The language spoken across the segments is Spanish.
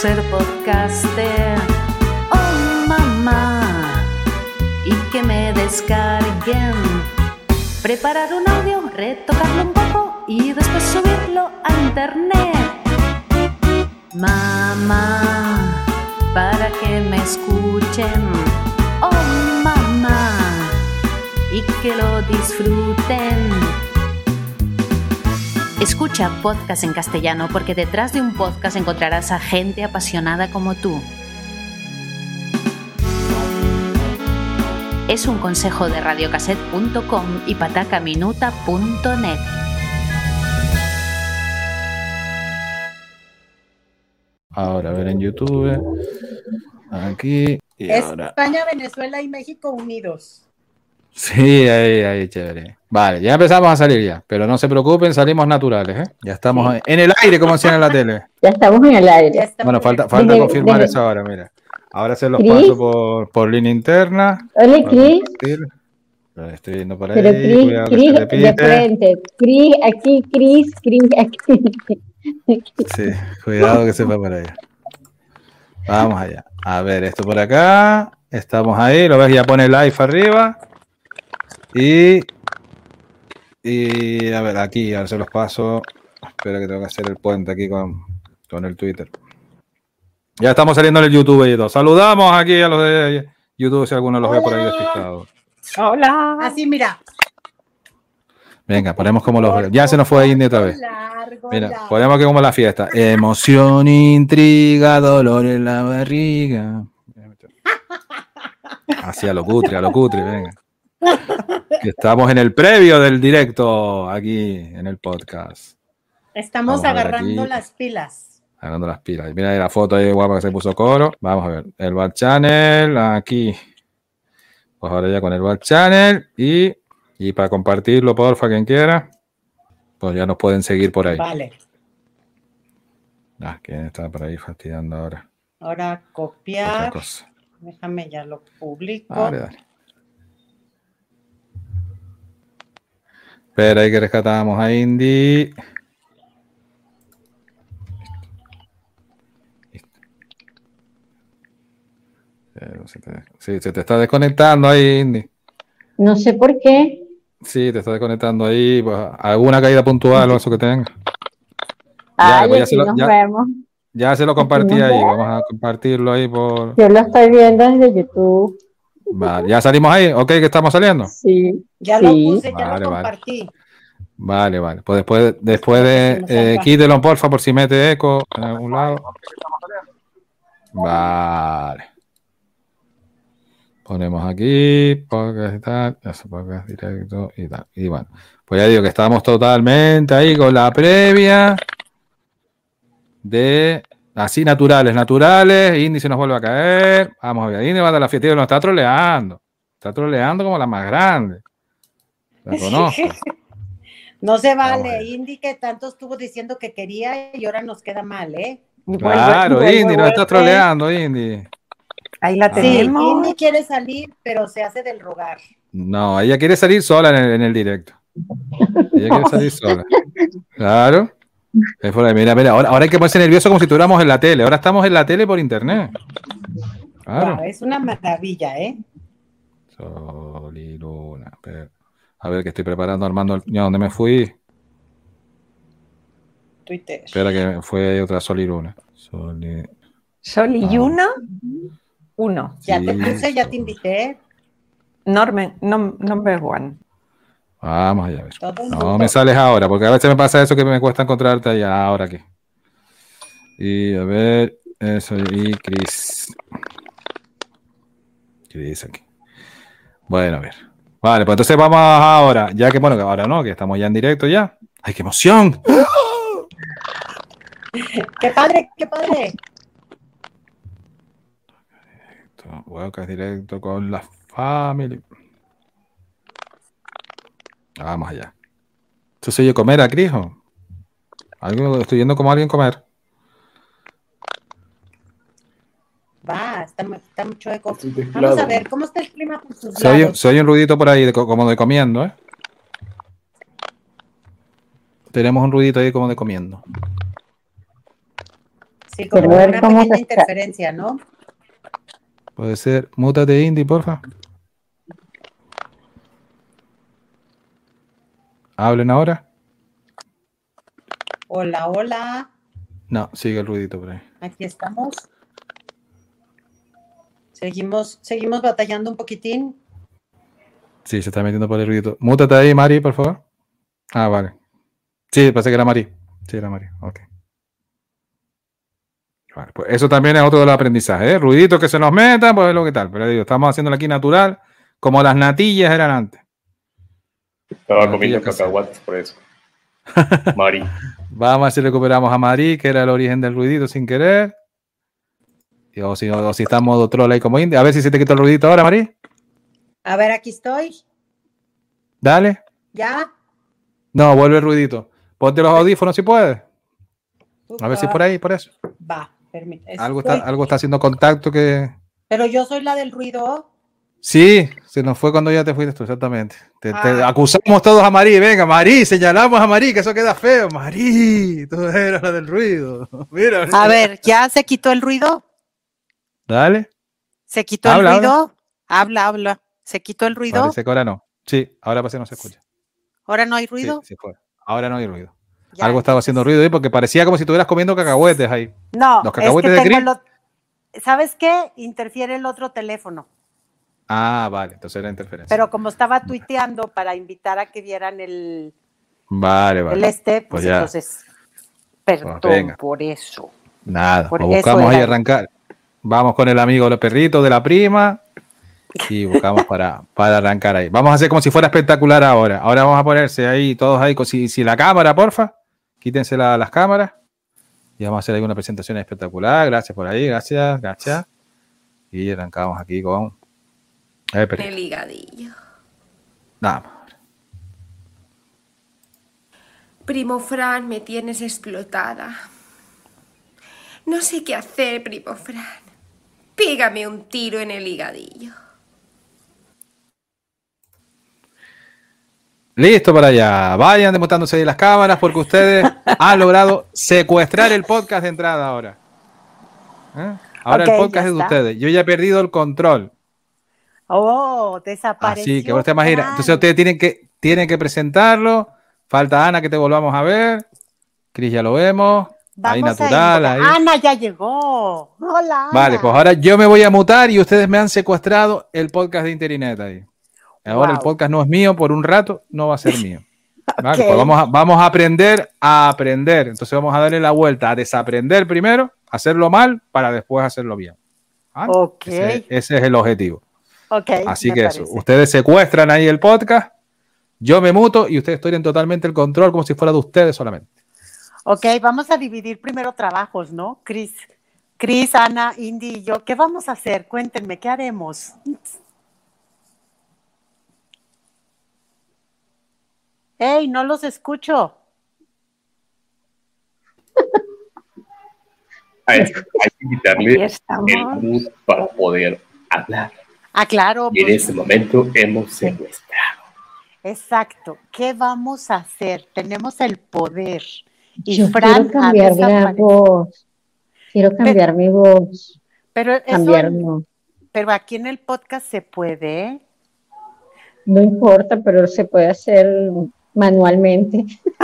ser podcaster. Oh mamá, y que me descarguen. Preparar un audio, retocarlo un poco y después subirlo a internet. Mamá, para que me escuchen. Oh mamá, y que lo disfruten. Escucha podcast en castellano porque detrás de un podcast encontrarás a gente apasionada como tú. Es un consejo de radiocassette.com y patacaminuta.net. Ahora, a ver en YouTube. Aquí. Y ahora. España, Venezuela y México unidos. Sí, ahí, ahí, chévere. Vale, ya empezamos a salir ya, pero no se preocupen, salimos naturales, ¿eh? Ya estamos en el aire, como decían en la tele. Ya estamos en el aire. Bueno, falta, falta confirmar eso ahora, mira. Ahora se los paso por, por línea interna. Hola, para Cris. estoy viendo por ahí. Pero Cris se de frente. Cris aquí, Cris, Cris aquí. Sí, cuidado que se va por ahí. Vamos allá. A ver, esto por acá. Estamos ahí, lo ves, ya pone live arriba. Y. Y a ver, aquí, ahora se los paso. Espera que tengo que hacer el puente aquí con, con el Twitter. Ya estamos saliendo en el YouTube y todo. Saludamos aquí a los de YouTube si alguno los ve por ahí despistados. Hola. Así, mira. Venga, ponemos como los. Ya se nos fue India otra vez. Largo, Mira, largo. ponemos aquí como la fiesta. Emoción, intriga, dolor en la barriga. Así a lo cutre, a lo cutre, venga. Que estamos en el previo del directo aquí en el podcast. Estamos Vamos agarrando las pilas. Agarrando las pilas. Mira ahí la foto ahí guapa que se puso coro. Vamos a ver. El back channel aquí. Pues ahora ya con el back channel y, y para compartirlo, porfa, quien quiera. Pues ya nos pueden seguir por ahí. Vale. Ah, ¿quién está por ahí fastidiando ahora? Ahora copiar. Déjame ya lo publico. Dale, dale. Espera, ahí que rescatamos a Indy. Sí, se te está desconectando ahí, Indy. No sé por qué. Sí, te está desconectando ahí. pues, alguna caída puntual o eso que tenga. Ay, pues ya se lo- nos ya- vemos. Ya se lo compartí nos ahí. vemos. Vamos a compartirlo ahí por. Yo lo estoy viendo desde YouTube. Vale, ya salimos ahí. Ok, que estamos saliendo. Sí. Ya Sí. lo puse, ya Vale, lo vale. compartí. Vale, vale. Pues después, después de. Eh, quítelo, porfa, por si mete eco en algún lado. Vale. Ponemos aquí, podcast y tal. Eso, podcast directo y tal. Y bueno, pues ya digo que estamos totalmente ahí con la previa de. Así, naturales, naturales. Índice nos vuelve a caer. Vamos a ver. Índice va a dar la fiesta. Nos está troleando. Está troleando como la más grande. La conozco. No se vale. Indy que tanto estuvo diciendo que quería y ahora nos queda mal, ¿eh? Y Claro, Indy, nos está vuelve. troleando, Indy. Ahí la Sí, tenemos. Indy quiere salir, pero se hace del rogar. No, ella quiere salir sola en el, en el directo. Ella quiere salir sola. Claro. Es por ahí, Mira, mira, ahora, ahora hay que ponerse nervioso como si estuviéramos en la tele. Ahora estamos en la tele por internet. Claro. Wow, es una maravilla, ¿eh? Sol y luna. A ver, que estoy preparando, armando. el- Ya, ¿dónde me fui? Twitter. Espera, que fue otra sol y luna. Sol y... Sol y Ah. uno. Uno. Ya te puse, ya te invité. Norman, num- number one. Vamos allá No me sales ahora, porque a veces me pasa eso que me cuesta encontrarte allá. Ahora aquí. Y a ver, eso, y Chris. Chris aquí. Bueno, a ver. Vale, pues entonces vamos ahora, ya que bueno, que ahora no, que estamos ya en directo ya. ¡Ay, qué emoción! ¡Qué padre, qué padre! Huecas directo con la familia. Vamos allá. ¿Esto se oye comer a Crijo? Algo, estoy yendo como a alguien comer. Va, está, está mucho eco. Vamos a ver, ¿cómo está el clima por sus Se oye, se oye un ruidito por ahí, de co- como de comiendo, ¿eh? Tenemos un ruidito ahí como de comiendo. Sí, como una pequeña interferencia, ¿no? Puede ser. Mútate, Indy, porfa. ¿Hablen ahora? Hola, hola. No, sigue el ruidito por ahí. Aquí estamos. Seguimos, seguimos batallando un poquitín. Sí, se está metiendo por el ruidito. Mútate ahí, Mari, por favor. Ah, vale. Sí, pensé que era Mari. Sí, era Mari. Ok. Vale, pues eso también es otro de los aprendizajes, ¿eh? Ruidito que se nos metan, pues es lo que tal. Pero digo, estamos haciéndolo aquí natural, como las natillas eran antes. Estaba comiendo cacahuates por eso. Mari. Vamos a ver si recuperamos a Mari, que era el origen del ruidito sin querer. Y O si, o si está en modo troll ahí como Indy. A ver si se te quitó el ruidito ahora, Mari. A ver, aquí estoy. Dale. ¿Ya? No, vuelve el ruidito. Ponte los audífonos si puedes. A ver si por ahí, por eso. Va, permíteme. Algo está, algo está haciendo contacto que. Pero yo soy la del ruido. Sí, se nos fue cuando ya te fuiste tú, exactamente. Te, te Ah. acusamos todos a Marí, venga, Marí, señalamos a Marí, que eso queda feo. Marí, tú eras la del ruido. Mira, mira. A ver, ¿ya se quitó el ruido? Dale. ¿Se quitó Habla, el ruido? Habla, habla. ¿Se quitó el ruido? Parece que ahora no. Sí, ahora parece que no se escucha. ¿Ahora no hay ruido? sí fue. Ahora no hay ruido. Ya, Algo estaba haciendo ruido ahí porque parecía como si estuvieras comiendo cacahuetes ahí. No, los es que cacahuetes de tengo ¿Sabes qué? Interfiere el otro teléfono. Ah, vale, entonces era interferencia. Pero como estaba tuiteando para invitar a que vieran el, vale, vale. el este, pues, Pues ya. entonces, perdón por eso. Nada, Por lo eso buscamos ahí arrancar. Vamos con el amigo los perritos de la prima y buscamos para, para arrancar ahí. Vamos a hacer como si fuera espectacular ahora. Ahora vamos a ponerse ahí, todos ahí, si, si la cámara, porfa, quítense la- las cámaras y vamos a hacer ahí una presentación espectacular. Gracias por ahí, gracias, gracias. Y arrancamos aquí con el perrito. El higadillo. Nada más. Primo Fran, me tienes explotada. No sé qué hacer, primo Fran. Pégame un tiro en el higadillo. Listo para allá. Vayan demostrándose ahí las cámaras porque ustedes han logrado secuestrar el podcast de entrada ahora. ¿Eh? Ahora el podcast es de ustedes. Yo ya he perdido el control. Oh, desapareció. Así que usted imagina. Fran. Entonces ustedes tienen que, tienen que presentarlo. Falta Ana que te volvamos a ver. Cris ya lo vemos. ahí Vamos natural. ahí. Ana ya llegó. Hola. Vale, pues ahora yo me voy a mutar y ustedes me han secuestrado el podcast de Interinet ahí. Ahora el podcast no es mío por un rato, no va a ser mío. Vale, pues vamos a, vamos a aprender a aprender. Entonces vamos a darle la vuelta a desaprender primero, hacerlo mal para después hacerlo bien. ¿Vale? Ok. Ese, ese es el objetivo. Ok, Así que eso, ustedes secuestran ahí el podcast, yo me muto y ustedes tienen totalmente el control como si fuera de ustedes solamente. Ok, vamos a dividir primero trabajos, ¿no? Cris, Cris, Ana, Indy y yo. ¿Qué vamos a hacer? Cuéntenme, ¿qué haremos? ¡Ey, no los escucho! Hay, hay que quitarle el mood para poder hablar. Ah, claro, Y en pues, este momento hemos secuestrado. exacto. ¿Qué vamos a hacer? Tenemos el poder. Y Yo Fran quiero cambiar la voz. Quiero cambiar mi voz. Pero, eso- Cambiar no. pero aquí en el podcast se puede. No importa, pero se puede hacer manualmente.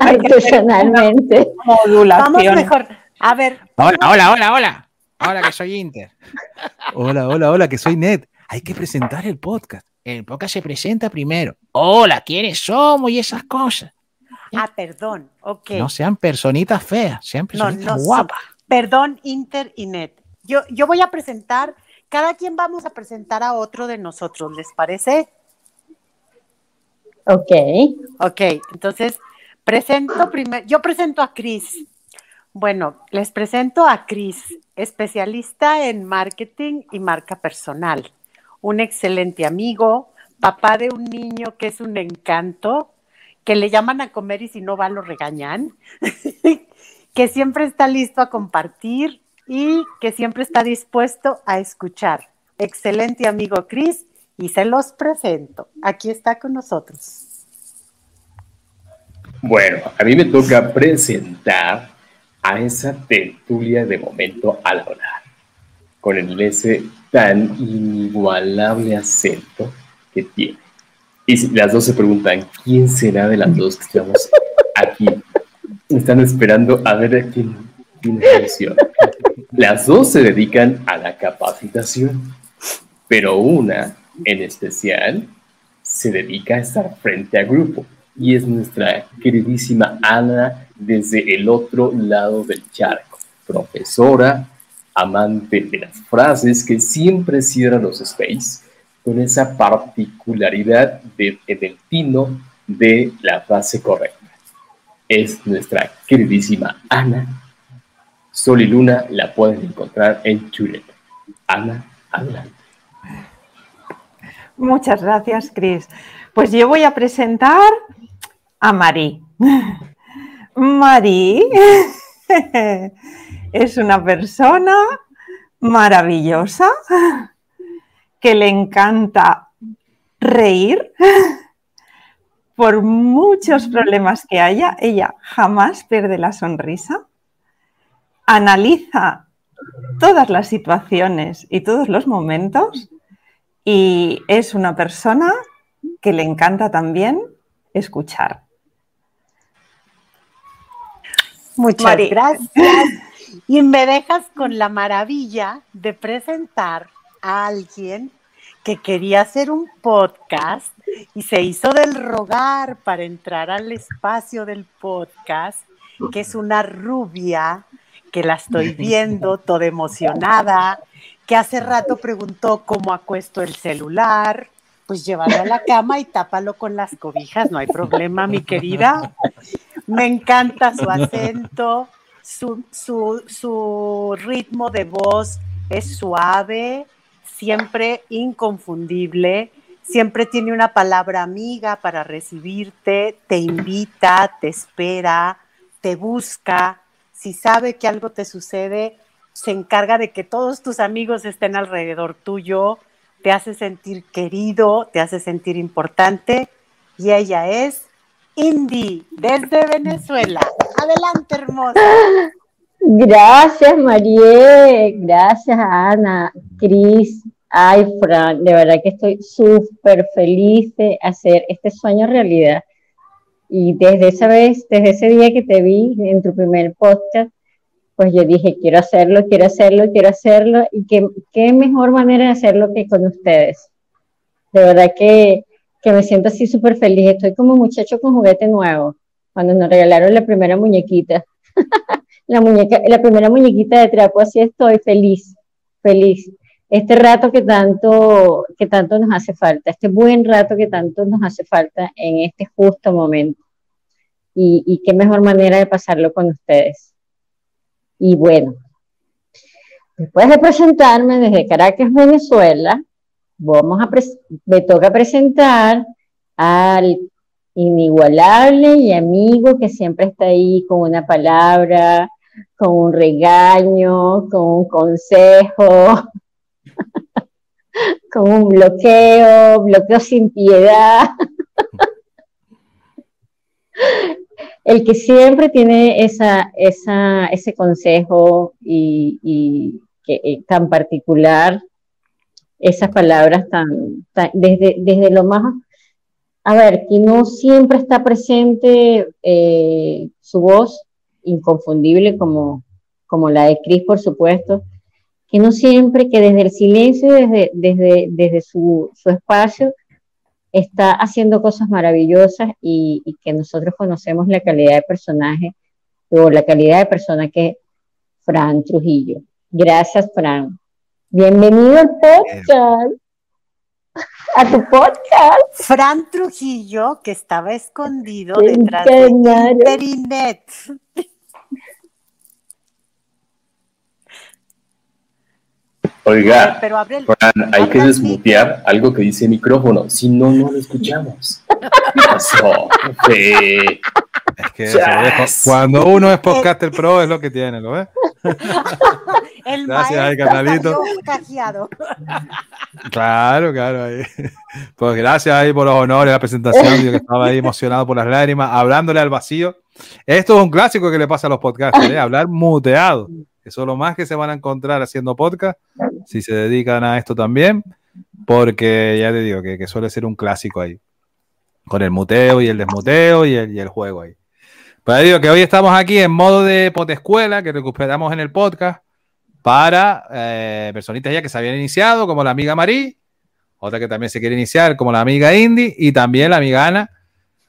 Artesanalmente. Modulación. Vamos mejor. A ver, Hola, hola, hola, hola. Hola, que soy Inter. Hola, hola, hola, que soy Ned. Hay que presentar el podcast. El podcast se presenta primero. Hola, ¿quiénes somos y esas cosas? ah, perdón, ok. No sean personitas feas, sean No, personitas no, guapas. Perdón, Inter y Net. Yo, yo voy a presentar, cada quien vamos a presentar a otro de nosotros, ¿les parece? Ok. Ok, entonces presento primero, yo presento a Cris. Bueno, les presento a Cris, especialista en marketing y marca personal, un excelente amigo, papá de un niño que es un encanto, que le llaman a comer y si no va lo regañan, que siempre está listo a compartir y que siempre está dispuesto a escuchar. Excelente amigo Cris y se los presento. Aquí está con nosotros. Bueno, a mí me toca presentar a esa tertulia de momento al hablar, con el ese tan inigualable acento que tiene. Y las dos se preguntan, ¿quién será de las dos que estamos aquí? Están esperando a ver a quién solución. Las dos se dedican a la capacitación, pero una en especial se dedica a estar frente a grupo y es nuestra queridísima Ana desde el otro lado del charco, profesora, amante de las frases que siempre cierra los space con esa particularidad de, del tino de la frase correcta. Es nuestra queridísima Ana. Sol y Luna la pueden encontrar en Chulet. Ana, adelante. Muchas gracias, Cris. Pues yo voy a presentar a Marí. Marí es una persona maravillosa que le encanta reír por muchos problemas que haya. Ella jamás pierde la sonrisa, analiza todas las situaciones y todos los momentos y es una persona que le encanta también escuchar. Muchas gracias. Y me dejas con la maravilla de presentar a alguien que quería hacer un podcast y se hizo del rogar para entrar al espacio del podcast, que es una rubia que la estoy viendo toda emocionada, que hace rato preguntó cómo acuesto el celular, pues llévalo a la cama y tápalo con las cobijas, no hay problema, mi querida. Me encanta su acento, su, su, su ritmo de voz es suave, siempre inconfundible, siempre tiene una palabra amiga para recibirte, te invita, te espera, te busca. Si sabe que algo te sucede, se encarga de que todos tus amigos estén alrededor tuyo, te hace sentir querido, te hace sentir importante y ella es Indy desde Venezuela. Adelante, hermosa. Gracias, Marie. Gracias, Ana, Cris, ay. De verdad que estoy súper feliz de hacer este sueño realidad. Y desde esa vez, desde ese día que te vi en tu primer podcast, pues yo dije, quiero hacerlo, quiero hacerlo, quiero hacerlo. Y qué, qué mejor manera de hacerlo que con ustedes. De verdad que, que me siento así súper feliz. Estoy como muchacho con juguete nuevo, cuando nos regalaron la primera muñequita la muñeca, la primera muñequita de trapo, así estoy feliz, feliz. Este rato que tanto, que tanto nos hace falta, este buen rato que tanto nos hace falta en este justo momento. Y, y qué mejor manera de pasarlo con ustedes. Y bueno, después de presentarme desde Caracas, Venezuela, vamos a me toca presentar al inigualable y amigo que siempre está ahí con una palabra, con un regaño, con un consejo, con un bloqueo, bloqueo sin piedad. El que siempre tiene esa, ese consejo y, y que, eh, tan particular, esas palabras tan, desde, desde lo más a ver, que no siempre está presente eh, su voz, inconfundible como, como la de Cris, por supuesto, que no siempre, que desde el silencio, desde, desde, desde su, su espacio, está haciendo cosas maravillosas y, y que nosotros conocemos la calidad de personaje o la calidad de persona que es Fran Trujillo. Gracias, Fran. Bienvenido al podcast. A tu podcast. Fran Trujillo, que estaba escondido Qué detrás de. Interinet. Oiga, Pero abre el, Fran, hay que desmutear algo que dice el micrófono, si no, no lo escuchamos. ¿Qué pasó? Sí. Es que cuando uno es podcaster pro es lo que tiene, ¿lo ves? El Gracias, salió cajeado. Claro, claro. ahí. Pues gracias ahí por los honores, la presentación. Yo que estaba ahí emocionado por las lágrimas, hablándole al vacío. Esto es un clásico que le pasa a los podcasters, ¿eh? hablar muteado. Eso es lo más que se van a encontrar haciendo podcast, si se dedican a esto también, porque ya te digo que, que suele ser un clásico ahí, con el muteo y el desmuteo y el, y el juego ahí. Pues digo que hoy estamos aquí en modo de potescuela, que recuperamos en el podcast, para eh, personitas ya que se habían iniciado, como la amiga Marí, otra que también se quiere iniciar, como la amiga Indy, y también la amiga Ana,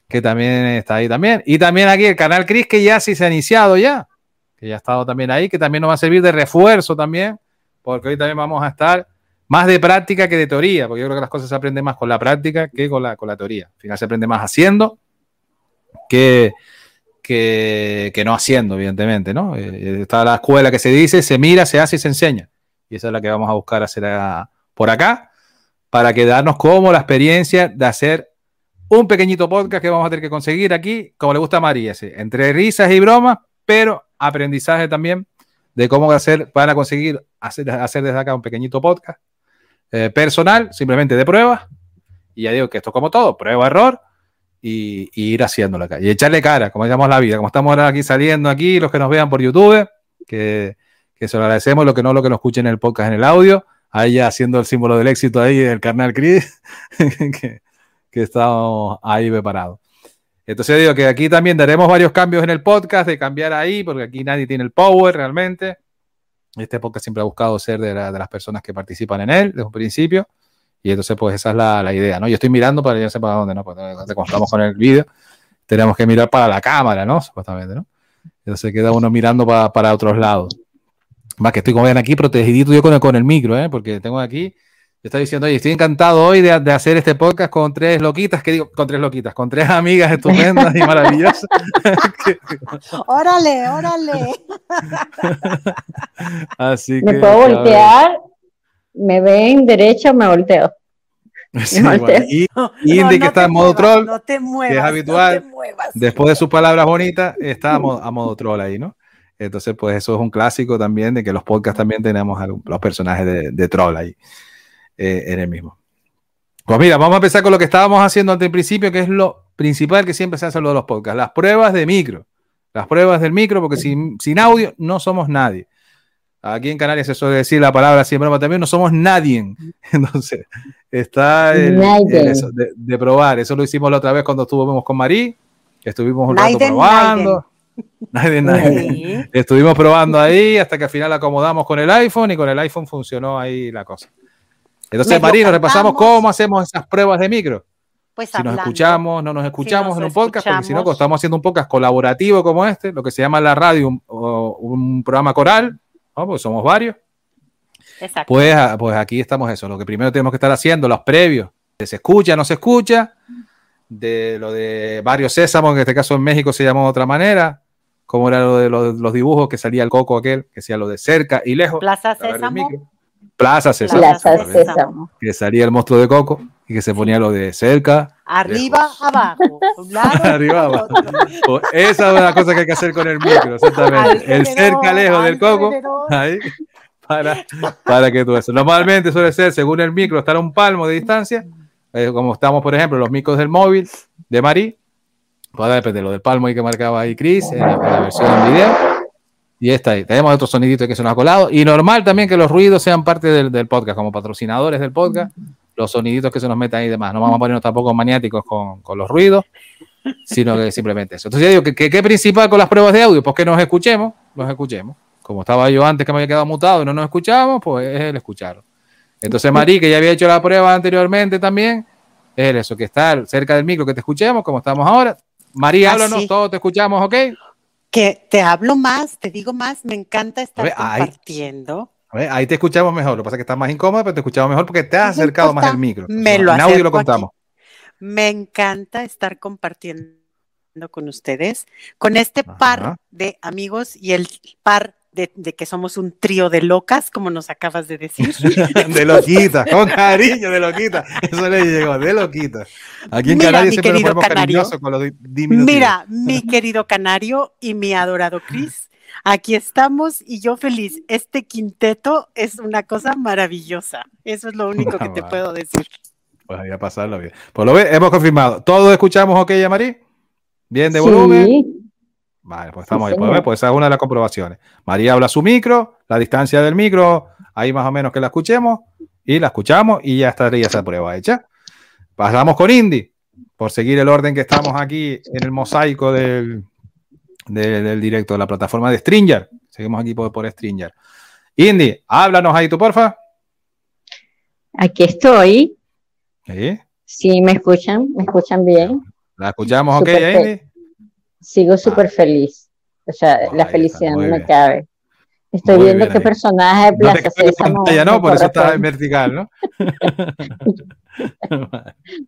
que también está ahí también. Y también aquí el canal Chris, que ya sí se ha iniciado ya, que ya ha estado también ahí, que también nos va a servir de refuerzo también, porque hoy también vamos a estar más de práctica que de teoría, porque yo creo que las cosas se aprenden más con la práctica que con la, con la teoría. Al final se aprende más haciendo que, que, no haciendo, evidentemente, ¿no? Eh, está la escuela que se dice, se mira, se hace y se enseña. Y esa es la que vamos a buscar hacer a- por acá, para quedarnos como la experiencia de hacer un pequeñito podcast que vamos a tener que conseguir aquí, como le gusta a María, sí, entre risas y bromas, pero aprendizaje también de cómo hacer para conseguir hacer, hacer desde acá un pequeñito podcast eh, personal, simplemente de pruebas. Y ya digo que esto es como todo, prueba, error, y, y ir haciéndolo acá. Y echarle cara, como llamamos la vida, como estamos ahora aquí saliendo aquí, los que nos vean por YouTube, que, que se lo agradecemos, lo que no, lo que nos escuchen en el podcast, en el audio, ahí ya haciendo el símbolo del éxito ahí del carnal Chris, que, que estamos ahí preparados. Entonces digo que aquí también daremos varios cambios en el podcast, de cambiar ahí, porque aquí nadie tiene el power realmente. Este podcast siempre ha buscado ser de, la- de las personas que participan en él desde un principio. Y entonces, pues esa es la, la idea, ¿no? Yo estoy mirando para yo sé para dónde, ¿no? Porque cuando estamos con el vídeo, tenemos que mirar para la cámara, ¿no? Supuestamente, ¿no? Entonces queda uno mirando pa- para otros lados. Más que estoy como ven aquí protegidito yo con el, con el micro, ¿eh? Porque tengo aquí, yo estoy diciendo, oye, estoy encantado hoy de, de hacer este podcast con tres loquitas, que digo, con tres loquitas, con tres amigas estupendas y maravillosas. Órale, órale. Así Me que, puedo a ver. voltear, me ven derecha, me volteo. Sí, Me bueno, y Indy, No, que no está en modo muevas, troll, No te muevas. habitual. No te muevas. después de sus palabras bonitas, está a modo, a modo troll ahí, ¿no? Entonces, pues eso es un clásico también de que los podcasts también tenemos a los personajes de, de troll ahí eh, en el mismo. Pues mira, vamos a empezar con lo que estábamos haciendo ante el principio, que es lo principal que siempre se hace en lo de los podcasts, las pruebas de micro. Las pruebas del micro, porque sin, sin audio no somos nadie. Aquí en Canarias se suele decir la palabra sin broma también, no somos nadie. Entonces, está el, el eso de, de probar. Eso lo hicimos la otra vez cuando estuvimos con Marí. Estuvimos un rato Naiden, probando. Naiden, Naiden. Estuvimos probando ahí hasta que al final acomodamos con el iPhone y con el iPhone funcionó ahí la cosa. Entonces, Marí, nos repasamos cómo hacemos esas pruebas de micro. Pues Si nos escuchamos, no nos escuchamos nos en un podcast, porque si no, escuchamos. estamos haciendo un podcast colaborativo como este, lo que se llama la radio un, un programa coral, ¿no? porque somos varios, Exacto. pues, ah, pues aquí estamos eso. Lo que primero tenemos que estar haciendo, los previos, de se escucha, no se escucha, de lo de varios sésamos, que en este caso en México se llamó de otra manera, como era lo de los, los dibujos que salía el coco aquel, que decía lo de cerca y lejos. Plaza Sésamo. Plaza Sésamo. Plaza. Sésamo. Que salía el monstruo de coco y que se ponía lo de cerca, Arriba, Lejos. abajo. Lado, Arriba, abajo. Pues esa es una cosa que hay que hacer con el micro, exactamente. El cerca lejos del coco, ahí, para, para que tú eso. Normalmente suele ser, según el micro, estar a un palmo de distancia, eh, como estamos, por ejemplo, los micros del móvil de Mari, pues depende de lo del palmo ahí que marcaba ahí Chris, en la, en la versión en video. Y está ahí. Tenemos otro sonidito que se nos ha colado. Y normal también que los ruidos sean parte del, del podcast, como patrocinadores del podcast, los soniditos que se nos metan y demás. No vamos a ponernos tampoco maniáticos con, con los ruidos, sino que simplemente eso. Entonces ya digo, que que- ¿qué principal con las pruebas de audio? Pues que nos escuchemos, nos escuchemos. Como estaba yo antes que me había quedado mutado y no nos escuchábamos, pues es el escuchar. Entonces Marí, que ya había hecho la prueba anteriormente también, es eso, que estar cerca del micro, que te escuchemos, como estamos ahora. María, Ah, háblanos, todos te escuchamos, ¿ok? Que te hablo más, te digo más, me encanta estar ver, compartiendo. A ver, Ahí te escuchamos mejor. Lo que pasa es que estás más incómodo, pero te escuchamos mejor porque te has acercado más al micro. me lo en audio lo acerco aquí. contamos. Me encanta estar compartiendo con ustedes, con este Ajá. par de amigos y el par de, de que somos un trío de locas, como nos acabas de decir. de loquita, con cariño de loquita. Eso le llegó, de loquita. Aquí en Mira, Canarias siempre nos ponemos canario. cariñosos con los di- diminutivos. Mira, mi querido canario y mi adorado Chris, aquí estamos y yo feliz. Este quinteto es una cosa maravillosa. Eso es lo único que te puedo decir. Pues ahí a pasarlo bien. Pues lo ve, hemos confirmado. ¿Todos escuchamos ok, Marí? ¿Bien de volumen? Sí, Vale, pues estamos Sí, ahí. Pues, señor. pues esa es una de las comprobaciones. María habla a su micro, la distancia del micro, ahí más o menos que la escuchemos, y la escuchamos y ya estaría esa prueba hecha. Pasamos con Indy, por seguir el orden que estamos aquí en el mosaico del, del, del directo de la plataforma de Stringer. Seguimos aquí por, por Stringer. Indy, háblanos ahí tú, porfa. aquí estoy. Sí, Sí, me escuchan, me escuchan bien. la escuchamos, ok, Indy. Sigo súper feliz. O sea, Ah. La felicidad no me cabe. Estoy Muy viendo qué ahí. personaje de No te Plaza Sésamo pantalla, me no, por eso estás en vertical, ¿no?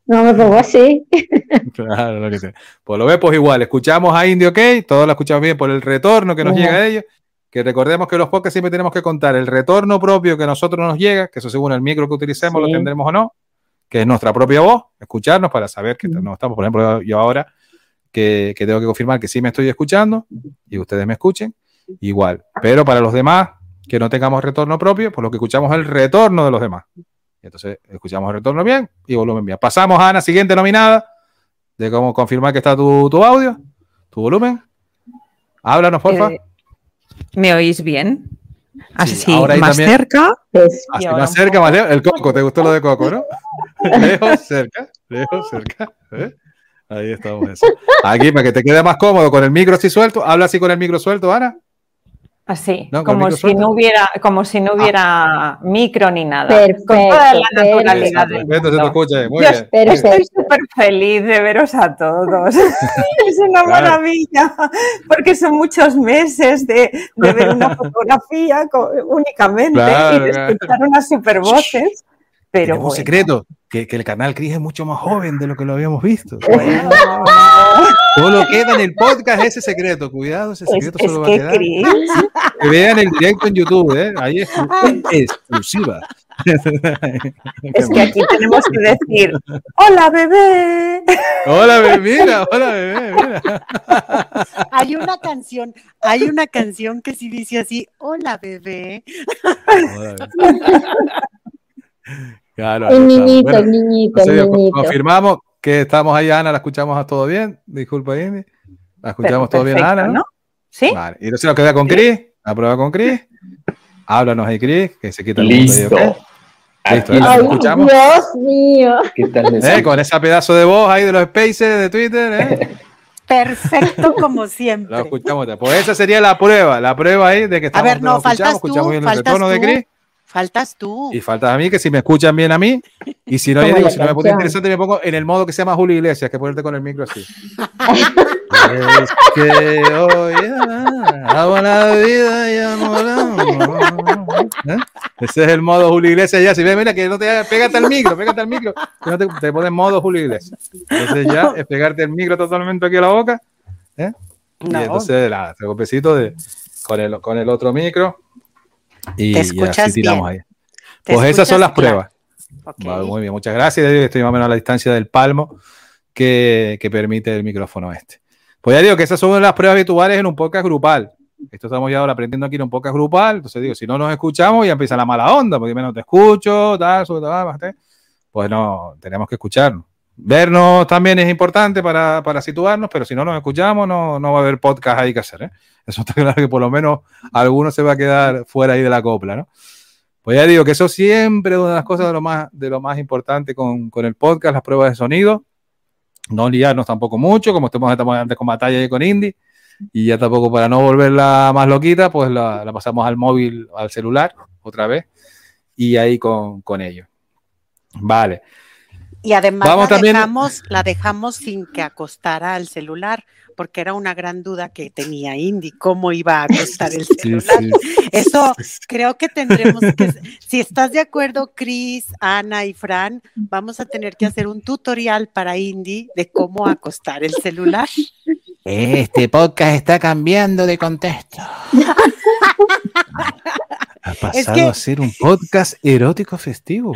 No me pongo así. Claro, lo que sea. Pues lo ve, pues igual, escuchamos a Indy, ok, todos lo escuchamos bien por el retorno que nos llega de ellos, que recordemos que los podcasts siempre tenemos que contar el retorno propio que a nosotros nos llega, que eso según el micro que utilicemos Sí. lo tendremos o no, que es nuestra propia voz, escucharnos para saber que no estamos, por ejemplo, yo ahora que, que tengo que confirmar que sí me estoy escuchando y ustedes me escuchen, igual, pero para los demás que no tengamos retorno propio, pues lo que escuchamos es el retorno de los demás. Entonces escuchamos el retorno bien y volumen bien. Pasamos a Ana, siguiente nominada, de cómo confirmar que está tu, tu audio, tu volumen. Háblanos, porfa. Eh, ¿Me oís bien? Así, Sí, ahora ahí más también. cerca. Pues, Así más cerca, más lejos. El coco, ¿te gustó lo de coco, no? lejos, cerca, lejos, cerca. ¿eh? Ahí estamos. Eso. Aquí, para que te quede más cómodo, con el micro así suelto. Habla así con el micro suelto, Ana. Así, No, como si suelto. no hubiera, como si no hubiera micro ni nada. Perfecto, con toda la perfecto. naturalidad del Perfecto, se te escucha. bien, Muy Yo bien. Pero muy bien. Estoy súper feliz de veros a todos. es una Claro. maravilla, porque son muchos meses de, de ver una fotografía únicamente Claro, y de claro. escuchar unas super voces. Pero bueno, secreto, que, que el canal Cris es mucho más joven de lo que lo habíamos visto. bueno. Solo queda en el podcast ese secreto. Cuidado, ese es, secreto es solo va a que quedar. Chris, Que vean el directo en YouTube, ¿eh? Ahí es exclusiva. es que aquí tenemos que decir, hola bebé. Hola, bebé, mira, hola, bebé, mira. Hay una canción, hay una canción que sí dice así, hola bebé. Hola, bebé. Claro, ahí el niñito, Bueno, el niñito, el niñito. confirmamos que estamos ahí, Ana, la escuchamos a todo bien. Disculpa, Indy. La escuchamos todo bien, a Perfecto, Ana, ¿no? ¿Sí? Vale. Y entonces nos queda con Chris. La prueba con Chris. Háblanos ahí, Chris, que se quita el mundo ahí, Listo. ¿ok? Listo, ¿eh? Escuchamos? Dios mío. ¿Qué tal Eh? Con esa pedazo de voz ahí de los spaces de Twitter, ¿eh? Perfecto como Lo siempre. escuchamos. Pues esa sería la prueba, la prueba ahí de que A estamos, ver, no, lo escuchamos, tú, escuchamos bien el retorno de tú. Faltas tú. Y falta a mí que si me escuchan bien a mí, y si no, ya Como digo, si no me pone canción. interesante, me pongo en el modo que se llama Julio Iglesias, que ponerte con el micro así. es que hoy hago la vida y amo la- ¿Eh? Ese es el modo Julio Iglesias ya. Si ves, mira, que no te hagas, pégate al micro, pégate al micro. Que no te, te pones modo Julio Iglesias. Entonces ya es pegarte el micro totalmente aquí a la boca. ¿eh? Y No. entonces, nada, te golpecito de, con, el, con el otro micro. Y, Te escuchas así tiramos bien. ahí. ¿Te Pues esas son las claro? pruebas. Vale, muy bien, muchas gracias. Estoy más o menos a la distancia del palmo que, que permite el micrófono este. Pues ya digo que esas son las pruebas habituales en un podcast grupal. Esto estamos ya ahora aprendiendo aquí en un podcast grupal. Entonces digo, si no nos escuchamos, ya empieza la mala onda, porque menos te escucho, tal, tal, bájate. Pues no, tenemos que escucharnos. Vernos también es importante para, para situarnos, pero si no nos escuchamos, no, no va a haber podcast ahí que hacer. ¿eh? Eso está claro que por lo menos alguno se va a quedar fuera ahí de la copla, ¿no? Pues ya digo que eso siempre es una de las cosas de lo más, de lo más importante con, con el podcast, las pruebas de sonido. No liarnos tampoco mucho, como estamos, estamos antes con batalla y con Indie. Y ya tampoco para no volverla más loquita, pues la, la pasamos al móvil, al celular, otra vez. Y ahí con, con ello. Vale. Y además Vamos la, también- dejamos, la dejamos sin que acostara al celular, porque era una gran duda que tenía Indy, cómo iba a acostar el celular. sí. Eso creo que tendremos que, si estás de acuerdo, Chris, Ana y Fran, vamos a tener que hacer un tutorial para Indy de cómo acostar el celular. Este podcast está cambiando de contexto. Ha pasado que- a ser un podcast erótico festivo.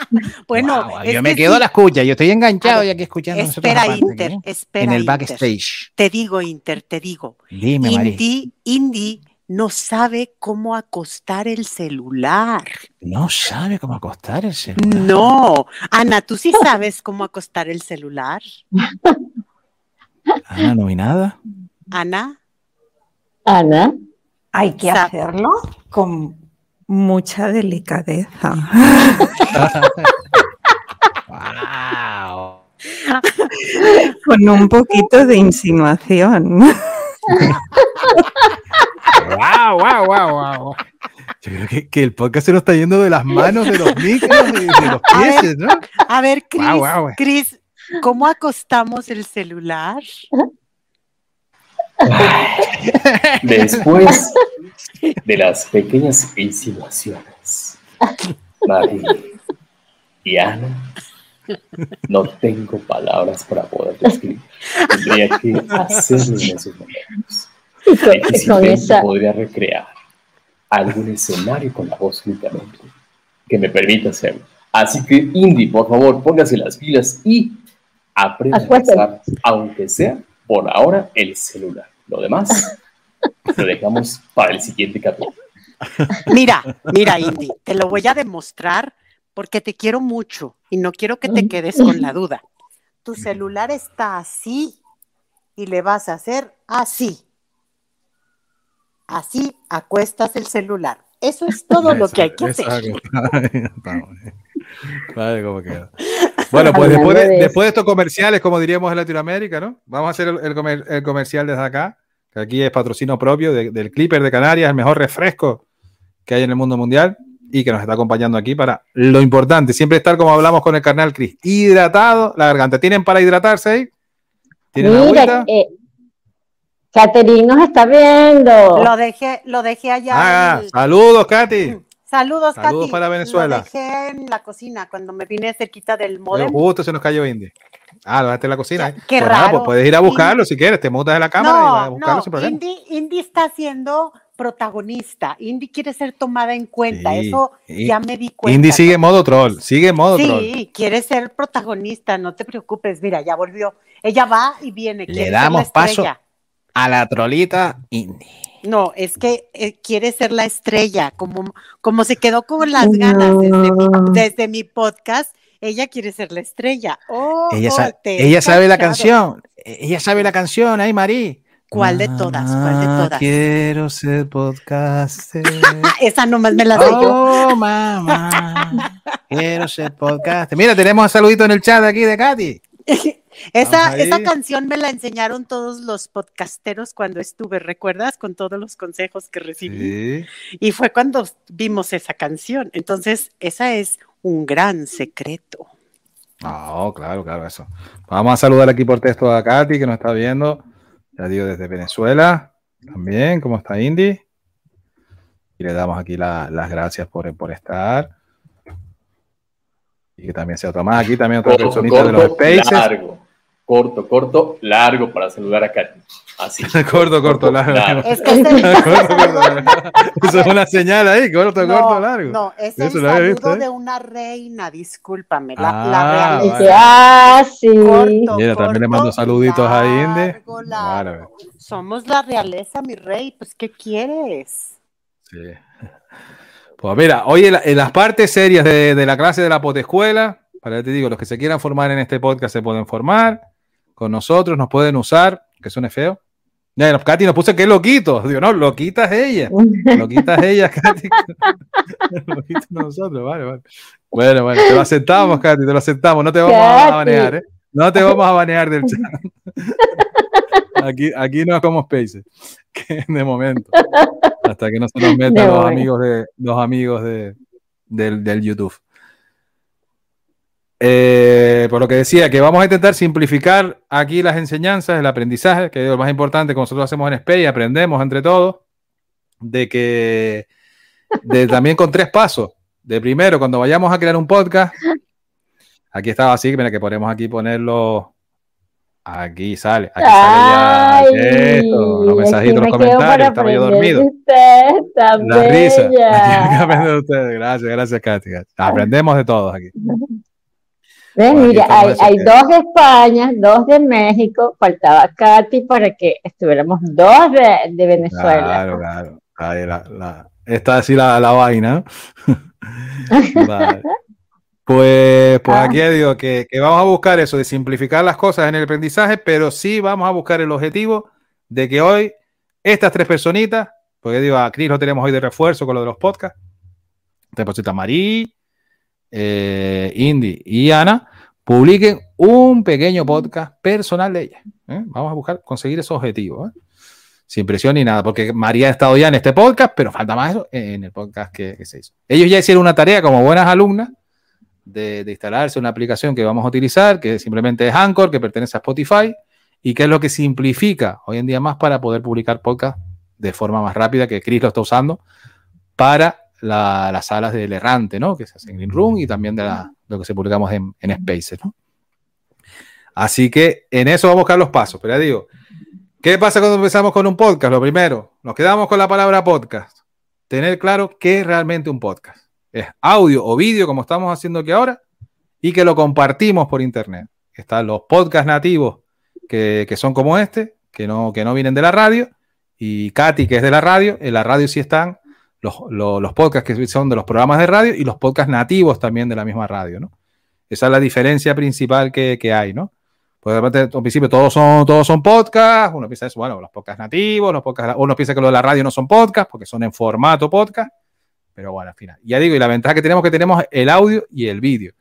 Bueno, es yo me que quedo sí. a la escucha, yo estoy enganchado A ver, y aquí escuchando Espera, aparte, Inter, ¿eh? espera, en el Inter. backstage. Te digo, Inter, te digo. Dime. Indy, Indy no sabe cómo acostar el celular. No sabe cómo acostar el celular. No. Ana, ¿tú sí sabes cómo acostar el celular? Ana, no vi nada. Ana. Ana, Hay que hacerlo con mucha delicadeza. Wow. Con un poquito de insinuación. Wow, wow, wow, wow. Yo creo que, que el podcast se nos está yendo de las manos, de los micros y de los pies, ¿no? A ver, Cris, Guau, guau. Cris, ¿cómo acostamos el celular? Después de las pequeñas insinuaciones, Mari y Ana, no tengo palabras para poder describir. Tendría que hacerlo en esos momentos. y Difícilmente esa, podría recrear algún escenario con la voz únicamente que me permita hacerlo. Así que, Indy, por favor, póngase las pilas y aprenda a usar, aunque sea por ahora, el celular. Lo demás lo dejamos para el siguiente capítulo. Mira, mira, Indy, te lo voy a demostrar porque te quiero mucho y no quiero que te quedes con la duda. Tu celular está así y le vas a hacer así. Así acuestas el celular. Eso es todo lo que hay que hacer. Vale, cómo queda. Bueno, pues después de, después de estos comerciales, como diríamos en Latinoamérica, ¿no? Vamos a hacer el, el comer- el comercial desde acá, aquí es patrocinio propio de- del Clipper de Canarias, el mejor refresco que hay en el mundo mundial y que nos está acompañando aquí para lo importante, siempre estar como hablamos con el carnal Chris, hidratado la garganta. ¿Tienen para hidratarse ahí? ¿Tienen mira, eh, nos está viendo. Lo dejé, lo dejé allá. Ah, el- saludos, Katy. Saludos, saludos Katy. para Venezuela. Lo dejé en la cocina cuando me vine cerquita del modem. justo se nos cayó Indy. Ah, lo dejaste en la cocina. ¿eh? Qué Pues nada, raro. pues puedes ir a buscarlo si quieres. Te mutas de la cámara y vas a No, buscarlo no, sin problema. Indy, Indy está siendo protagonista. Indy quiere ser tomada en cuenta. Sí, Eso ya me di cuenta. Indy sigue en modo troll. Sigue en modo troll. Sí, quiere ser protagonista, no te preocupes. Mira, ya volvió. Ella va y viene. Le damos paso. A la trolita Indy. No, es que eh, quiere ser la estrella, como, como se quedó con las ganas desde, mi, No. desde mi podcast, ella quiere ser la estrella. Oh, Ella, oh, sa- ella sabe la canción. Ella sabe la canción, ay, Marí. ¿Cuál de todas? ¿Cuál de todas? Quiero ser podcaster. Esa nomás me la sé yo. Oh, mamá. Quiero ser podcast. Mira, tenemos un saludito en el chat aquí de Katy. Esa, esa canción me la enseñaron todos los podcasteros cuando estuve, ¿recuerdas? Con todos los consejos que recibí. Sí. Y fue cuando vimos esa canción. Entonces, esa es un gran secreto. No, claro, claro, eso. Vamos a saludar aquí por texto a Katy, que nos está viendo. Ya digo, desde Venezuela. También, ¿cómo está Indy? Y le damos aquí la- las gracias por, por estar. Y que también sea Tomás aquí, también otra personita de los Spaces. largo. Corto, corto, largo para saludar a Katy. Así. Corto, corto, largo. Es que Corto, corto, largo. Eso es una señal ahí, corto, no, corto, largo. no, es el saludo visto, ¿eh? de una reina, discúlpame, la, Ah, la que, ah, sí. Corto, Mira, también le mando corto, saluditos a Indy. largo, largo. Vale. Somos la realeza, mi rey, pues ¿qué quieres? Sí. Pues mira, hoy en, la- en las partes serias de, de la clase de la potescuela, para que te digo, los que se quieran formar en este podcast se pueden formar con nosotros, nos pueden usar, que suene feo. Katy nos puso que loquito. Digo, no, loquita es ella. Loquita es ella, Katy. Loquito nosotros, vale, vale. Bueno, bueno, te lo aceptamos, Katy, te lo aceptamos. No te vamos a banear, ¿eh? No te vamos a banear del chat. Aquí, aquí no es como Spaces, de momento. Hasta que no se nos metan los amigos de los amigos de, del, del YouTube. Eh, por lo que decía, que vamos a intentar simplificar aquí las enseñanzas, el aprendizaje, que es lo más importante que nosotros hacemos en SPEI, aprendemos entre todos, de que de, también con tres pasos. De primero, cuando vayamos a crear un podcast, aquí estaba así, mira que podemos aquí ponerlo Aquí sale, aquí sale ya Ay, esto, los mensajitos, me los comentarios, estaba yo dormido. usted, La risa. Aquí ustedes. Gracias, gracias, Katy. Aprendemos de todos aquí. Mira, hay, hay dos de España, dos de México, faltaba Katy para que estuviéramos dos de, de Venezuela. Claro, claro. Ahí la, la- está así la, la vaina. Pues, pues Ah. aquí digo que, que vamos a buscar eso de simplificar las cosas en el aprendizaje, pero sí vamos a buscar el objetivo de que hoy estas tres personitas, porque digo, a Cris lo tenemos hoy de refuerzo con lo de los podcasts, está Marí, eh, Indy y Ana, publiquen un pequeño podcast personal de ellas. ¿eh? Vamos a buscar conseguir esos objetivos. ¿eh? Sin presión ni nada, porque María ha estado ya en este podcast, pero falta más eso en el podcast que, que se hizo. Ellos ya hicieron una tarea como buenas alumnas de, de instalarse una aplicación que vamos a utilizar, que simplemente es Anchor, que pertenece a Spotify, y que es lo que simplifica hoy en día más para poder publicar podcast de forma más rápida, que Chris lo está usando para la- las salas del errante, ¿no? Que se hacen en Green Room y también de la- lo que se publicamos en, en Spaces, ¿no? Así que en eso vamos a buscar los pasos. Pero ya digo, ¿qué pasa cuando empezamos con un podcast? Lo primero, nos quedamos con la palabra podcast. Tener claro qué es realmente un podcast. Es audio o vídeo, como estamos haciendo aquí ahora, y que lo compartimos por internet. Están los podcasts nativos que, que son como este, que no, que no vienen de la radio, y Katy, que es de la radio. En la radio sí están los, los, los podcasts que son de los programas de radio y los podcasts nativos también de la misma radio, ¿no? Esa es la diferencia principal que, que hay, ¿no? Pues de repente, al principio todos son, todos son podcasts, uno piensa eso, bueno, los podcasts nativos, los podcasts, uno piensa que lo de la radio no son podcasts porque son en formato podcast, pero bueno, al final. Ya digo, y la ventaja que tenemos es que tenemos el audio y el vídeo.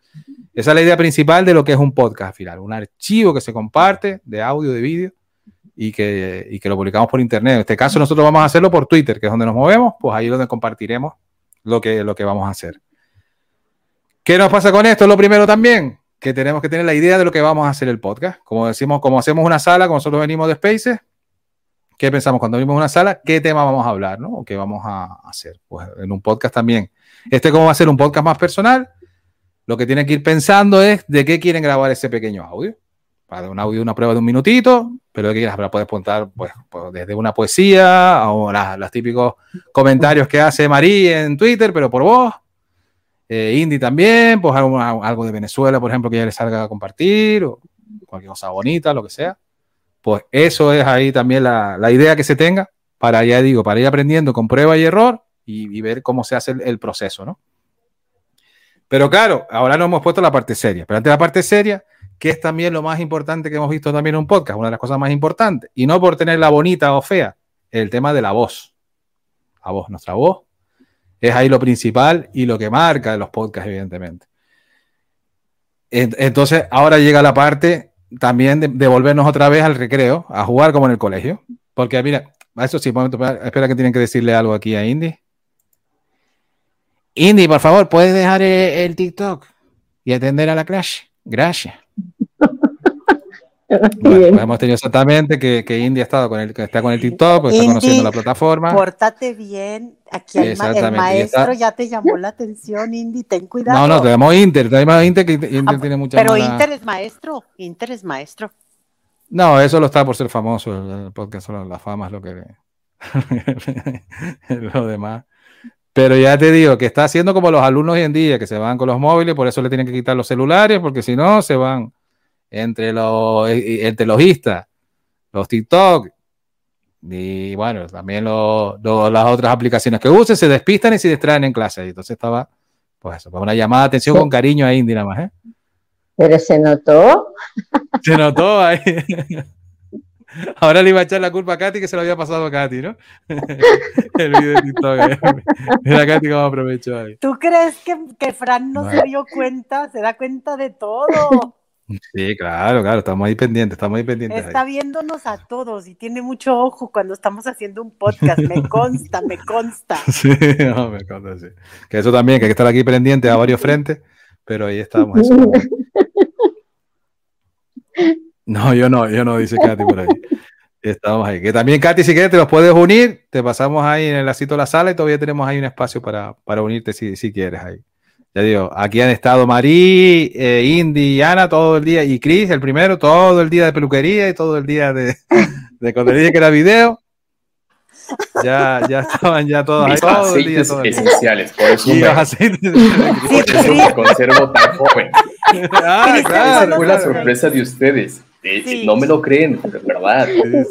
Esa es la idea principal de lo que es un podcast al final, un archivo que se comparte de audio, de vídeo y que, y que lo publicamos por internet. En este caso nosotros vamos a hacerlo por Twitter, que es donde nos movemos, pues ahí es donde compartiremos lo que, lo que vamos a hacer. ¿Qué nos pasa con esto? Lo primero también, que tenemos que tener la idea de lo que vamos a hacer el podcast. Como decimos, como hacemos una sala, como nosotros venimos de Spaces, ¿qué pensamos cuando venimos a una sala? ¿Qué tema vamos a hablar, no? ¿O qué vamos a hacer? Pues en un podcast también. Este, como va a ser un podcast más personal, lo que tienen que ir pensando es de qué quieren grabar ese pequeño audio. Para un audio, una prueba de un minutito, pero de qué quieras, puedes contar pues, pues, desde una poesía o las- los típicos comentarios que hace Marí en Twitter, pero por voz. Eh, Indy también, pues algo, algo de Venezuela, por ejemplo, que ya le salga a compartir, o cualquier cosa bonita, lo que sea. Pues eso es ahí también la, la idea que se tenga para, ya digo, para ir aprendiendo con prueba y error y, y ver cómo se hace el, el proceso, ¿no? Pero claro, ahora nos hemos puesto la parte seria, pero antes de la parte seria, que es también lo más importante que hemos visto también en un podcast, una de las cosas más importantes, y no por tenerla bonita o fea, el tema de la voz. La voz, nuestra voz, es ahí lo principal y lo que marca los podcasts, evidentemente. En- Entonces, ahora llega la parte también de, volvernos otra vez al recreo, a jugar como en el colegio. Porque, mira, eso sí, momento, espera que tienen que decirle algo aquí a Indy. Indy, por favor, ¿puedes dejar el, el TikTok y atender a la clase? Gracias. Bueno, pues hemos tenido exactamente que, que Indy ha estado con el, que está con el TikTok, pues está Indy, conociendo la plataforma. Pórtate bien. Aquí el, ma- el maestro ya te llamó la atención, Indy, ten cuidado. No, no, tenemos Inter, tenemos Inter que Inter Ah, tiene mucha Pero mala- Inter es maestro, Inter es maestro. No, eso lo está por ser famoso, el, el podcast, solo la fama es lo que lo demás. Pero ya te digo que está haciendo como los alumnos hoy en día, que se van con los móviles, por eso le tienen que quitar los celulares, porque si no, se van entre los, eh, entre los Insta, los TikTok, y bueno, también lo- lo- las otras aplicaciones que usen, se despistan y se distraen en clase. Y entonces estaba, pues eso, pues una llamada de atención con cariño a Indy nada más, ¿eh? Pero se notó. Se notó ahí. Ahora le iba a echar la culpa a Katy que se lo había pasado a Katy, ¿no? El video de TikTok. eh. Mira Katy cómo aprovechó ahí. ¿Tú crees que, que Fran no se dio cuenta? Se da cuenta de todo. Sí, claro, claro, estamos ahí pendientes, estamos ahí pendientes. Está ahí. viéndonos a todos y tiene mucho ojo cuando estamos haciendo un podcast. Me consta, me consta. Sí, no, me consta, sí. Que eso también, que hay que estar aquí pendiente a varios frentes, pero ahí estamos. eso. No, yo no, yo no, dice Katy por ahí. Estamos ahí. Que también, Katy, si quieres, te los puedes unir. Te pasamos ahí en el lacito de la sala y todavía tenemos ahí un espacio para, para unirte si, si quieres ahí. Ya digo, aquí han estado Marí, eh, Indy y Ana todo el día, y Chris, el primero, todo el día de peluquería y todo el día de, de cuando le dije que era video. Ya, ya estaban ya todos ahí todo el día. aceites todo el día. esenciales, por eso, Y me, los aceites de- por eso me conservo tan joven. Ah, claro, Esa fue la sorpresa de ustedes. Eh, Sí. No me lo creen, verdad.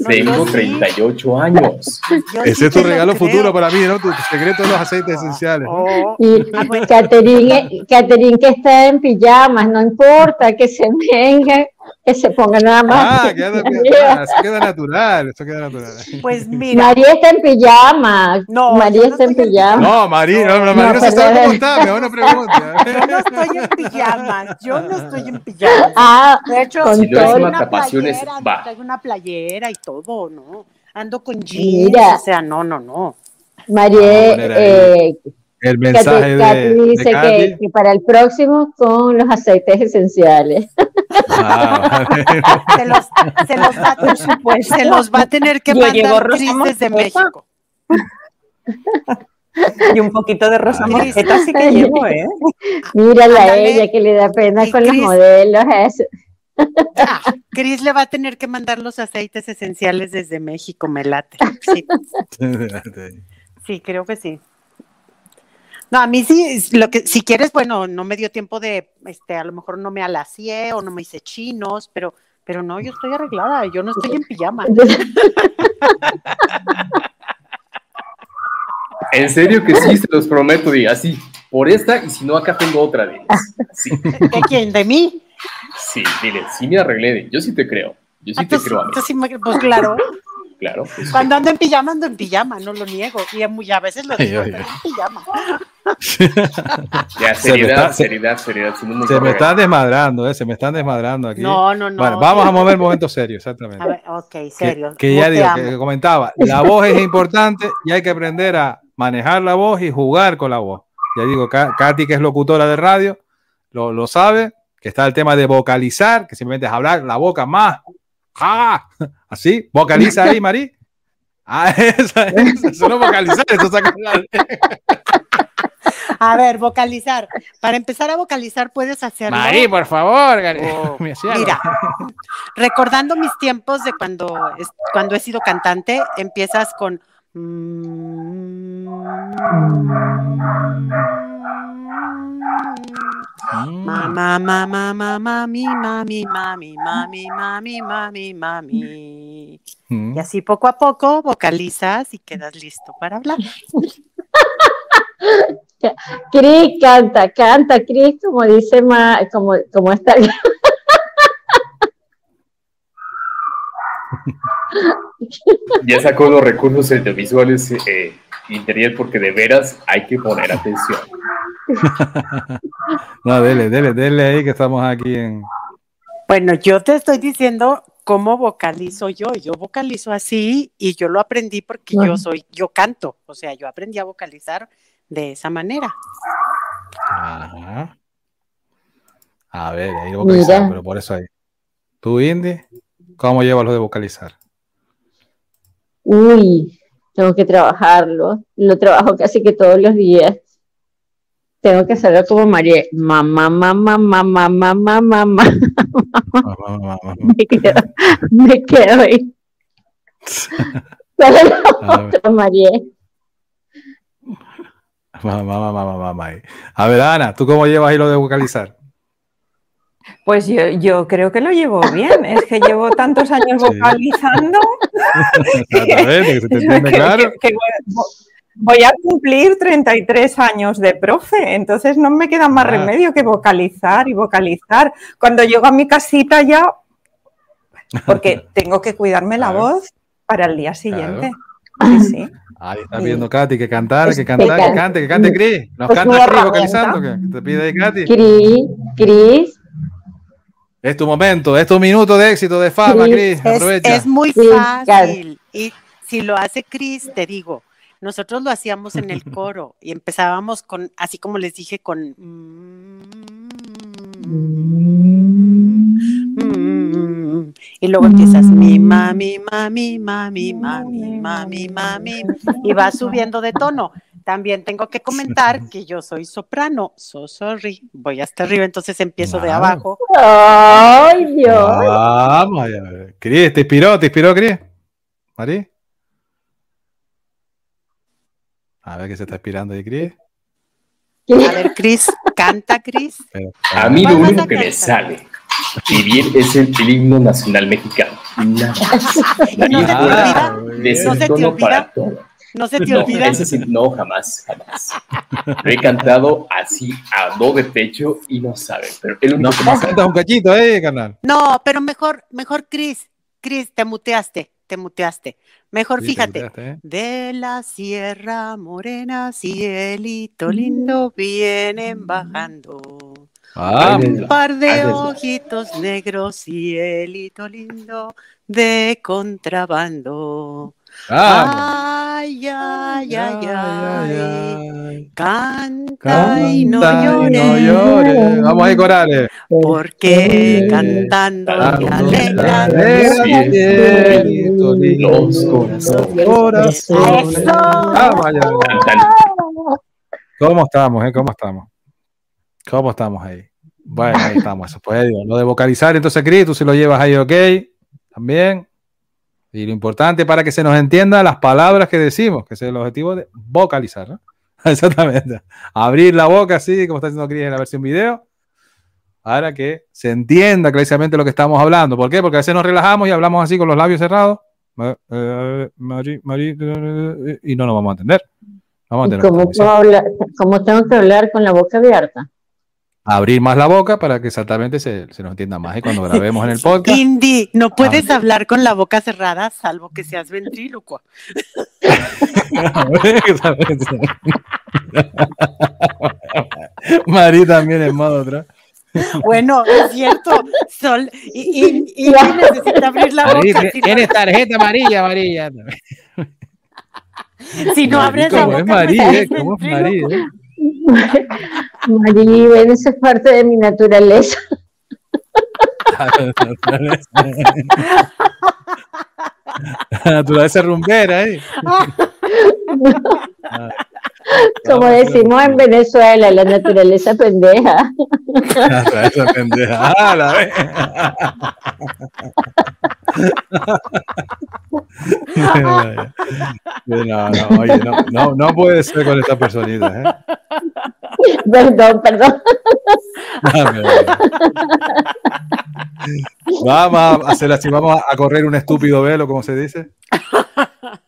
Tengo sí. 38 años. Yo Ese es tu regalo futuro para mí, ¿no? Tu secreto de los aceites esenciales. Oh, Y Caterín, Caterín que está en pijamas, no importa que se venga, que se ponga nada más. Ah, queda, queda- eso queda natural, eso queda natural. pues mira, María está en pijamas. No, María no está en pijamas. No, Marí, no, no, Marí no, No, se sabe cómo está, me da una pregunta. yo no estoy en pijamas, yo no estoy en pijamas. Ah, De hecho, con Si todo. una playera, va. traigo una playera y todo, ¿no? Ando con jeans, Mira. o sea, no, no, no. María, Vamos a poner ahí. eh, El Katy- mensaje Katy de, dice de Katy. que, que para el próximo con los aceites esenciales. Ah. Se los, se los va, Por supuesto. se los va a tener que Yo mandar desde mosqueta. México. Y un poquito de rosa mosqueta sí que llevo, ¿eh? Mírala a ella que le da pena con los Cris- modelos. Eso. Ah, Cris le va a tener que mandar los aceites esenciales desde México, me late. Sí, sí, creo que sí. No, a mí sí, lo que, si quieres, bueno, no me dio tiempo de, este, a lo mejor no me alacié o no me hice chinos, pero, pero no, yo estoy arreglada, yo no estoy en pijama. En serio que sí, se los prometo, diga así. Por esta, y si no, acá tengo otra de. Sí, ¿De quién? ¿De mí? sí, dile, sí me arreglé. Yo sí te creo. Yo sí Ah, te pues, creo a mí. entonces sí me- pues claro, Claro. pues, cuando ando en pijama, ando en pijama, no lo niego. Y a veces lo digo, Ay, ay, "Estoy en pijama. ya, Se me seriedad, está- se- seriedad, seriedad. nos Se me arreglan. están desmadrando, eh, se me están desmadrando aquí. No, no, no. Bueno, vamos a mover el momento serio, exactamente. A ver, ok, Que- serio. Que, ya digo, que comentaba, la voz es importante y hay que aprender a manejar la voz y jugar con la voz. Ya digo, Ka- Katy, que es locutora de radio, lo, lo sabe, que está el tema de vocalizar, que simplemente es hablar la boca más. ¡Ah! Así, vocaliza ahí, Marí. Ah, esa, esa, eso no vocalizar, eso saca la- A ver, vocalizar. Para empezar a vocalizar puedes hacerlo. Marí, por favor. Gary. Oh. Mira, recordando mis tiempos de cuando, cuando he sido cantante, empiezas con. Mamá, mamá, mamá, mami, mami, mami, mami, mami, mami, mami. Mm. Y así poco a poco vocalizas y quedas listo para hablar. Cris canta, canta, Cris, como dice Ma, como, como está. Ya sacó los recursos audiovisuales eh, interior porque de veras hay que poner atención. No, dele, dele, dele ahí que estamos aquí en. Bueno, yo te estoy diciendo cómo vocalizo yo. Yo vocalizo así y yo lo aprendí porque yo soy, yo canto. O sea, yo aprendí a vocalizar de esa manera. Ajá. A ver, ahí vocalizar, Mira. pero por eso ahí. ¿Tú, Indy? ¿Cómo llevas lo de vocalizar? Uy, tengo que trabajarlo. Lo trabajo casi que todos los días. Tengo que hacerlo como María. Mamá, mamá, mamá, mamá, mamá. Me quedo, me quedo ahí. ¿Cuál es la otra, María? Mamá, mamá, mamá. A ver, Ana, ¿tú cómo llevas ahí lo de vocalizar? Pues yo, yo creo que lo llevo bien. Es que llevo tantos años vocalizando. Voy- a cumplir 33 años de profe, entonces no me queda más Ah. remedio que vocalizar y vocalizar. Cuando llego a mi casita ya, porque tengo que cuidarme la voz para el día siguiente. Sí. Ahí está pidiendo Katy que cantar, que cantar, que cante. que cante Cris. Nos Pues canta Cris vocalizando. que Te pide ahí Katy. Cris, Cris, Es tu momento, es tu minuto de éxito, de fama, Cris. Es, Aprovecha. es muy fácil. Y si lo hace Cris, te digo, nosotros lo hacíamos en el coro y empezábamos con, así como les dije, con... Y luego empiezas mi mami, mami, mami, mami, mami, mami, y vas subiendo de tono. También tengo que comentar que yo soy soprano. So sorry. Voy hasta arriba, entonces empiezo de abajo. ¡Ay, Dios! Vamos allá. Cris, ¿te inspiró? ¿Te inspiró, Cris? ¿Mari? A ver qué se está inspirando ahí, Cris. A ver, Cris, canta, Cris. A mí lo único que me sale vivir es el, el himno nacional mexicano. Nada más. La ¿No ese ¿No se te tono olvida? para todo. ¿No se te No, olvida? ese sí, no, jamás, jamás. Lo he cantado así a do de pecho y no saben, pero el único No, que cantas un cachito ahí, carnal. No, pero mejor, mejor, Cris. Cris, te muteaste, te muteaste. Mejor, Sí, fíjate. ¿eh? De la Sierra Morena, cielito lindo, vienen bajando. Vamos. Un par de ojitos negros, cielito lindo, de contrabando. Vamos. Ay, ay, ay, ay. Canta, y no y llores. Vamos ahí, corales. porque cantando te alegran. Cielito lindo. Los corazones. ¿Cómo estamos, eh? ¿Cómo estamos? ¿Cómo estamos ahí? Bueno, ahí estamos. Eso pues, digo, lo de vocalizar, entonces, Cris, tú si lo llevas ahí, ok, también. Y lo importante para que se nos entienda las palabras que decimos, que es el objetivo de vocalizar, ¿no? Exactamente. Abrir la boca así, como está haciendo Cris en la versión video, para que se entienda clarísimamente lo que estamos hablando. ¿Por qué? Porque a veces nos relajamos y hablamos así con los labios cerrados. eh, y no nos vamos a entender. Vamos a ¿Y entender hablar, cómo tengo que hablar con la boca abierta? Abrir más la boca para que exactamente se, se nos entienda más. Y cuando grabemos en el podcast, Indy, no puedes hablar con la boca cerrada, salvo que seas ventrílocuo. Mari también en modo atrás. Bueno, es cierto. Sol, y, y- necesita abrir la boca. Si no, Tienes tarjeta amarilla, amarilla. si no abres la ¿Cómo boca, es pues eh? ¿Cómo es eh? Marí, ven, eso es parte de mi naturaleza. La naturaleza rumbera, ¿eh? Como decimos en Venezuela, la naturaleza pendeja. La naturaleza pendeja. Ah, la. No, no, oye, no, no, no puede ser con esta personita, ¿eh? Perdón, perdón. Dame. Vamos a hacer así, vamos a correr un estúpido velo, como se dice.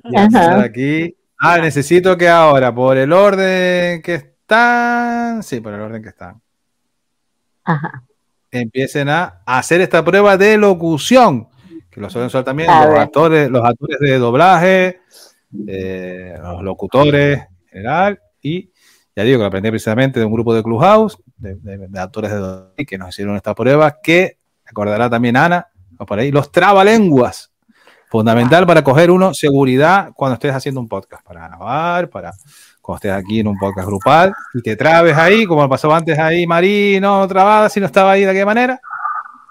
Y a aquí. Ah, necesito que ahora, por el orden que están, sí, por el orden que están, Ajá. empiecen a hacer esta prueba de locución, que lo suelen usar también A los ver. actores, los actores de doblaje, eh, los locutores en general, y ya digo que lo aprendí precisamente de un grupo de Clubhouse, de, de- de actores de doblaje que nos hicieron esta prueba, que acordará también Ana, o por ahí, los trabalenguas. Fundamental para coger uno seguridad cuando estés haciendo un podcast, para grabar, para cuando estés aquí en un podcast grupal y te trabes ahí, como pasó antes ahí, Marí, no trabada, si no estaba ahí de qué manera.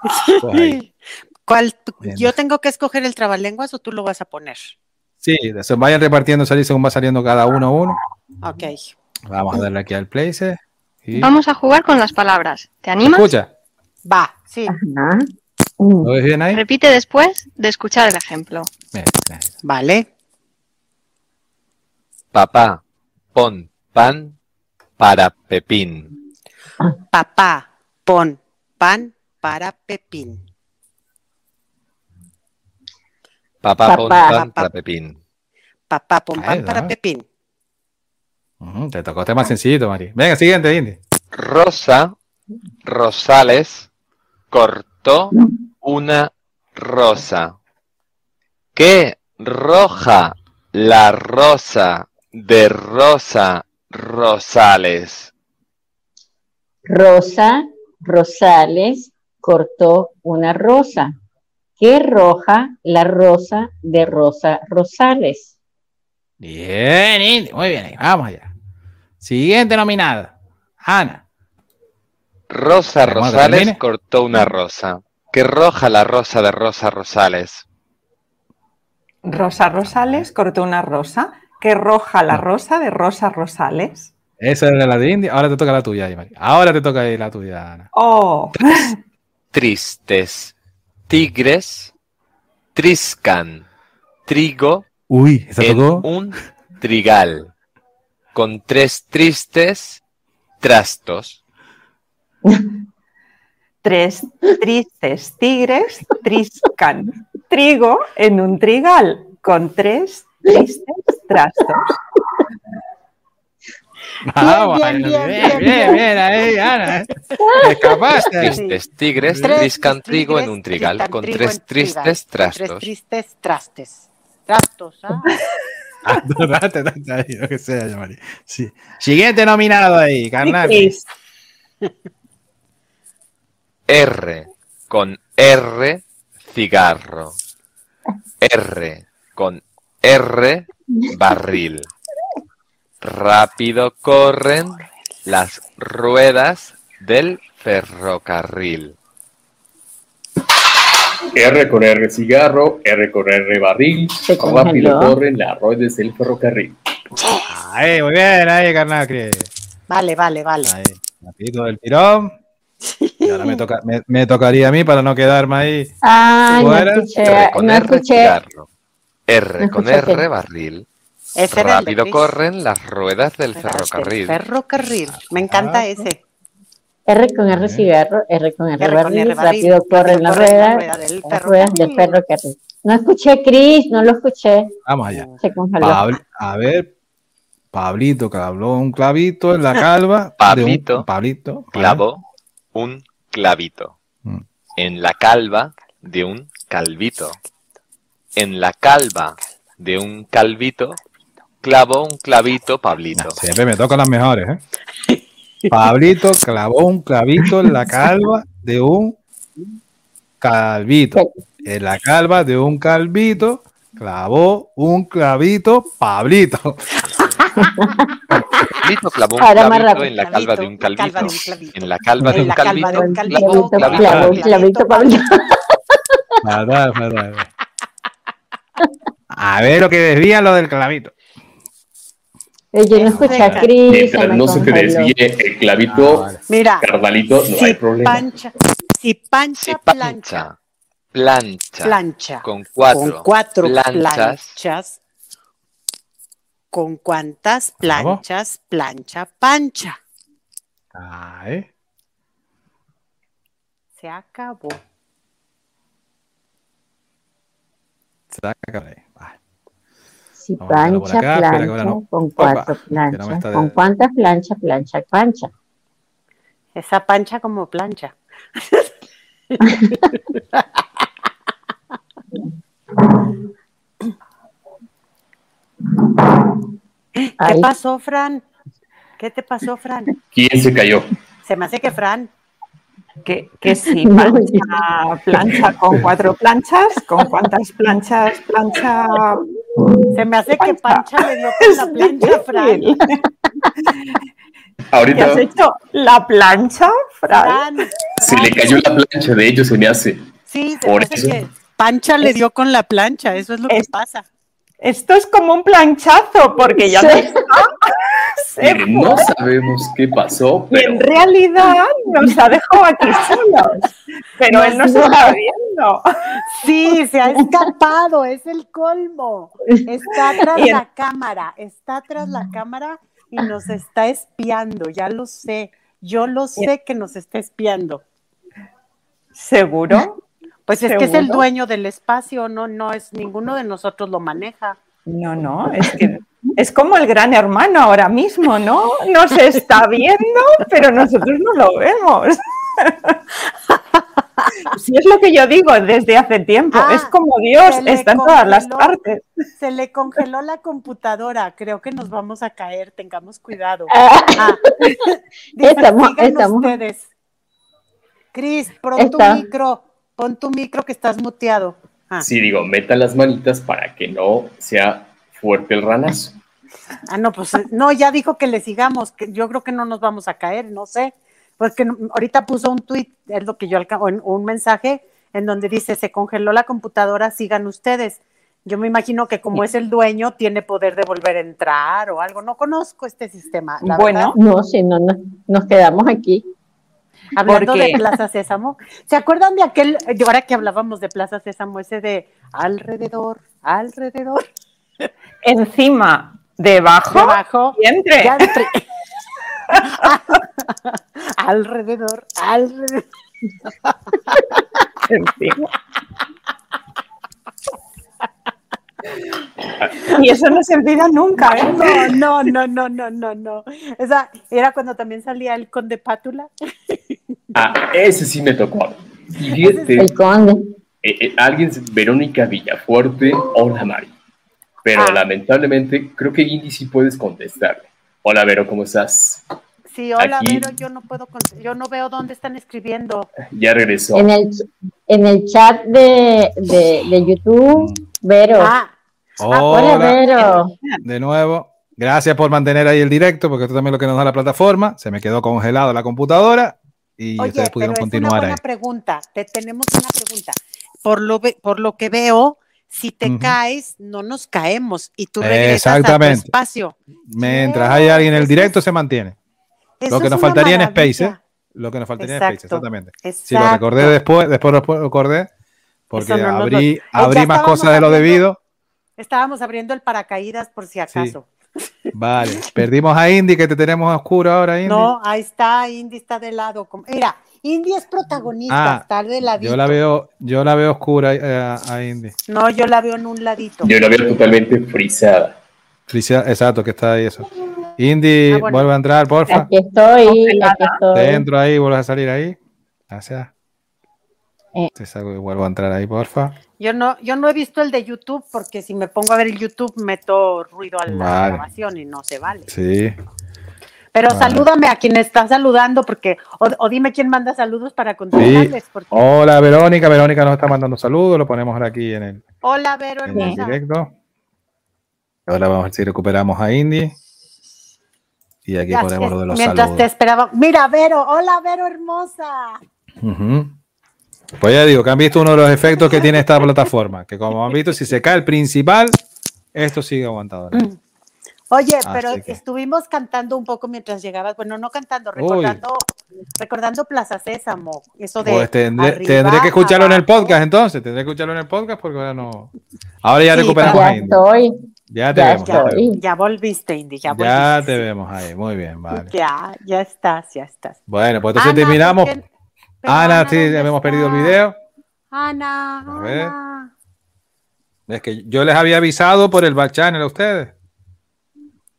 Pues ahí. ¿Cuál? Bien. ¿Yo tengo que escoger el trabalenguas o tú lo vas a poner? Sí, se vayan repartiendo salir según va saliendo cada uno uno. Ok. Vamos a darle aquí al place. Y... Vamos a jugar con las palabras. ¿Te animas? Escucha, Va, sí. Ajá. ¿lo ves bien ahí? Repite después de escuchar el ejemplo. Bien, bien. Vale. Papá, pon pan para Pepín. Papá, pon pan para Pepín. Papá, pon Papá. pan para Pepín. Papá, pon pan para. Pepín. Ujú, te tocó tema sencillito, Mari. Venga, siguiente, Indy. Rosa Rosales cortó una rosa. ¿Qué roja la rosa de Rosa Rosales? Rosa Rosales cortó una rosa. ¿Qué roja la rosa de Rosa Rosales? Bien, Indy. Muy bien. ahí, Vamos allá. Siguiente nominada. Ana. Rosa Rosales cortó una rosa. ¿Qué roja la rosa de Rosa Rosales? Rosa Rosales cortó una rosa. que roja la rosa de Rosa Rosales. Esa era la de India. Ahora te toca la tuya, María. Ahora te toca la tuya, Ana. Oh, Tristes tigres triscan trigo Uy, en tocó. un trigal con tres tristes trastos. tres tristes tigres triscan trigo en un trigal con tres tristes trastos. Vamos, bien, bien, bien, bien, bien, bien, bien. ahí, Ana. Te escapaste. Tristes tigres triscan trigo en un trigal con tres tristes con Tres trastos. tristes trastes. Trastos, ¿ah? Ah, lo que sea, ya, María. Sí. Siguiente nominado ahí, carnal. R con R cigarro. R con R barril. Rápido corren las ruedas del ferrocarril. R con R cigarro, R con R barril, rápido corren las ruedas del ferrocarril. Ahí, muy bien, ahí, carnal. Vale, vale, vale. Ahí, rapidito del tirón. Y ahora me, toca, me, me tocaría a mí para no quedarme ahí. Ay, no escuché, R con no R escuché. cigarro. R No con escuché R barril. Ese era el de Rápido Chris. corren las ruedas del ferrocarril. Ferrocarril. Me encanta Ah, ese. R con R cigarro, R con R, R con barril, R barril, rápido corren las ruedas, rueda del las ruedas del ferrocarril. No escuché, Cris, no lo escuché. Vamos allá. Se congeló. Pabl- a ver, Pablito clavó un clavito en la calva. de un- Pablito Pablito. Clavó un clavito. Mm. En la calva de un calvito. En la calva de un calvito clavó un clavito Pablito. Siempre me tocan las mejores, ¿eh? Pablito clavó un clavito en la calva de un calvito. En la calva de un calvito clavó un clavito Pablito. Pablito clavó un Ahora más clavito rápido. en la calva de un calvito. calva de un clavito. En la calva de En un la calva de calvito un clavó un clavito Pablito. clavito, Pablito. Fatal, fatal. A ver lo que desvía lo del clavito. Yo no escuché a Cris, se Mientras no se te desvíe el clavito, Ah. Mira, carnalito, no si hay problema. pancha, si pancha, Si plancha, plancha, plancha, plancha, con cuatro, con cuatro planchas, planchas, con cuántas planchas, plancha, pancha. Ay. Se acabó. Sácale. Vale. Si Vamos plancha, acá, plancha, no. con Opa, cuatro planchas. de- ¿Con cuántas planchas, plancha, plancha? Esa pancha como plancha. ¿Qué Ay, pasó, Fran? ¿Qué te pasó, Fran? ¿Quién se cayó? Se me hace que Fran. que, que si No, plancha, plancha con cuatro planchas, ¿con cuántas planchas plancha? Se me hace que Pancha. Le dio con la plancha Fran. ¿Qué Ahorita has hecho? ¿La plancha, Fran? Fran, se le cayó la plancha, de hecho se me hace. sí, se Por me hace eso. que Pancha le dio con la plancha, eso es lo que pasa. Esto es como un planchazo, porque ya Sí. no está. No sabemos qué pasó, pero en realidad nos ha dejado aquí solos. Pero él no se está viendo. Sí, se ha escapado, es el colmo. Está tras la cámara, está tras la cámara y nos está espiando, ya lo sé. Yo lo sé que nos está espiando. ¿Seguro? Pues es que es el dueño del espacio, no, no es ninguno de nosotros lo maneja. No, no, es que es como el gran hermano ahora mismo, ¿no? Nos está viendo, pero nosotros no lo vemos. Si es lo que yo digo desde hace tiempo, Ah, es como Dios, está en todas las partes. Se le congeló la computadora, creo que nos vamos a caer, tengamos cuidado. Ah, Ah, dice, Estamos- ustedes. Cris, pon Está. tu micro, pon tu micro que estás muteado. Ah, sí digo, meta las manitas para que no sea fuerte el ranazo. ah, no, pues no, ya dijo que le sigamos, que yo creo que no nos vamos a caer, no sé. Pues que ahorita puso un tweet, es lo que yo alcanzo, un mensaje en donde dice, se congeló la computadora, sigan ustedes. Yo me imagino que como es el dueño, tiene poder de volver a entrar o algo. No conozco este sistema. la Bueno, verdad. No, si no, no, nos quedamos aquí. Hablando de Plaza Sésamo, ¿se acuerdan de aquel, de ahora que hablábamos de Plaza Sésamo, ese de alrededor, alrededor, encima, debajo, debajo, y entre. ya entre- alrededor, alrededor. encima. Y eso no se olvida nunca, ¿eh? No, no, no, no, no, no, no. Esa era cuando también salía el conde Pátula. Ah, ese sí me tocó. Y fíjate, El conde. eh, eh, alguien, Verónica Villafuerte, hola Mari. Pero Ah. lamentablemente creo que Indy sí puedes contestarle. Hola Vero, ¿cómo estás? Sí, hola, Aquí. pero yo no puedo, yo no veo dónde están escribiendo. Ya regresó. En el, en el chat de, de, de YouTube, Vero. Ah, Hola, Hola, Vero. de nuevo. Gracias por mantener ahí el directo, porque esto también es lo que nos da la plataforma. Se me quedó congelado la computadora y oye, ustedes pudieron pero es una continuar ahí. buena pregunta. Te tenemos una pregunta. Por lo, por lo que veo, si te caes, no nos caemos y tú regresas a tu Exactamente. espacio. Mientras hay alguien en el directo, se mantiene. Eso Lo que nos faltaría en Space, ¿eh? maravilla. Lo que nos faltaría en Space, Exacto, exactamente. Sí, lo exacto. recordé después, después lo recordé, porque no abrí, Eh, abrí más cosas de lo abriendo- debido. Estábamos abriendo el paracaídas por si acaso. Vale, perdimos a Indy, que te tenemos a oscuro ahora, Indy. No, ahí está, Indy está de lado. Mira, Indy es protagonista, Ah, está de ladito. Yo la veo, yo la veo oscura eh, a, Indy. No, yo la veo en un ladito. Yo la veo totalmente frisada. Tricia- Exacto, que está ahí eso. Indy, Ah, bueno. vuelve a entrar, porfa. Aquí estoy, aquí estoy. Dentro ahí, vuelves a salir ahí. Gracias. Eh. Te salgo y vuelvo a entrar ahí, porfa. Yo no, yo no he visto el de YouTube porque si me pongo a ver el YouTube meto ruido a la Vale. grabación y no se vale. Sí. Pero salúdame a quien está saludando porque o, o dime quién manda saludos para Sí. contestarles. porque- Hola, Verónica. Verónica nos está mandando saludos. Lo ponemos ahora aquí en el, Hola, Vero en el directo. Ahora vamos a ver si recuperamos a Indy. Y aquí ponemos lo de los mientras te saludos. esperaba. Mira, Vero, hola, Vero hermosa. Ujú. Pues ya digo que han visto uno de los efectos que tiene esta plataforma. Que como han visto, si se cae el principal, esto sigue aguantado. Oye, Así pero que- estuvimos cantando un poco mientras llegabas. Bueno, no cantando, recordando, recordando Plaza Sésamo. Eso de. Pues tendré, arriba, tendré que escucharlo en el podcast entonces. Tendré que escucharlo en el podcast porque ahora no. Ahora ya Sí, recuperamos Ya a Indy. estoy. Ya te ya vemos. Ya estoy. volviste, Indy, ya volviste. Ya te vemos ahí. Muy bien, vale. Ya, ya estás, ya estás. Bueno, pues entonces Ana, terminamos. ¿por qué- pero Ana, sí, ¿dónde habíamos perdido el video. Ana, A ver. Ana. Es que yo les había avisado por el back channel a ustedes.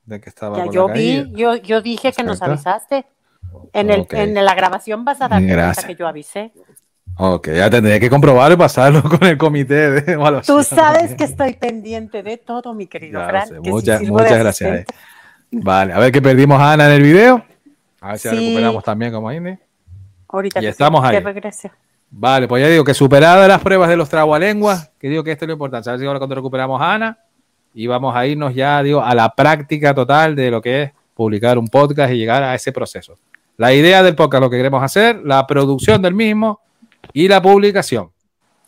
De que estaba Ya con yo la vi, yo, yo dije que nos avisaste. En, el, Ok. en la grabación vas a Gracias. cuenta que yo avisé. Ok, ya tendré que comprobar y pasarlo con el comité de evaluación. Tú sabes que estoy pendiente de todo, mi querido Fran. que sirvo de muchas gracias. eh. Vale, a ver que perdimos a Ana en el video. A ver si la Sí. recuperamos también como Indy. Ahorita Y te- estamos te ahí. regreso. Vale, pues ya digo que superadas las pruebas de los trabalenguas, que digo que esto es lo importante. A ver si ahora cuando recuperamos a Ana y vamos a irnos ya, digo, a la práctica total de lo que es publicar un podcast y llegar a ese proceso. La idea del podcast, lo que queremos hacer, la producción del mismo y la publicación.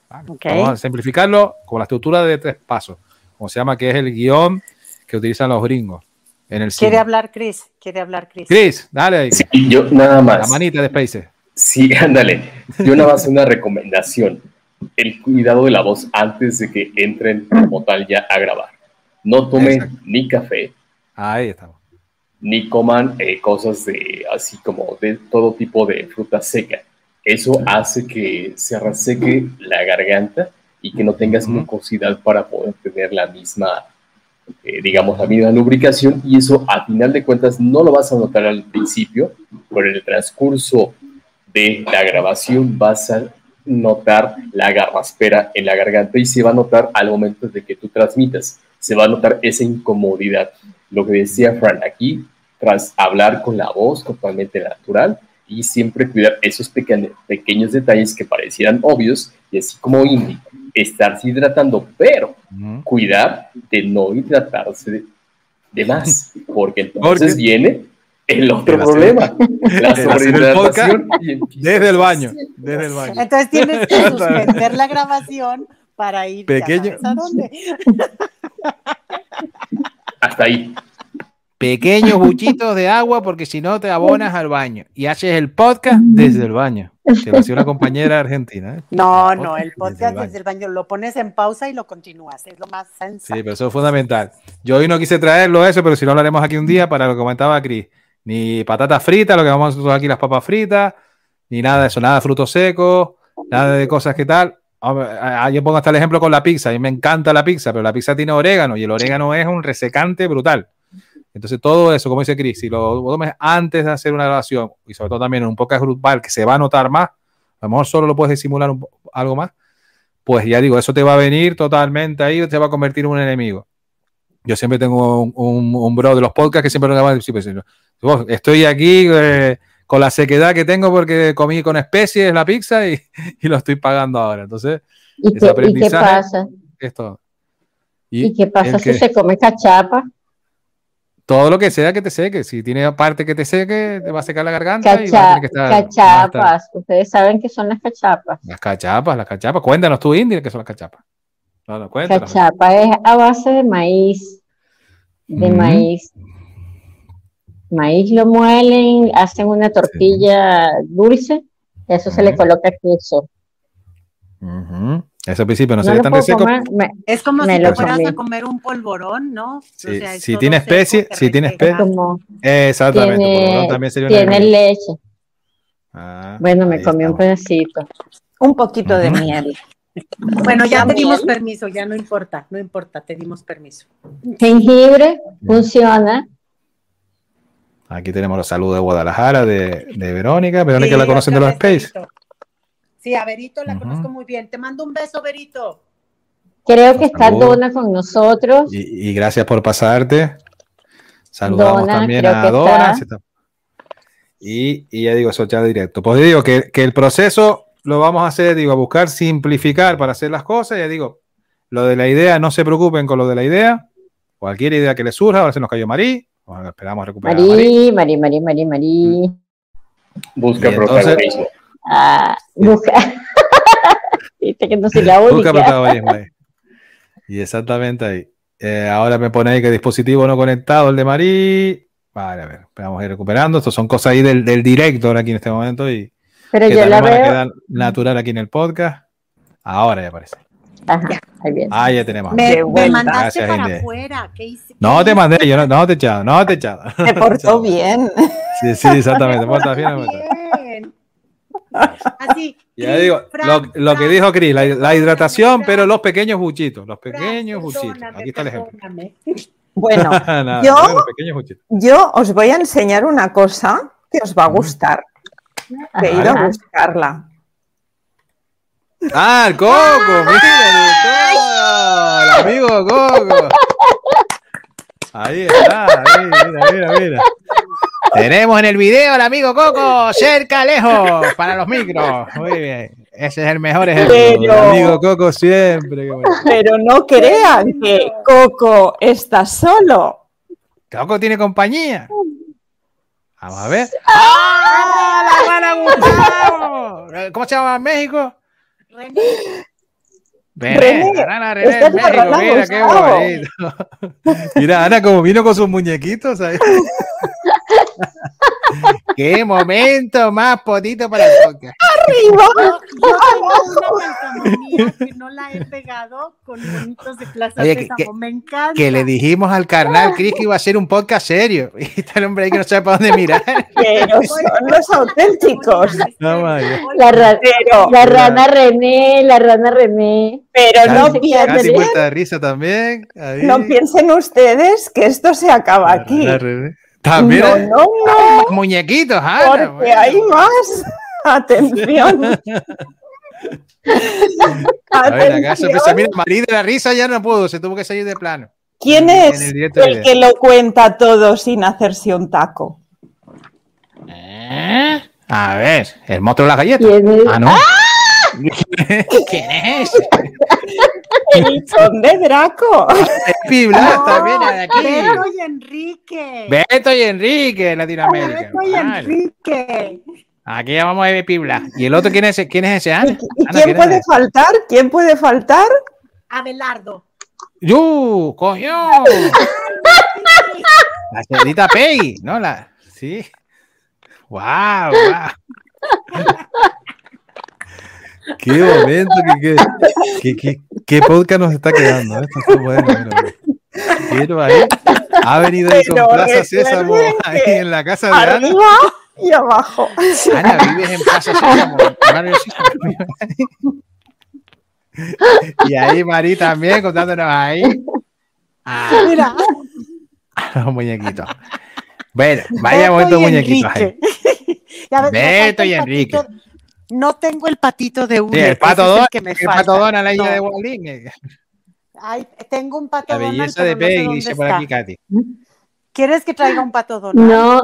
Vale. Vamos a simplificarlo con la estructura de tres pasos, como se llama, que es el guion que utilizan los gringos en el Quiere hablar Chris, quiere hablar Chris. Chris, dale ahí. Sí, yo nada La más. manita de Spaces. Sí, ándale. Yo nada más una recomendación. El cuidado de la voz antes de que entren como tal ya a grabar. No tomen Exacto. ni café, Ahí estamos. ni coman eh, cosas de así como de todo tipo de fruta seca. Eso hace que se reseque la garganta y que no tengas Ujú. mucosidad para poder tener la misma, eh, digamos, la misma lubricación y eso a final de cuentas no lo vas a notar al principio, pero en el transcurso de la grabación vas a notar la garraspera en la garganta y se va a notar al momento de que tú transmitas, se va a notar esa incomodidad. Lo que decía Fran aquí, tras hablar con la voz totalmente natural y siempre cuidar esos pequeños, pequeños detalles que parecieran obvios y así como Indy, estarse hidratando, pero cuidar de no hidratarse de, de más, porque entonces Porque- viene el otro hacer- problema, la sobrehidratación. Desde el baño, desde el baño. Entonces tienes que suspender la grabación para ir Pequeño. a dónde. Hasta ahí. Pequeños buchitos de agua porque si no te abonas al baño y haces el podcast desde el baño. Que lo hacía una compañera argentina. ¿eh? No, El no, el desde podcast desde el baño lo pones en pausa y lo continúas, es lo más sensato. Sí, pero eso es fundamental. Yo hoy no quise traerlo eso, pero si no lo haremos aquí un día para lo que comentaba Cris. Ni patatas fritas, lo que vamos a nosotros aquí las papas fritas, ni nada de eso, nada de frutos secos, nada de cosas que tal. Yo pongo hasta el ejemplo con la pizza. A mí me encanta la pizza, pero la pizza tiene orégano y el orégano es un resecante brutal. Entonces, todo eso, como dice Chris, si lo tomes antes de hacer una grabación y sobre todo también en un podcast grupal que se va a notar más, a lo mejor solo lo puedes disimular un algo más, pues ya digo, eso te va a venir totalmente ahí, te va a convertir en un enemigo. Yo siempre tengo un, un, un bro de los podcasts que siempre lo va a decir, pues, "Vos, estoy aquí eh, con la sequedad que tengo porque comí con especies la pizza y, y lo estoy pagando ahora. Entonces, ¿Y qué, y qué aprendizaje pasa? es todo. ¿Y qué pasa si que- se come cachapa? todo lo que sea que te seque. Si tiene parte que te seque, te va a secar la garganta y vas a Cacha- tener que estar- vas a estar- cachapas. Ustedes saben qué son las cachapas. Las cachapas, las cachapas. Cuéntanos tú, India, qué son las cachapas. No, no, cuéntanos. Cachapa es a base de maíz. De maíz. Maíz lo muelen, hacen una tortilla dulce, eso se le coloca queso. Eso al principio no, No se ve tan puedo de seco. comer, me- Es como me si lo te fueras a comer un polvorón, ¿no? Sí, sea, si tiene especie, si tiene especie. Exactamente. tiene, polvorón también sería tiene leche. Ah, Bueno, me comí un pedacito. Un poquito de miel. Bueno, ya te dimos permiso, ya no importa, no importa, te dimos permiso. Jengibre funciona. Aquí tenemos los saludos de Guadalajara, de, de Verónica. Verónica Sí, la conocen de los Space. Berito. Sí, a Berito la Ujú. conozco muy bien. Te mando un beso, Berito. Creo que está. Dona con nosotros. Y, y gracias por pasarte. Saludamos Donna, también a si está- Y, y ya digo, eso ya directo. Pues digo que, que el proceso lo vamos a hacer, digo, a buscar simplificar para hacer las cosas. Ya digo, lo de la idea, no se preocupen con lo de la idea. Cualquier idea que les surja, ahora se nos cayó Marí. Bueno, esperamos recuperar Marí. Marí, Marí, Marí, Marí, Marí. Busca protagonismo. Ah, busca. Viste que no soy la Busca única. protagonismo ahí. Y exactamente ahí. Eh, ahora me pone ahí que dispositivo no conectado, el de Marí. Vale, a ver, vamos a ir recuperando. Estos son cosas ahí del, del directo ahora aquí en este momento y Pero que yo la también van a veo. quedar natural aquí en el podcast. Ahora ya aparece. Ajá, ahí viene. Ah, ya tenemos. Me, me mandaste Gracias, para afuera. ¿Qué hice? No ¿Qué te mandé, yo no, no te he echado, no te he echado. Se portó bien. Sí, sí, exactamente. bien, bien. Bien. Así. Ya digo, Fran, lo, lo que dijo Cris, la, hidratación, pero los pequeños buchitos, los pequeños buchitos. Aquí está el ejemplo. Bueno, Nada, yo- yo os voy a enseñar una cosa que os va a gustar. Que he ido a buscarla. Ah, el Coco, mira, el amigo Coco. Ahí está, ahí, mira, mira, mira. Tenemos en el video al amigo Coco, cerca, lejos, para los micros. Muy bien. Ese es el mejor ejemplo. El Pero- amigo Coco siempre. Pero no crean que Coco está solo. Coco tiene compañía. Vamos a ver. ¡Ah, la hermana Gustavo! ¿Cómo se llama en México? René, México, mira qué Gustavo. bonito. Mira, Ana, como vino con sus muñequitos ahí. Qué momento más potito para el podcast. ¡Arriba! yo tengo una calcamonía que no la he pegado con monitos de Plaza Oye, que- Sésamo. Me encanta. Que le dijimos al carnal Chris que iba a ser un podcast serio. Y está el hombre ahí que no sabe para dónde mirar. Pero son los auténticos. No, vaya. La, ra- Pero, la rana René, la rana René. pero no, piensen, Casi muerta de risa también. Ahí. no piensen ustedes que esto se acaba aquí. La. También. No, no, no, Muñequitos, Ana. porque bueno. hay más. Atención. A ver, acá se Atención. empezó- mira, Marí de la risa ya no pudo, se tuvo que salir de plano. ¿Quién en es el de que lo cuenta todo sin hacerse un taco? ¿Eh? A ver, el monstruo de las galletas. ¿Quién es? Ah, no. ¿Quién es? El conde Draco. Pibla también de aquí. Beto y Enrique. Beto y Enrique de Latinoamérica. Beto y Vale. Enrique. Aquí ya vamos a ver Pibla. ¿Y el otro quién es? ¿Quién es ese? Ana? ¿Y Ana, quién ¿quién puede es? faltar? ¿Quién puede faltar? Abelardo. ¡Yu! ¡Coño! La señorita Peggy, ¿no? La, sí. ¡Wow! wow. ¡Qué momento! ¡Qué, qué, qué, qué podcast nos está quedando! ¿eh? Esto está bueno. mira. Quiero ahí. Ha venido ahí con Plaza Sésamo ahí en la casa de Ana. Y abajo. Ana, vives en Plaza Sésamo. Mario. Y ahí Mari también contándonos ahí. Ah, Mira, los muñequitos. Bueno, vaya y muñequitos ahí. Ves, Beto y Enrique. patito- No tengo el patito de uno. Sí, el pato Donald, que me el falta. pato Donald, la hija No. de Wally. eh, Ay, tengo un pato La Donald, belleza pero de no sé Peggy, dice por aquí Katy. ¿Quieres que traiga un pato Donald? No,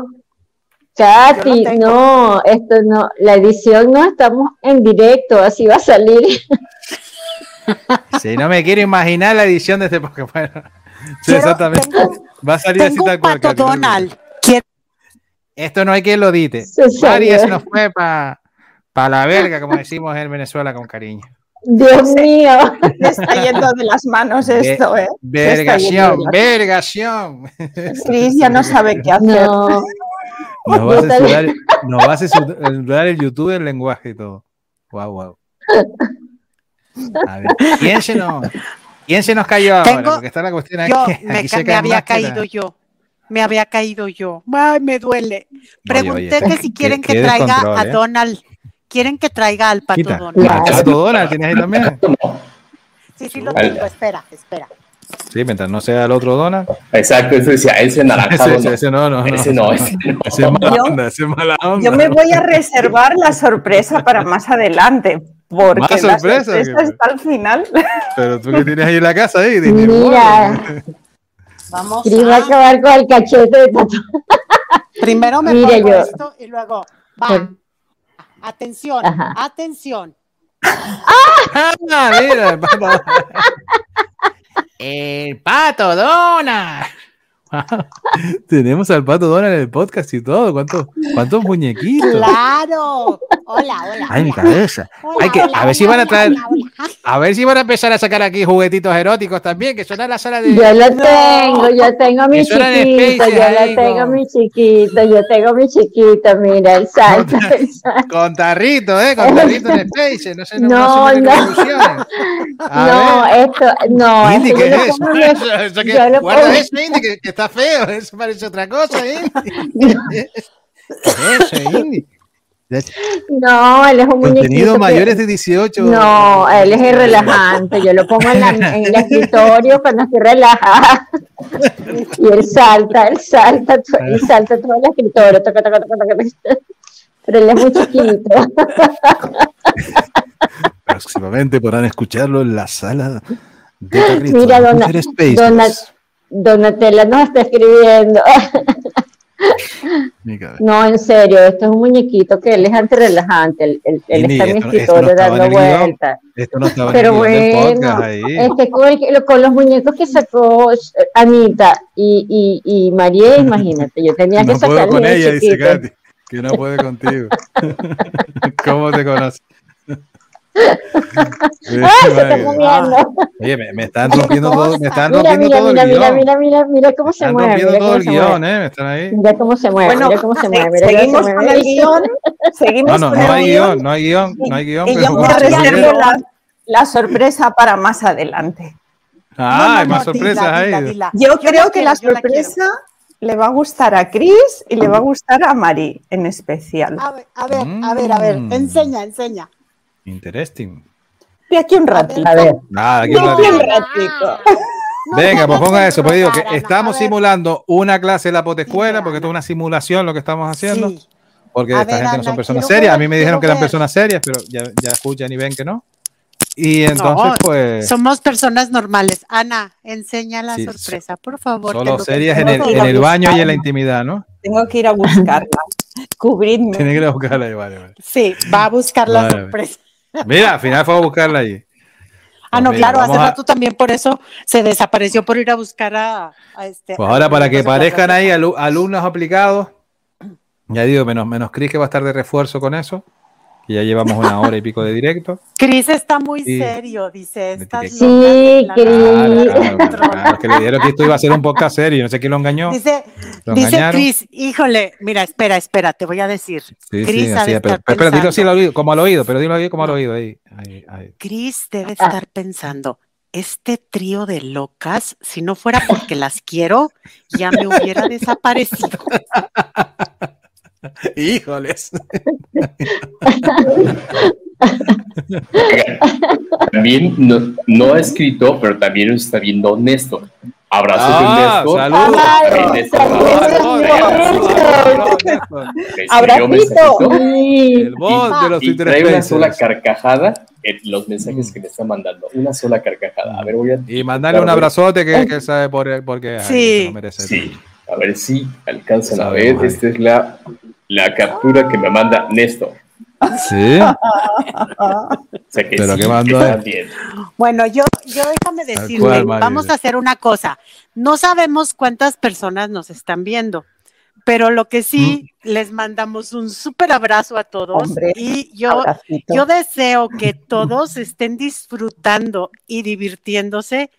Katy, no, esto no, la edición no, estamos en directo, así va a salir. Si no me quiero imaginar la edición de este. Bueno, sí, Quiero- exactamente. tengo- Va a salir así Tengo tal un cual. pato Katy, no te Donald. preocupes. ¿Quiere- Esto no hay quien lo dite. Se se nos fue para la verga, como decimos en Venezuela con cariño. Dios mío. Se está yendo de las manos esto, ¿eh? Vergación, vergación. Cris ya no sabe qué hacer. No, Nos va a censurar, nos va a censurar el YouTube el lenguaje y todo. Wow, wow. A ver, ¿quién se nos, quién se nos cayó ahora? Tengo- Porque está la cuestión aquí. Yo, aquí me, se ca- me caen había caído yo. Me había caído yo. Ay, me duele. Pregunté oye, que si quieren que traiga a ¿eh? Donald. ¿Quieren que traiga al pato Quita. Donald? Claro. ¿Al pato Donald tienes ahí también? Sí, sí lo tengo. Espera, espera. Sí, mientras no sea el otro Donald. Exacto, eso decía, ese naranjado Ese, no. ese no, no, no. Ese no, ese no. Ese es mala Yo- onda, ese es mala onda. Yo me voy a reservar la sorpresa para más adelante, porque ¿Más la sorpresa? sorpresa está al final. Pero tú que tienes ahí en la casa ahí. Disney Mira. World. Vamos va a acabar con el cachete de tatu. Primero me Mire pongo yo. esto y luego va. Atención, Ajá. atención. Ah, mira, el pato Donald. El pato Donald. Tenemos al pato Donald en el podcast y todo. ¿Cuántos, cuántos muñequitos? Claro. Hola, hola. Ay, mi cabeza. Hola, Hay que, hola, a ver si van a traer, hola, hola. a ver si van a empezar a sacar aquí juguetitos eróticos también, que suena la sala de. Yo lo tengo, yo tengo a mi chiquito, yo ahí, lo tengo a con- mi chiquito, yo tengo a mi chiquito, mira, el salto, el salto. Con tarrito, ¿eh? Con tarrito en Space. No sé, no, No, no. A esto, no, Indy, esto ¿qué yo es lo eso? pongo en el- Eso, eso que- yo lo guarda pongo- eso, Indy, que, que está feo. Eso parece otra cosa, Indy. ¿Qué es eso, Indy? No, él es un muñequito. Contenido que- mayores de 18. No, él es el relajante. Yo lo pongo en, la- en el escritorio cuando estoy relajada. Y él salta, él salta, él salta todo el escritorio. toca, toca, toca, toca, toca. Pero él es muy chiquito. Próximamente podrán escucharlo en la sala de Carrito. Mira, Donatella nos está escribiendo. No, en serio, esto es un muñequito que él es antirrelajante. Él, él- él está en mi no escritorio en dando vueltas. Esto no estaba Pero bueno, es que con, el- con los muñecos que sacó eh, Anita y, y, y María, imagínate, yo tenía que No puedo sacar con ella, dice. Katy. Que no puede contigo. ¿Cómo te conoces? ¡Ay, se está vaya. moviendo! Oye, me, me están rompiendo todo, me están Mira, rompiendo mira, todo mira, el mira, guion. mira, mira, mira cómo se Están mueve. rompiendo Mira todo cómo el se guion, mueve. ¿eh? Me están ahí. Mira cómo se mueve, Bueno, mira cómo se se- mueve. mira cómo se seguimos mueve. con el guion. Seguimos No, no, con no el hay guion. guion, no hay guion, no hay guion. Y pero yo me vamos a ver. reservo la, la sorpresa para más adelante. Ah, No, no, hay más no, sorpresas dila, ahí. dila, dila. Yo, creo que quiero, la sorpresa le va a gustar a Chris y le va a gustar a Mari en especial. A ver, a ver, a ver, a ver. Mm. Enseña, enseña. Interesting. De aquí un ratito. A ver, Nada, aquí De un ratito. ratito. No Venga, pues ponga eso. Pues digo que Ana. estamos simulando una clase de la potescuela, porque esto es Ana. una simulación lo que estamos haciendo. Sí. Porque A esta ver, gente no son Ana, personas serias. A mí me dijeron que eran ver. personas serias, pero ya, ya escuchan y ven que no. Y entonces, No, pues, Somos personas normales. Ana, enseña la Sí, sorpresa, por favor. solo lo serias en el, en el baño y en la intimidad, ¿no? Tengo que ir a buscarla. Cubridme. Tiene que ir a buscarla vale, vale. Sí, va a buscar la Vale. sorpresa. Mira, al final fue a buscarla allí. Ah, no, mira, claro, hace a- rato también por eso se desapareció por ir a buscar a, a este. Pues ahora para que parezcan ahí alu- alumnos aplicados, ya digo, menos, menos Cris que va a estar de refuerzo con eso. Que ya llevamos una hora y pico de directo. Cris está muy Sí. serio, dice. Estas Sí, Cris. Claro, claro, claro, que le dijeron que esto iba a ser un podcast serio, no sé quién lo engañó. Dice, Lo dice. Cris, híjole, mira, espera, espera, te voy a decir. Sí, Cris sí, así pero, estar pero, pero dilo así al oído, como al oído, pero dilo ahí como al oído. Ahí, ahí, ahí. Cris debe Ah. estar pensando, este trío de locas, si no fuera porque las quiero, ya me hubiera desaparecido. Híjoles. También no, no ha escrito, pero también nos está viendo Néstor. Abrazos Ah, de Néstor. saludos. Ay, Le mensajito El bot de los y trae una sola carcajada en los mensajes que me está mandando. Una sola carcajada. A ver, voy a. Y mandarle un abrazote que, que sabe por él, porque ay, Sí. se lo merece. Sí, a ver si alcanzan a ver. Esta es la, la captura que me manda Néstor. Sí. O sea que Pero sí, qué bien. Bueno, yo, yo déjame decirle, cual, vamos a hacer una cosa. No sabemos cuántas personas nos están viendo, pero lo que sí, les mandamos un súper abrazo a todos Hombre, y yo, abracito. yo deseo que todos estén disfrutando y divirtiéndose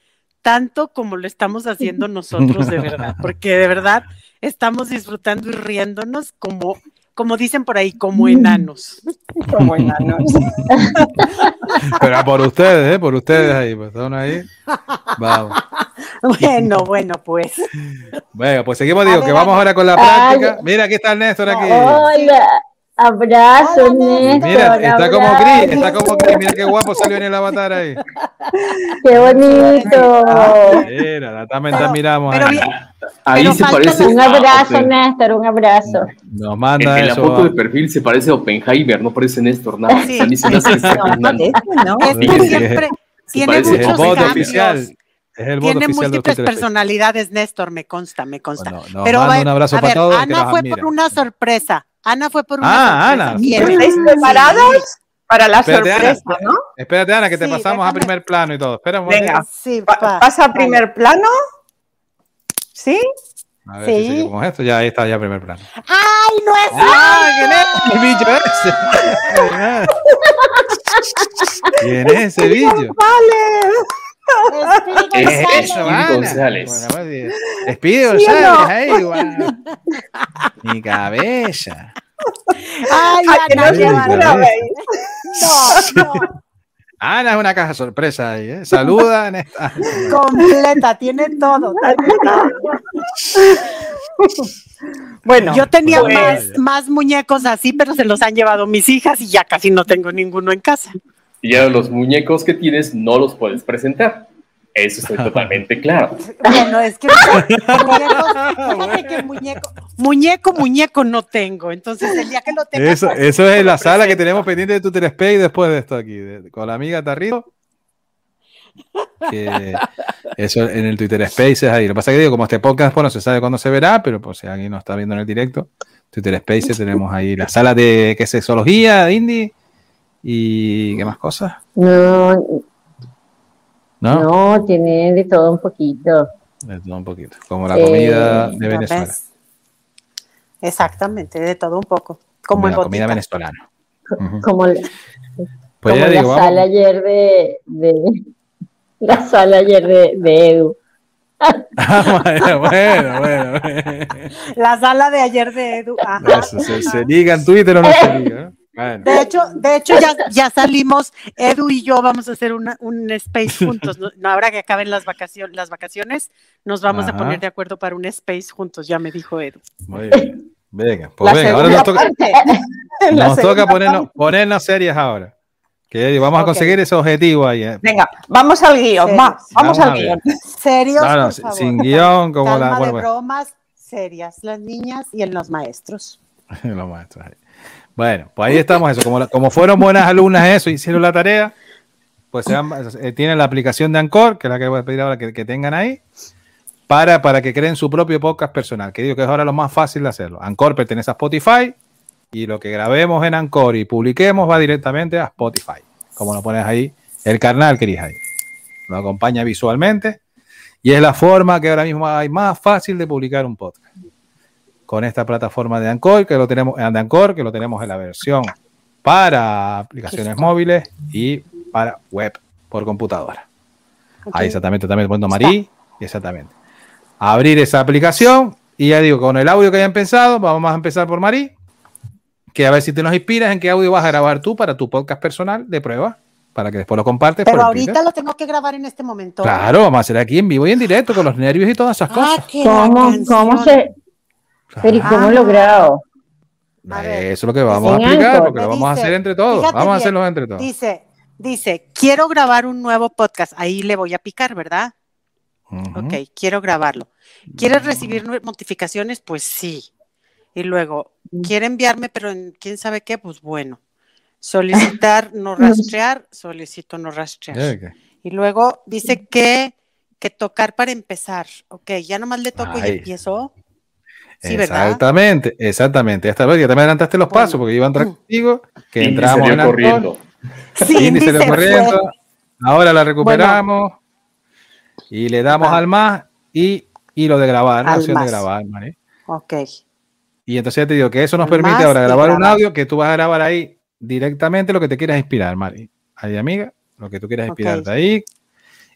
tanto como lo estamos haciendo nosotros de verdad, porque de verdad estamos disfrutando y riéndonos como, como dicen por ahí, como enanos. Como enanos. Pero por ustedes, ¿eh? Por ustedes ahí, pues están ahí. Vamos. Bueno, bueno, pues. Venga, pues seguimos, digo, que vamos ahora con la práctica. Mira, aquí está el Néstor aquí. Hola, abrazos, Néstor. Mira, está como abrazos. Chris, está como Chris. Mira qué guapo salió en el avatar ahí. Qué bonito. Mira, la también miramos pero ahí. Ahí Pero se parece. Un abrazo, Néstor, un abrazo. Nos En, manda en la eso. foto de a- perfil se parece a Oppenheimer, no parece Néstor nada. Sí. A mí se. Es que siempre tiene parece- Es el muchos cambios. oficial. El Tiene múltiples personalidades, Néstor, me consta, me consta. Bueno, nos Pero a un abrazo a para ver, todos, que Ana fue admira. por una sorpresa. Ana fue por una Ah, sorpresa. Ana. Bien. ¿Estáis preparados para la Espérate, sorpresa, Ana. no? Espérate, Ana, que te Sí, pasamos a déjame- primer plano y todo. Espera un Venga. Sí, Pa- pa- ¿Pasa a vale. primer plano? ¿Sí? A ver Sí. si seguimos esto. Ya, ahí está, ya primer plano. ¡Ay, no es ¡Ah! ¿Quién es el bicho ese? ¿Quién es ese bicho? Espíritu ¿Qué es eso, Speedy Ana? González. Bueno, pues, sí. Speedy ¿Sí o González, no? ahí, guau. Mi cabeza. Ay, ¿A que no Ana, veis? No, no. Ana es una caja sorpresa ahí, ¿eh? Saluda en esta. Completa, tiene todo. Bueno, Yo tenía pues, más, más muñecos así, pero se los han llevado mis hijas y ya casi no tengo ninguno en casa. Y ya los muñecos que tienes no los puedes presentar. Eso estoy totalmente claro. Bueno, es que muñeco, muñeco, muñeco no tengo. Entonces, el día que lo tenga, Eso, pues, eso es la sala que tenemos pendiente de Twitter Space después de esto aquí, de- con la amiga Tarrito. Que eso en el Twitter Spaces ahí. Lo que pasa es que digo, como este podcast pues, no se sabe cuándo se verá, pero pues si alguien no está viendo en el directo, Twitter Spaces tenemos ahí la sala de que es sexología, de indie y qué más cosas, No, ¿no? no, tiene de todo un poquito. De todo un poquito, como la Eh, comida de ¿Ya Venezuela, ves? Exactamente, de todo un poco. Como como la comida venezolana. Como, la- Pues como ya la digo, vamos. sala ayer de, de- la sala ayer de, de Edu. Ah, bueno, bueno, bueno. La sala de ayer de Edu. ajá. Eso, ¿Se, se liga en Twitter o no se liga? ¿No? Bueno. De hecho, de hecho ya, ya salimos, Edu y yo vamos a hacer una- un space juntos. ¿no? Ahora que acaben las vacaciones, las vacaciones, nos vamos Ajá. a poner de acuerdo para un space juntos, ya me dijo Edu. Muy bien. Venga, pues la venga, ahora nos toca, nos toca ponernos, ponernos serias ahora. Que vamos a conseguir ese objetivo ahí. ¿eh? Venga, vamos al guion, va, vamos Vamos al guion. Serios, No, no, por sin- favor. sin guion, como Calma la. de Bueno, bueno, bromas serias, las niñas y en los maestros. los maestros ahí. Bueno, pues ahí estamos, eso. Como, como fueron buenas alumnas, eso, hicieron la tarea, pues se eh, tienen la aplicación de Anchor, que es la que voy a pedir ahora que, tengan ahí, para, para que creen su propio podcast personal, que digo que es ahora lo más fácil de hacerlo. Anchor pertenece a Spotify y lo que grabemos en Anchor y publiquemos va directamente a Spotify. Como lo pones ahí, el carnal que ahí. Lo acompaña visualmente y es la forma que ahora mismo hay más fácil de publicar un podcast con esta plataforma de Anchor, que lo tenemos, de Anchor, que lo tenemos en la versión para aplicaciones móviles y para web por computadora. Ok. Ahí exactamente, también poniendo Marí, exactamente. Abrir esa aplicación y ya digo, con el audio que hayan pensado, vamos a empezar por Marí, que a ver si te nos inspiras en qué audio vas a grabar tú para tu podcast personal de prueba, para que después lo compartes. Pero ahorita Twitter. lo tengo que grabar en este momento. Claro, vamos a hacer aquí en vivo y en directo con los nervios y todas esas Ah, cosas. ¿Cómo, se, pero ¿y cómo Ah. lo grabo? A ver, Eso es lo que vamos a explicar, Anchor. porque lo vamos a hacer entre todos. Vamos a hacerlo entre todos. Dice, dice, quiero grabar un nuevo podcast. Ahí le voy a picar, ¿verdad? Ujú. Ok, quiero grabarlo. ¿Quieres recibir notificaciones? Pues sí. Y luego, ¿quiere enviarme, pero en quién sabe qué? Pues bueno. Solicitar no rastrear, solicito no rastrear. Y luego dice que, que tocar para empezar. Ok, ya nomás le toco Ay. y empiezo. Sí, ¿verdad? Exactamente, exactamente. Esta vez ya también adelantaste los pasos porque iba a entrar contigo, que entramos en corriendo. Se corriendo, ahora la recuperamos y le damos al más y, y lo de grabar, la Al opción de más. grabar, Mari. Ok. Y entonces ya te digo que eso nos permite más ahora grabar un audio que tú vas a grabar ahí directamente lo que te quieras inspirar, Mari. Ahí, amiga, lo que tú quieras inspirarte ahí.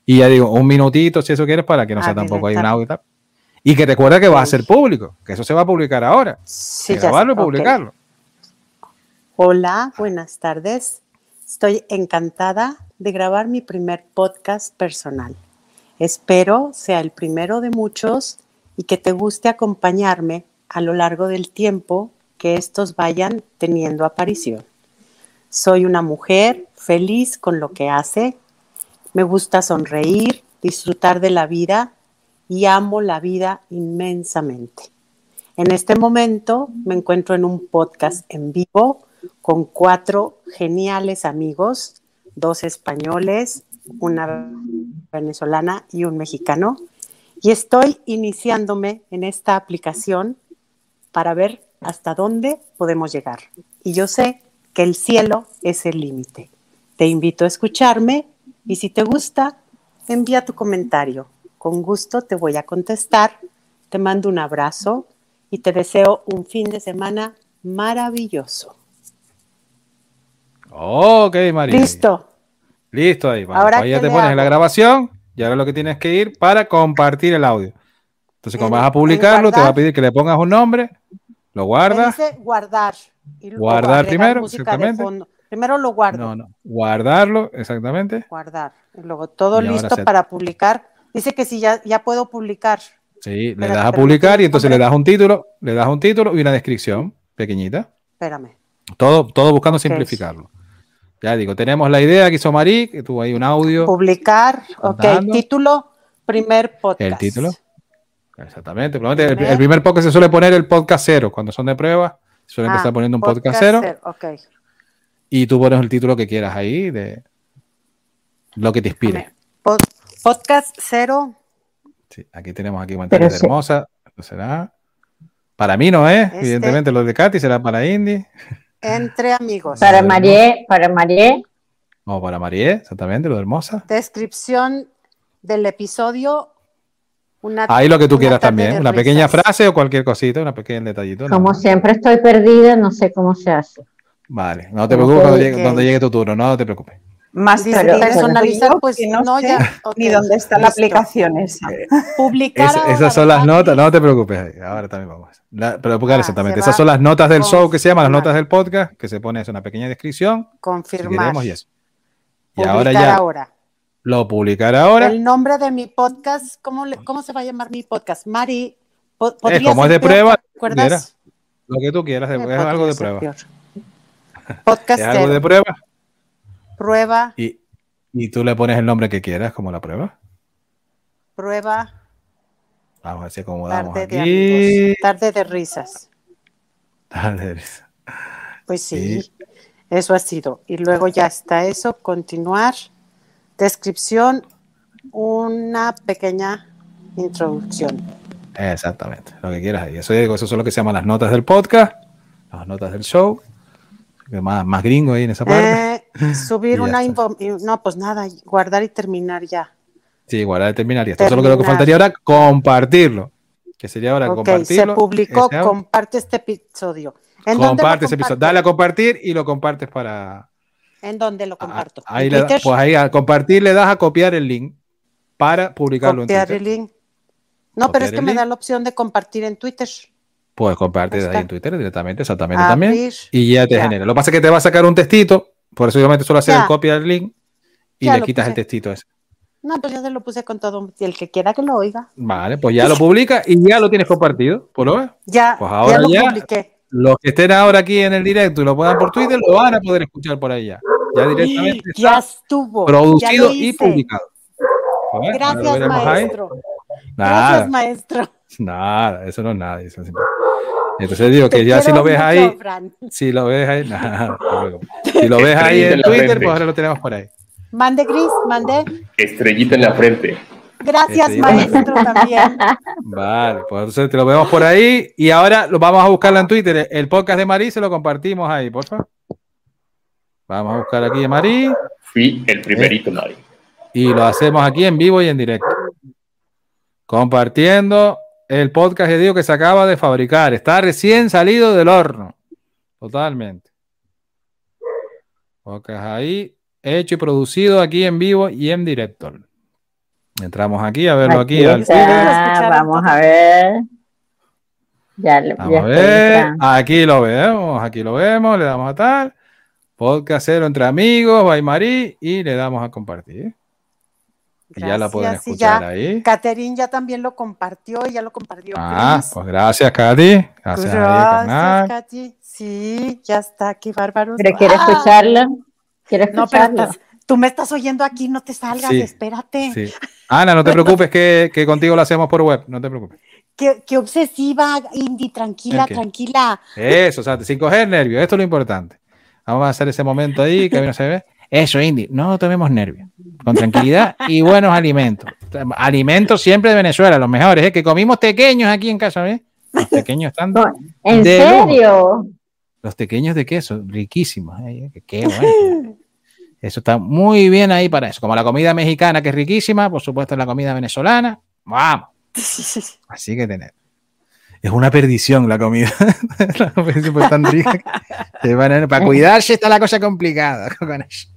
Y ya digo, un minutito si eso quieres para que no Ah, sea tampoco ahí un audio y tal. Y que recuerda que va a ser público, que eso se va a publicar ahora. Sí, grabarlo y publicarlo. Hola, buenas tardes. Estoy encantada de grabar mi primer podcast personal. Espero sea el primero de muchos y que te guste acompañarme a lo largo del tiempo que estos vayan teniendo aparición. Soy una mujer feliz con lo que hace. Me gusta sonreír, disfrutar de la vida y amo la vida inmensamente. En este momento me encuentro en un podcast en vivo con cuatro geniales amigos, dos españoles, una venezolana y un mexicano. Y estoy iniciándome en esta aplicación para ver hasta dónde podemos llegar. Y yo sé que el cielo es el límite. Te invito a escucharme y si te gusta, envía tu comentario. Con gusto te voy a contestar. Te mando un abrazo y te deseo un fin de semana maravilloso. Ok, María. Listo. Listo ahí. Ahora, pues ya ¿qué te pones en la grabación y ahora lo que tienes que ir para compartir el audio. Entonces, cuando vas a publicarlo, te va a pedir que le pongas un nombre, lo guardas. dice guardar. Y luego Guardar primero, exactamente. Primero lo guardo. No, no. Guardarlo, exactamente. Guardar. Y luego todo Y listo para publicar. Dice que sí, ya, ya puedo publicar. Sí, le das a publicar y entonces le das un título, le das un título y una descripción pequeñita. Espérame. Todo, todo buscando simplificarlo. Ya digo, tenemos la idea que hizo Marí, que tuvo ahí un audio. Publicar. Ok. Título, primer podcast. El título. Exactamente. Probablemente el, Primer- el primer podcast se suele poner el podcast cero. Cuando son de prueba, se suele Ah, empezar poniendo un podcast, cero. Ok. Y tú pones el título que quieras ahí de lo que te inspire. Pod- podcast cero. Sí, aquí tenemos aquí comentarios sí. hermosa. Será. Para mí no es, Este- evidentemente lo de Katy será para Indy. Entre amigos. Para Marie, para Marie, O para María, exactamente, lo de hermosa. Descripción del episodio. Una, Ahí lo que tú quieras también. Una pequeña frase o cualquier cosita, una pequeña detallito. ¿no? como siempre estoy perdida, no sé cómo se hace. Vale, no te preocupes cuando llegue, cuando llegue tu turno, no te preocupes. Más perdida personalizar, pues que no, no, sé ya. ok, ni dónde está la listo. aplicación esa. Publicar. Es- ahora, esas son las ¿verdad, notas, no te preocupes. Ahora también vamos. La- pero Ah, exactamente, esas son las notas del show que se llaman las notas del podcast, que se pone eso, una pequeña descripción, si Confirmar. queremos y eso. Y Publicar ahora ya ahora. lo publicará ahora. El nombre de mi podcast, ¿cómo, le- cómo se va a llamar mi podcast? Mari. Es ¿podría como es de peor, prueba, ¿te acuerdas? mira, lo que tú quieras, Eh, es algo de prueba. Podcast Es algo de prueba prueba, y, y tú le pones el nombre que quieras como la prueba. prueba, Vamos a ver si acomodamos tarde de aquí. amigos, tarde de risas. Dale. Pues sí, Sí. eso ha sido. Y luego ya está eso, continuar. Descripción, una pequeña introducción. Exactamente, lo que quieras. Y eso, digo, eso son lo que se llaman las notas del podcast, las notas del show. Más, más gringo ahí en esa parte. Eh, subir ya una info, no, pues nada, guardar y terminar ya. Sí, guardar y terminar. Y esto solo que lo que faltaría ahora compartirlo. Que sería ahora Ok, se compartirlo. publicó, ese audio. comparte este episodio. ¿En dónde lo Comparte ese episodio. Dale a compartir y lo compartes para. ¿En dónde lo comparto? Ahí ¿En le da- pues ahí a compartir le das a copiar el link para publicarlo Copiar en el Twitter. link. No, pero es que el me link. da la opción de compartir en Twitter. Pues comparte Ahí en Twitter directamente, exactamente Abrir. también. Y ya te Ya. genera. Lo que pasa es que te va a sacar un textito, por eso obviamente suelo hacer Ya. el copia del link y Ya le quitas el textito ese. No, pues ya se lo puse con todo. El que quiera que lo oiga. Vale, pues ya lo publica y ya lo tienes compartido. ¿Pues lo ves? Ya, Pues ahora ya lo ya- publiqué. Los que estén ahora aquí en el directo y lo puedan por Twitter, lo van a poder escuchar por ahí ya. Ya directamente Ya estuvo. producido ya y publicado. Gracias, ahí. maestro. Nada, Gracias, maestro. nada, eso no es nada. eso es. Entonces digo que Te ya si lo ves mucho, ahí, Fran. si lo ves ahí, nada, no te preocupes. si lo ves ahí en Twitter, frente. pues ahora lo tenemos por ahí. Mande, Gris, mande. Estrellita en la frente. Gracias, maestro, también. Vale, pues entonces te lo vemos por ahí y ahora lo vamos a buscarla en Twitter. El podcast de Marí se lo compartimos ahí, por favor. Vamos a buscar aquí a Marí Fui el primerito, Mari. y lo hacemos aquí en vivo y en directo. Compartiendo el podcast de Diego que se acaba de fabricar. Está recién salido del horno. Totalmente. Podcast ahí, hecho y producido aquí en vivo y en directo. Entramos aquí a verlo aquí. Al vamos a ver. Ya, lo- Vamos ya a estoy ver. entrando. Aquí lo vemos, aquí lo vemos, le damos a tal. Podcast cero entre amigos, by Marí, y le damos a compartir. Y ya la pueden Gracias, escuchar ya ahí. Catherine ya también lo compartió y ya lo compartió. Ah, Chris. pues gracias, Katy. Gracias, Gracias. Katy. Sí, ya está, qué bárbaro. Pero quiero Ah. Quiero No, pero escucharlo. estás- tú me estás oyendo aquí, no te salgas, Sí, espérate. Sí. Ana, no te preocupes que, que contigo lo hacemos por web, no te preocupes. Qué, qué obsesiva, Indy, tranquila, tranquila. Eso, o sea, sin coger nervios, esto es lo importante. Vamos a hacer ese momento ahí que a mí no se ve. Eso, Indy, no tomemos nervios. Con tranquilidad y buenos alimentos. Alimentos siempre de Venezuela, los mejores, ¿eh? que comimos pequeños aquí en casa, ¿ves? Los pequeños están. ¿En de lujo. serio? Los pequeños de queso, riquísimos. ¿eh? Qué- bueno. Eso está muy bien ahí para eso. Como la comida mexicana, que es riquísima, por supuesto, la comida venezolana. Vamos. Así que tener. Es una perdición la comida. la comida pues tan rica. que para cuidarse está la cosa complicada con eso.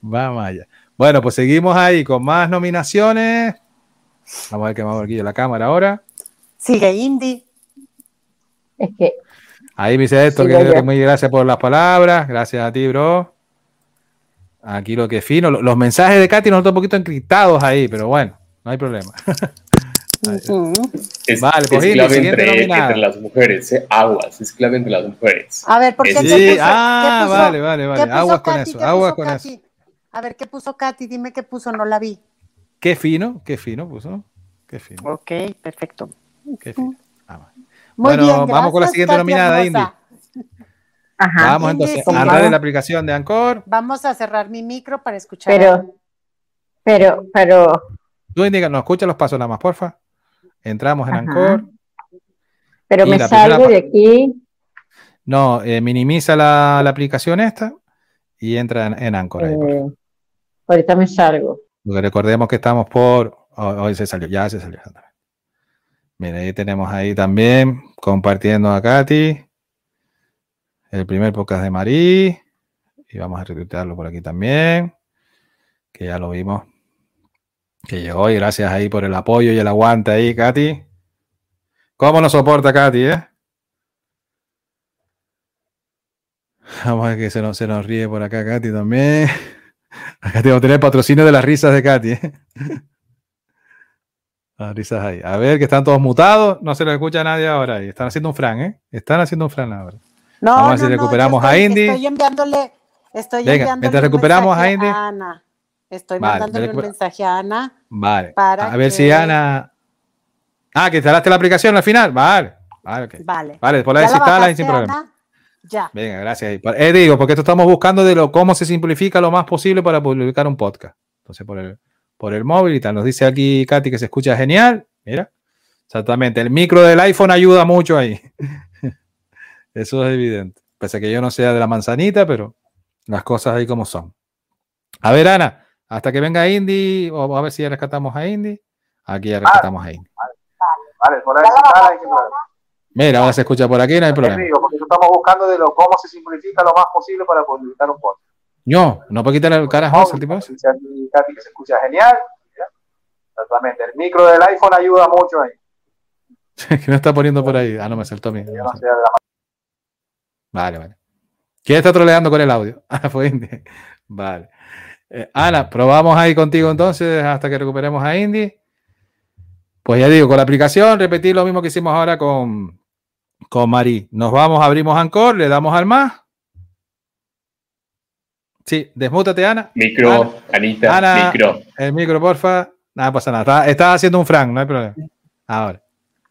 Vamos allá. Bueno, pues seguimos ahí con más nominaciones. Vamos a ver qué vamos aquí la cámara ahora. Sigue Indy. Es que Ahí me dice Héctor que yo. muy gracias por las palabras. Gracias a ti, bro. Aquí lo que es fino. Lo- Los mensajes de Katy nos están un poquito encriptados ahí, pero bueno, no hay problema. Es, Vale, pues, es Indy, clave siguiente entre, entre las mujeres, ¿eh? aguas, es clave entre las mujeres. A ver, ¿por qué Sí, puso- ah, qué puso- vale, vale, vale. Aguas con eso, ¿Qué aguas con Katy? A ver, ¿qué puso Katy? Dime qué puso, no la vi. Qué fino, qué fino puso. Qué fino, Ok, perfecto. qué fino. Vamos. Muy Bueno, bien, vamos con la siguiente nominada. Ajá. Vamos Indy, entonces sí. a entrar en la aplicación de Anchor. Vamos a cerrar mi micro para escuchar. Pero, pero, pero, Tú indica, nos escucha los pasos nada más, porfa. Entramos en Ajá. Anchor. pero me salgo de aquí. No, eh, minimiza la, la aplicación esta y entra en, en Anchor. ahí, eh, ahorita me salgo. Porque recordemos que estamos por. oh, Hoy se salió, ya se salió. Mira, ahí tenemos ahí también compartiendo a Katy. El primer podcast de Marí. Y vamos a retuitearlo por aquí también. Que ya lo vimos. Que llegó y gracias ahí por el apoyo y el aguante ahí, Katy. ¿Cómo nos soporta Katy, eh? Vamos a ver que se nos, se nos ríe por acá Katy también. Acá tengo que tener patrocinio de las risas de Katy. ¿eh? Las risas ahí. A ver, que están todos mutados. No se lo escucha a nadie ahora. ahí. Están haciendo un fran, ¿eh? Están haciendo un fran ahora. No, Vamos a ver si no, recuperamos a Indy. Estoy enviándole, estoy Venga, enviándole mientras recuperamos a Indy. Ana. Estoy Vale, mandándole un mensaje a Ana. Vale. Para a ver si Ana. Ah, que instalaste la aplicación al final. Vale. Vale, ok. Vale. Vale, después la ¿Ya desinstalas y sin problema. Ana? Ya. Venga, gracias. Eh, digo, porque esto estamos buscando de lo, cómo se simplifica lo más posible para publicar un podcast. Entonces, por el, por el móvil y tal. Nos dice aquí Katy que se escucha genial. Mira. Exactamente. El micro del iPhone ayuda mucho ahí. Eso es evidente. Pese a que yo no sea de la manzanita, pero las cosas ahí como son. A ver, Ana, hasta que venga Indy, o a ver si ya rescatamos a Indy. Aquí ya rescatamos a Indy. Vale, por ahí está, ahí sin problema. Mira, ahora se escucha por aquí, no hay problema. Porque estamos buscando de lo, cómo se simplifica lo más posible para un podcast. No, no puedo quitarle el carajo al tipo ese. Que se escucha genial. Exactamente. El micro del iPhone ayuda mucho ahí. que me está poniendo por ahí. Ah, no me saltó a mí. No sé Vale, vale. ¿Quién está troleando con el audio? Ah, fue Indy. Vale. Eh, Ana, probamos ahí contigo entonces hasta que recuperemos a Indy. Pues ya digo, con la aplicación, repetir lo mismo que hicimos ahora con, con Mari. Nos vamos, abrimos Anchor, le damos al más. Sí, desmútate, Ana. Micro, Ana, Anita, Ana, micro. El micro, porfa. Nada pasa nada. Está, está haciendo un frank, no hay problema. Ahora.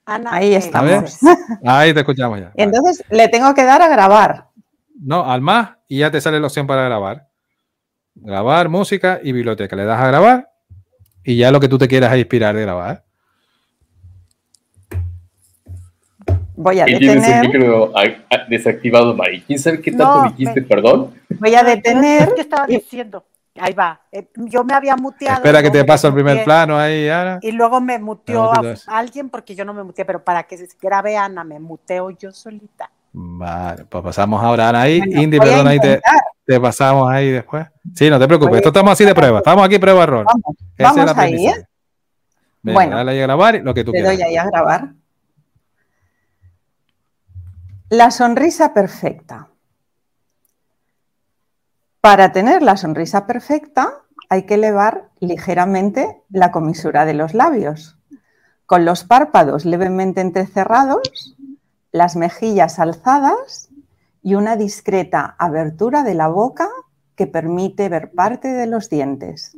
Ana, Ahí eh, estamos. Ahí te escuchamos ya. Vale. Entonces le tengo que dar a grabar. No, al más y ya te sale la opción para grabar. Grabar, música y biblioteca. Le das a grabar y ya lo que tú te quieras inspirar de grabar. Voy a Ahí tienes el detener, micro ah, ah, desactivado, Mari. ¿Quién sabe qué tanto No, dijiste? me- Perdón. voy a detener ¿Qué estaba diciendo? Ahí va. Eh, yo me había muteado. Espera que te paso el primer plano ahí, Ana. Y luego me muteó te a alguien porque yo no me muteé, pero para que se grabe Ana, me muteo yo solita. Vale, pues pasamos ahora a ahí. Bueno, Indy, a perdón, ahí te, te pasamos ahí después. Sí, no te preocupes. A Esto estamos así de prueba. Estamos aquí prueba error. Vamos, Ese vamos. ¿eh? Venga, Bueno. dale ahí a grabar lo que tú quieras. doy ahí a grabar. La sonrisa perfecta. Para tener la sonrisa perfecta hay que elevar ligeramente la comisura de los labios, con los párpados levemente entrecerrados, las mejillas alzadas y una discreta abertura de la boca que permite ver parte de los dientes.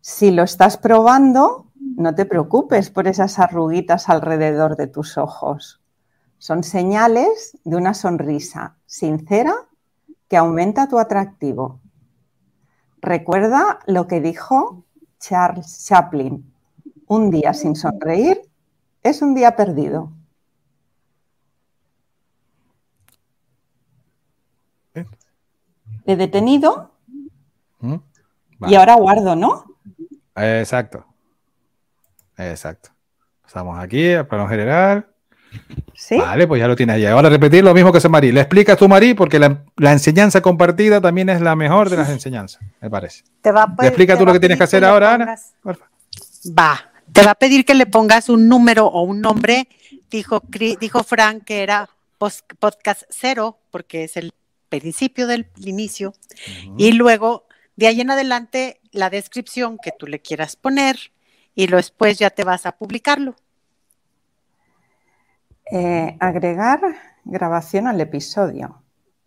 Si lo estás probando, no te preocupes por esas arruguitas alrededor de tus ojos. Son señales de una sonrisa sincera que aumenta tu atractivo. Recuerda lo que dijo Charles Chaplin. Un día sin sonreír es un día perdido. He detenido ¿Mm? y ahora guardo, ¿no? Exacto. Exacto. Estamos aquí, al plano general. Sí. Vale, pues ya lo tienes ahí. Ahora repetir lo mismo que hace Marí. Le explicas tú, Marí, porque la, la enseñanza compartida también es la mejor de las enseñanzas, me parece. Te va a ¿Le te tú va lo que a tienes que pedir hacer ahora, Ana? pongas-. Va. Te va a pedir que le pongas un número o un nombre. Dijo, dijo Frank que era podcast cero, porque es el principio del inicio. Y luego, de ahí en adelante, la descripción que tú le quieras poner y lo después ya te vas a publicarlo. Eh, agregar grabación al episodio.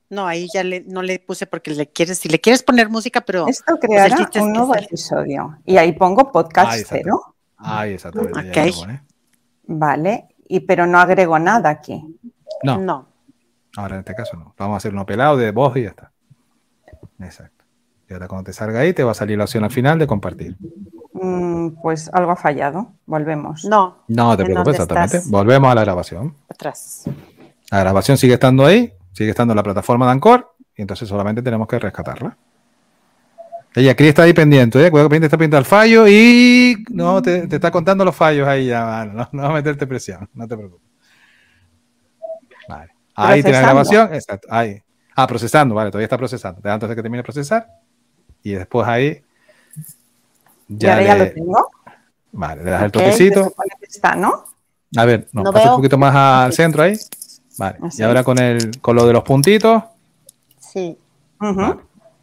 No, ahí ya le, no le puse porque le quieres, si le quieres poner música, pero Esto pues el creará un nuevo episodio. Y ahí pongo podcast está. cero. Ahí exactamente. ya Ok. lo pone. Vale. Y, pero no agrego nada aquí. No, no. Ahora en este caso no. Vamos a hacer uno pelado de voz y ya está. Exacto. Y ahora cuando te salga ahí, te va a salir la opción al final de compartir. Mm, pues algo ha fallado. Volvemos. No, No te ¿En preocupes, exactamente. estás? Volvemos a la grabación. atrás. La grabación sigue estando ahí, sigue estando en la plataforma de Anchor, y entonces solamente tenemos que rescatarla. Ella, Cris está ahí pendiente, ¿eh? Cuidado que pendiente está pendiente al fallo y no te, te está contando los fallos ahí ya, mano. No, no va a meterte presión, no te preocupes. Ahí tiene la grabación, exacto. Ahí. Ah, procesando, vale, todavía está procesando. Te antes de que termine de procesar. Y después ahí. ya le- lo tengo. Vale, le das el toquecito. Está, ¿no? A ver, no, No pasa un poquito más al centro ahí. Vale. Así Y ahora con el con lo de los puntitos, Sí. Vale.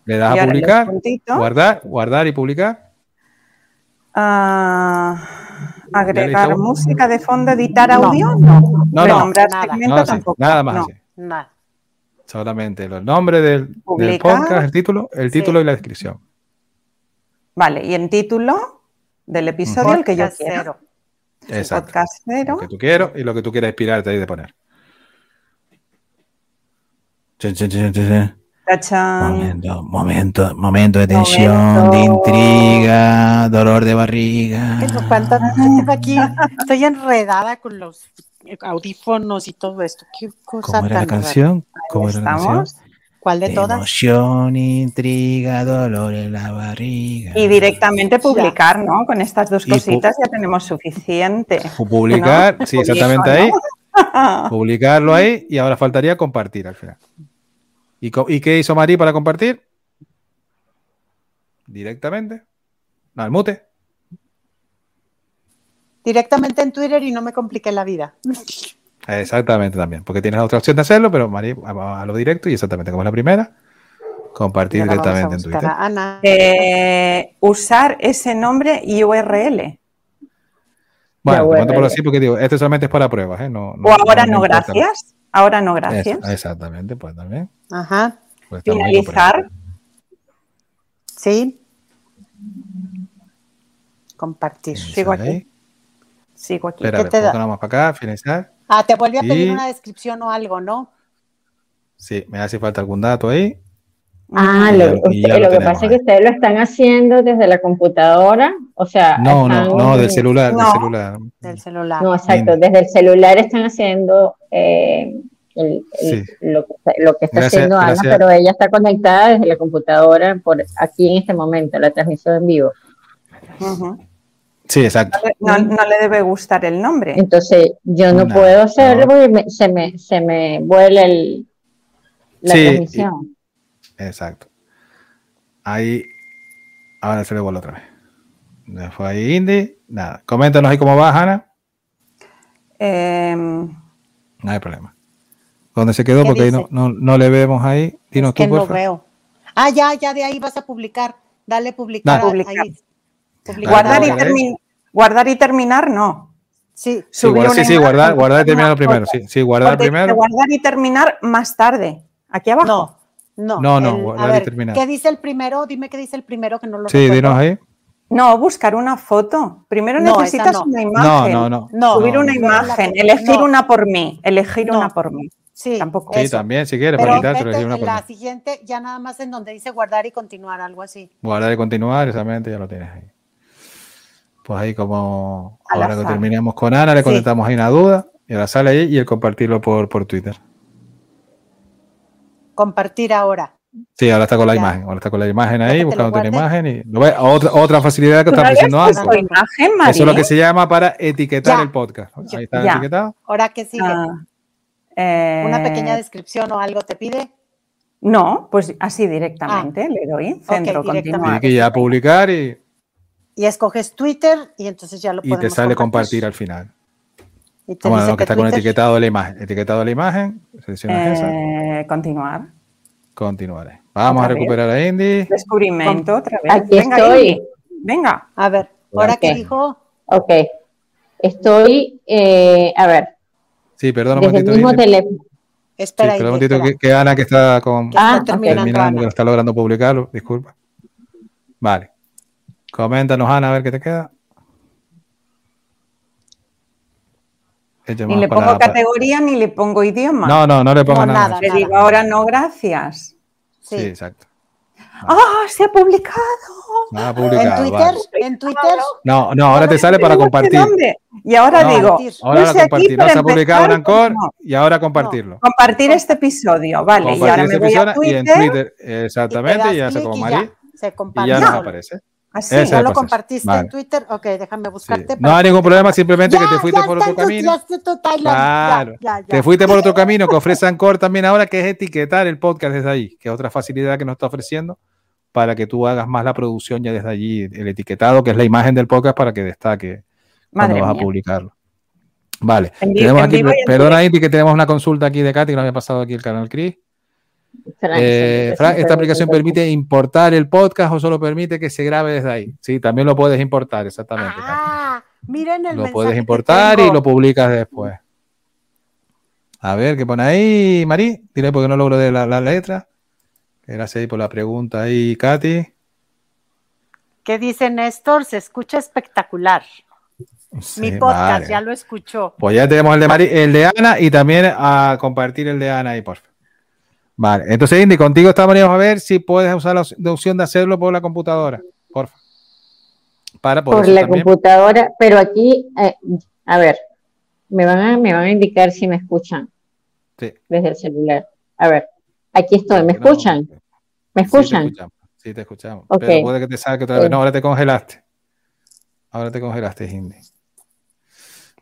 le das Y a publicar, guardar, guardar y publicar. Ah, agregar música de fondo, editar audio. No. No, no. Renombrar Nada. segmento No, sí, tampoco. nada más. Nada. Solamente el nombre del, del podcast, el título, el Sí. título y la descripción. Vale, y en título del episodio el que yo cero. Exacto. Podcast cero. Lo que tú quieras y lo que tú quieras inspirarte ahí de poner. Chin, chin, chin. Momento, momento, momento de tensión, Momento. de intriga, dolor de barriga. Tengo cuánta- tengo aquí, estoy enredada con los audífonos y todo esto. Qué cosa ¿Cómo era la rara. canción? ¿Cómo era la canción? Estamos. ¿Cuál de De todas? Emoción, intriga, dolor en la barriga. Y directamente publicar, ¿no? Con estas dos cositas ya tenemos suficiente. Publicar, ¿No? sí, exactamente ahí. ¿no? Publicarlo ahí y ahora faltaría compartir al final. ¿Y, co- y qué hizo Mari para compartir? Directamente. No, al mute. Directamente en Twitter y no me compliqué la vida. Exactamente también, porque tienes la otra opción de hacerlo, pero Mari, a, a lo directo y exactamente como es la primera, compartir directamente en Twitter. Ana. Eh, usar ese nombre y URL. Bueno, te bueno, cuento por así porque digo, este solamente es para pruebas, ¿eh? No, O ahora no, gracias. Ahora no, gracias. Es- exactamente, pues también. Ajá. Pues Finalizar. Sí. Compartir. Sigo aquí. Ahí. Sigo aquí. Espera, ¿Qué te da? ponemos para acá, finalizar. Ah, te vuelve a pedir Y- una descripción o algo, ¿no? Sí, me hace falta algún dato ahí. Ah, Y lo, usted- lo lo que pasa es que ustedes lo están haciendo desde la computadora, o sea, No, no, están- no, del celular, No. del celular. Del celular. No, exacto, Bien. desde el celular están haciendo eh, el- el- Sí. lo, que está, lo que está Gracias- haciendo Ana, gracias. pero ella está conectada desde la computadora por aquí en este momento, la transmisión en vivo. Ujú. Sí, exacto. No, no le debe gustar el nombre. Entonces, yo no No, puedo hacerlo no. porque me- se, me, se me vuela el, la Sí, transmisión. Exacto. Ahí, ahora se le vuelve otra vez. Fue ahí Indy. Nada. Coméntanos ahí cómo vas, Ana. Em, No hay problema. ¿Dónde se quedó? ¿Qué Porque ahí no, dice? no, no le vemos ahí. Dinos que tú, no porfa. veo. Ah, ya, ya de ahí vas a publicar. Dale publicar. Dale. a- Publicar. ahí. Guardar, y ahora. termi- guardar y terminar, no. Sí, Sí, Subir guarda- sí, sí, guardar, guardar y terminar primero. Sí, sí, guardar primero. Guardar y terminar más tarde. Aquí abajo. no, no. No, no, el- guardar a y ver, terminar. ¿qué dice el primero? Dime qué dice el primero que no lo Sí, recuerdo. dinos ahí. No, buscar una foto. Primero No, necesitas no. una imagen. no, no. No, Subir no, una imagen. Elegir No. una por mí. Elegir No. una por mí. Sí, Tampoco. Sí, eso. también, si quieres, Pero para elegir una en por la mí. siguiente, ya nada más en donde dice guardar y continuar, algo así. Guardar y continuar, exactamente, ya lo tienes ahí. Pues ahí como Al ahora que terminamos con Ana, le Sí. contestamos ahí una duda y ahora sale ahí y el compartirlo por, por Twitter. Compartir ahora. Sí, ahora está con la Ya. imagen, ahora está con la imagen ahí, una guarde. imagen y lo ves, otra, otra facilidad que ¿Tú está imagen, María? Eso es lo que se llama para etiquetar Ya. el podcast. Ahí está Ya. etiquetado. Ahora que sigue. Ah, eh, Una pequeña descripción o algo te pide. No, pues así directamente le doy. Centro, directamente. continuar. Tiene que ya publicar y, Y escoges Twitter y entonces ya lo y podemos te sale compartir. compartir al final. Y te Bueno, dice lo que está con Twitter- etiquetado de la imagen. Etiquetado de la imagen, seleccionas esa, Eh, continuar. continuaré. Vamos a vez. recuperar a Indy. Descubrimiento otra vez. Aquí Venga, estoy. Indy, Venga. A ver, ahora que Ok. dijo, Ok. Estoy, eh, a ver, Sí, perdona un el momentito. mismo Indy. teléfono. Sí, espera, espera un momentito espera. que, que Ana que está con Que Ah, terminando, que está logrando publicarlo, disculpa. Vale. Coméntanos, Ana, a ver qué te queda. Ni le pongo para- categoría ni le pongo idioma. No, no, no le pongas No, nada. nada. Le digo ahora no, gracias. Sí, Sí. exacto. ¡Ah, se ha publicado! Nada En publicado. Twitter, vale. en Twitter, No, no, ahora te sale para este compartir. nombre. Y ahora No, digo. Ahora aquí compartir. No se ha publicado en no. y ahora compartirlo. compartir este episodio, vale. y Compartir ahora este me voy a episodio y en Twitter. Twitter, y te exactamente, y ya se como y se y comparte ya nos aparece. Así. Es ¿Ya lo proceso. compartiste Vale. en Twitter? Ok, déjame buscarte. Sí. No hay ningún problema, simplemente que te fuiste ya por otro camino. Claro. ya, ya. Te fuiste por otro camino que ofrece Anchor también ahora, que es etiquetar el podcast desde ahí, que es otra facilidad que nos está ofreciendo para que tú hagas más la producción ya desde allí, el etiquetado, que es la imagen del podcast para que destaque cuando vas a publicarlo. Vale. En tenemos en aquí, perdona, Inti, que tenemos una consulta aquí de Katy, que nos había pasado aquí el canal Cris. Eh, ¿esta aplicación permite importar el podcast o solo permite que se grabe desde ahí? Sí, también lo puedes importar, exactamente. Ah, miren el Lo puedes importar y lo publicas después. A ver, ¿qué pone ahí, Marí? Dile porque no logro de la, la letra. Gracias ahí por la pregunta ahí, Katy. ¿Qué dice Néstor? Se escucha espectacular. Sí, Mi podcast, vale. ya lo escuchó. Pues ya tenemos el de Mari, el de Ana y también a compartir el de Ana ahí, por favor. Vale, entonces Indy, contigo estamos a ver si puedes usar la op- la opción de hacerlo por la computadora, por favor. Para por, por la también. computadora, pero aquí, eh, a ver, me van a, me van a indicar si me escuchan Sí. desde el celular. A ver, aquí estoy, ¿me escuchan? ¿Me Sí, te escuchan? escuchamos. Sí, te escuchamos. Ok. Pero puede que te salga otra vez. Sí. No, ahora te congelaste. Ahora te congelaste, Indy.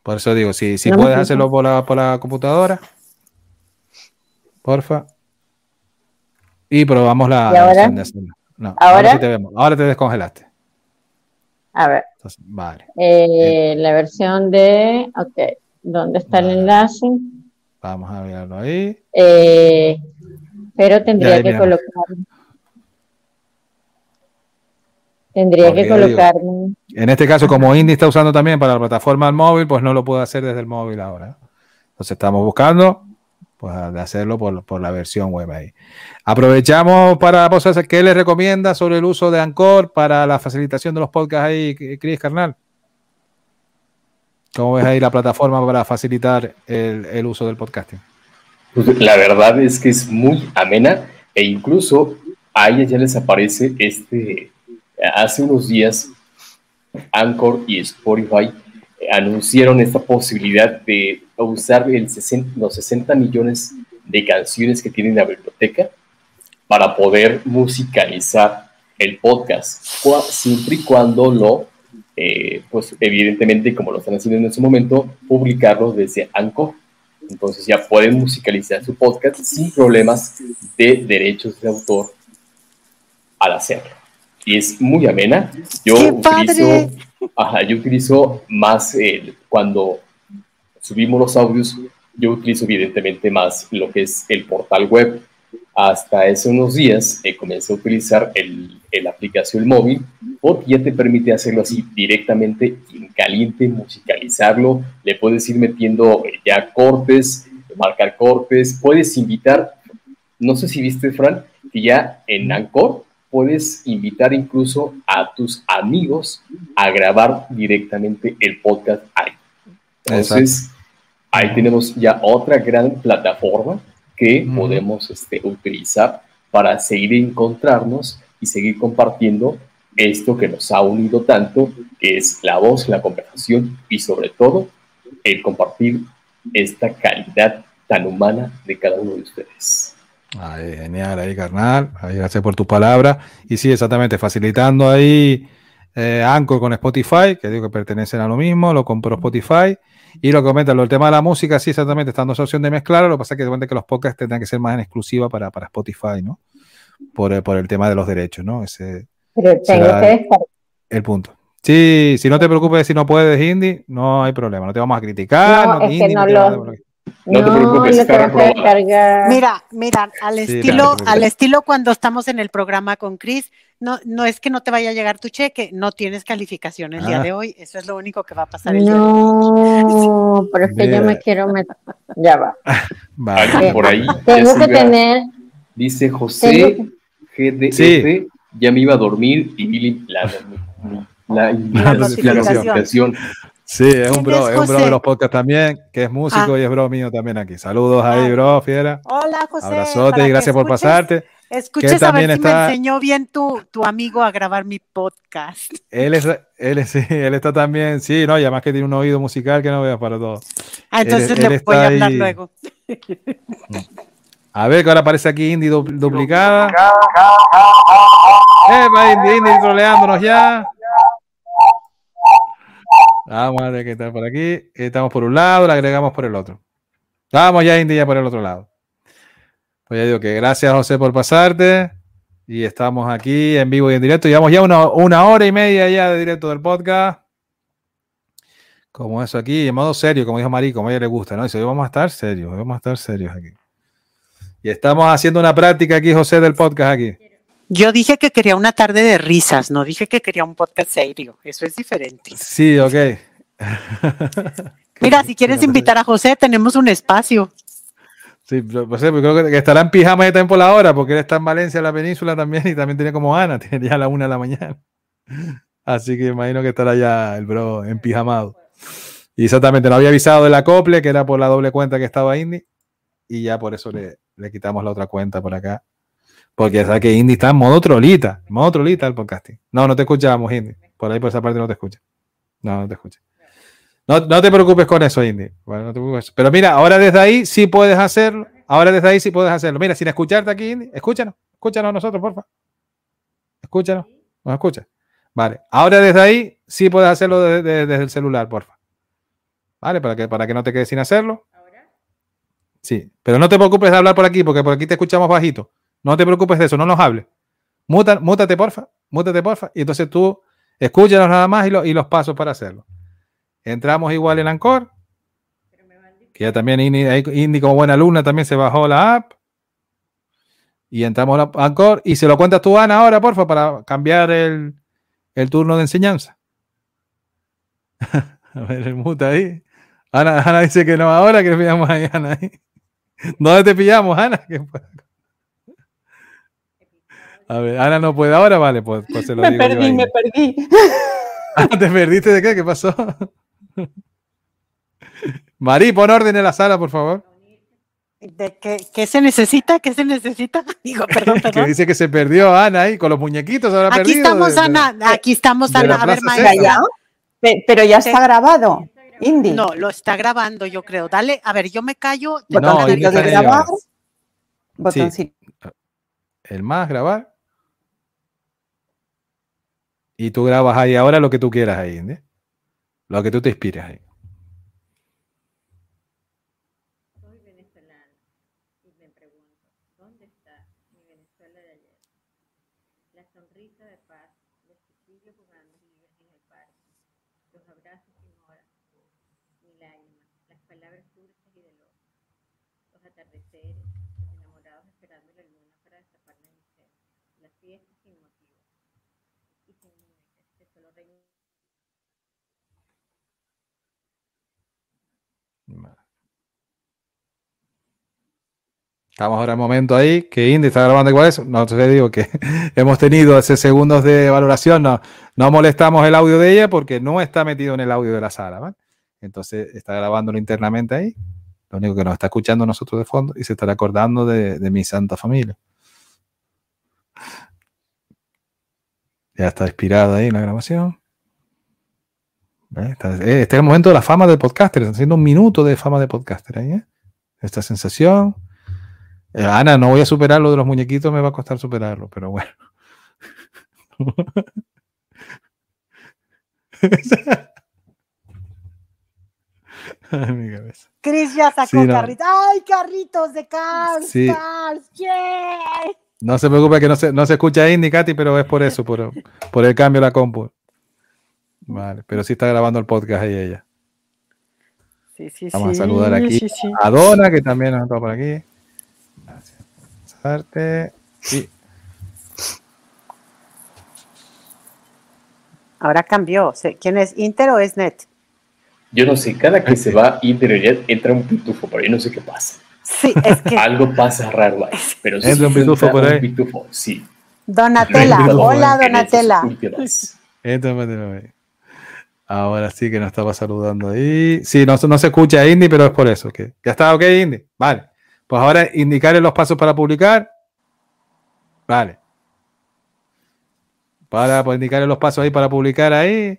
Por eso digo, si, si No puedes hacerlo por la, por la computadora, porfa. Y probamos la, ¿Y la ahora? versión de. No, ¿Ahora? sí te vemos. Ahora te descongelaste. A ver, Entonces, vale. eh, la versión de, ok, ¿dónde está el enlace? Vamos a mirarlo ahí. Eh, pero tendría ahí que miramos. colocar, tendría Porque que colocarme. En este caso, como Indy está usando también para la plataforma del móvil, pues no lo puedo hacer desde el móvil ahora. Entonces estamos buscando pues, de hacerlo por, por la versión web ahí. Aprovechamos para, pues, hacer- ¿qué les recomienda sobre el uso de Anchor para la facilitación de los podcasts ahí, Cris Carnal? ¿Cómo ves ahí la plataforma para facilitar el, el uso del podcasting? Pues la verdad es que es muy amena e incluso a ella ya les aparece este, hace unos días Anchor y Spotify anunciaron esta posibilidad de usar el 60 los 60 millones de canciones que tiene la biblioteca para poder musicalizar el podcast, siempre y cuando lo, eh, pues evidentemente, como lo están haciendo en este momento, publicarlo desde Anchor. Entonces ya pueden musicalizar su podcast sin problemas de derechos de autor al hacerlo. Y es muy amena. Yo ¡Qué utilizo, padre! Ajá, yo utilizo más cuando subimos los audios, yo utilizo evidentemente más lo que es el portal web. Hasta hace unos días eh, comencé a utilizar el, el aplicación móvil porque ya te permite hacerlo así directamente en caliente, musicalizarlo. Le puedes ir metiendo eh, ya cortes, marcar cortes, puedes invitar, no sé si viste, Fran, que ya en Anchor puedes invitar incluso a tus amigos a grabar directamente el podcast ahí. Entonces, ahí tenemos ya otra gran plataforma que podemos este, utilizar para seguir encontrarnos y seguir compartiendo esto que nos ha unido tanto, que es la voz, la conversación y sobre todo el compartir esta calidad tan humana de cada uno de ustedes. Ahí, genial, ahí, carnal. Ahí, gracias por tu palabra. Y sí, exactamente, facilitando ahí eh, Anchor con Spotify, que digo que pertenecen a lo mismo, lo compró Spotify. Y lo que comenta, lo del tema de la música, sí, exactamente, está dando esa opción de mezclar. Lo que pasa es que de que los podcasts tendrán que ser más en exclusiva para, para Spotify, ¿no? Por, el- por el tema de los derechos, ¿no? Ese Pero será que el punto. Sí, si no te preocupes si no puedes hindi, no hay problema, no te vamos a criticar. No, es que hindi, no lo- a- No te preocupes, lo está tengo que reprobado. descargar. Mira, mira, al Sí, estilo, no al estilo cuando estamos en el programa con Chris, no, no es que no te vaya a llegar tu cheque, no tienes calificación el día Ah. de hoy, eso es lo único que va a pasar el día de hoy. No, pero es que yo me quiero meter. Ya va. Vale. Por ahí Tengo que iba- tener. dice José GDF, Sí. ya me iba a dormir y vi la, la, la, La notificación. notificación. Sí, es un ¿Quién bro, es es un bro de los podcasts también, que es músico Ah. y es bro mío también aquí. Saludos ahí, Ah. bro, fiera. Hola, José. Abrazote y gracias por pasarte. Escuches Que a ver también si está- me enseñó bien tu, tu amigo a grabar mi podcast. Él es, él es, sí, él está también, sí, no, y además que tiene un oído musical que no veas para todo. Ah, entonces Él- él le voy a hablar ahí. luego. A ver, que ahora aparece aquí Indy du- duplicada. Eh, va Indy, Indy troleándonos ya. Vamos a ver qué está por aquí. Estamos por un lado, la agregamos por el otro. Vamos ya, Indy, ya por el otro lado. Pues ya digo que gracias, José, por pasarte. Y estamos aquí en vivo y en directo. Llevamos ya una, una hora y media ya de directo del podcast. Como eso aquí, en modo serio, como dijo Mari, como a ella le gusta, ¿no? Dice, hoy vamos a estar serios, vamos a estar serios aquí. Y estamos haciendo una práctica aquí, José, del podcast aquí. Yo dije que quería una tarde de risas, no dije que quería un podcast serio. Eso es diferente. Sí, ok. Mira, si quieres invitar a José, tenemos un espacio. Sí, pues, creo que, estará en pijama también por la hora, porque él está en Valencia, en la península también, y también tiene como Ana, tiene ya a la una de la mañana. Así que imagino que estará ya el bro en pijamado. Y exactamente, no había avisado del acople, que era por la doble cuenta que estaba Indy, y ya por eso le, le quitamos la otra cuenta por acá. Porque sabe que Indy está en modo trolita, en modo trolita el podcasting. No, no te escuchamos, Indy. Por ahí por esa parte no te escucha. No, no te escucha. No, no te preocupes con eso, Indy. Bueno, no te preocupes. Pero mira, ahora desde ahí sí puedes hacerlo. Ahora desde ahí sí puedes hacerlo. Mira, sin escucharte aquí, Indy, escúchanos. Escúchanos a nosotros, porfa. Escúchanos. ¿Nos escucha? Vale. Ahora desde ahí sí puedes hacerlo desde, desde- desde el celular, porfa. ¿Vale? Para que, para que no te quedes sin hacerlo. Sí, pero no te preocupes de hablar por aquí, porque por aquí te escuchamos bajito. No te preocupes de eso, no nos hables. Muta, mútate, porfa, mútate, porfa. Y entonces tú escúchanos nada más y, lo- los pasos para hacerlo. Entramos igual en Ancor. Que ya también Indy, como buena alumna también se bajó la app. Y entramos a Ancor. Y se lo cuentas tú, Ana, ahora, porfa, para cambiar el, turno de enseñanza. a ver, el muta ahí. Ana, Ana dice que no ahora, que pillamos ahí, Ana. ¿Dónde te pillamos, Ana? Fue- A ver, Ana no puede ahora, vale, pues, pues se lo Me digo yo perdí, ahí. me perdí. Ah, ¿Te perdiste de qué? ¿Qué pasó? Mari, pon orden en la sala, por favor. ¿De qué, qué se necesita? ¿Qué se necesita? Digo, perdón, Que perdón. dice que se perdió Ana ahí con los muñequitos. Aquí perdido estamos, de- de- Ana. Aquí estamos, Ana. A ver, Plaza Ya, maestra. ya. Pe- Pero ya está grabado. Indy. No, lo está grabando, yo creo. Dale, a ver, yo me callo. No, de grabar. ahora. Botoncito. El más, grabar. Y tú grabas ahí ahora lo que tú quieras ahí, ¿entiendes? Lo que tú te inspires ahí. Soy venezolana y me pregunto, ¿dónde está mi Venezuela de ayer? La sonrisa de paz, los chiquillos jugando libres en el parque, los abrazos sin hora, ni lágrimas, las palabras dulces y de loco, los atardeceres, los enamorados esperando la luna para destapar la miseria, las fiestas sin motivo y sin límites, Estamos ahora en el momento ahí que Indy está grabando igual eso. No te digo que hemos tenido hace segundos de valoración. No, no molestamos el audio de ella porque no está metido en el audio de la sala. ¿vale? Entonces está grabándolo internamente ahí. Lo único que nos está escuchando nosotros de fondo y se estará acordando de mi santa familia. Ya está inspirada ahí la grabación. Eh, Este es el momento de la fama del podcaster. Están haciendo un minuto de fama de podcaster ahí. ¿eh? Esta sensación. Eh, Ana, no voy a superar lo de los muñequitos, me va a costar superarlo, pero bueno. Ay, mi cabeza. Chris ya sacó Sí, no. carritos. ¡Ay, carritos de Cars! Sí. Cars! ¡Yeah! No se preocupe que no se, no se escucha Indy, Katy, pero es por eso, por, por el cambio de la compu. Vale, pero sí está grabando el podcast ahí ella. Sí, sí, Vamos sí, a saludar aquí sí, sí. a Donna, que también nos está por aquí. Gracias. Pasarte. Sí. Ahora cambió. ¿Quién es? ¿Inter o es Net? Yo no sé, cada que se va internet entra un pitufo por ahí, no sé qué pasa. Sí, es que Algo pasa raro ahí. Pero sí Entra un pitufo por ahí. pitufo, sí. Donatella. Hola, Donatella. Ahora sí que nos estaba saludando ahí. Sí, no, no se escucha Indy, pero es por eso. Que, ya está ok, Indy. Vale. Pues ahora indicarle los pasos para publicar. Vale. Para pues, indicarle los pasos ahí para publicar ahí.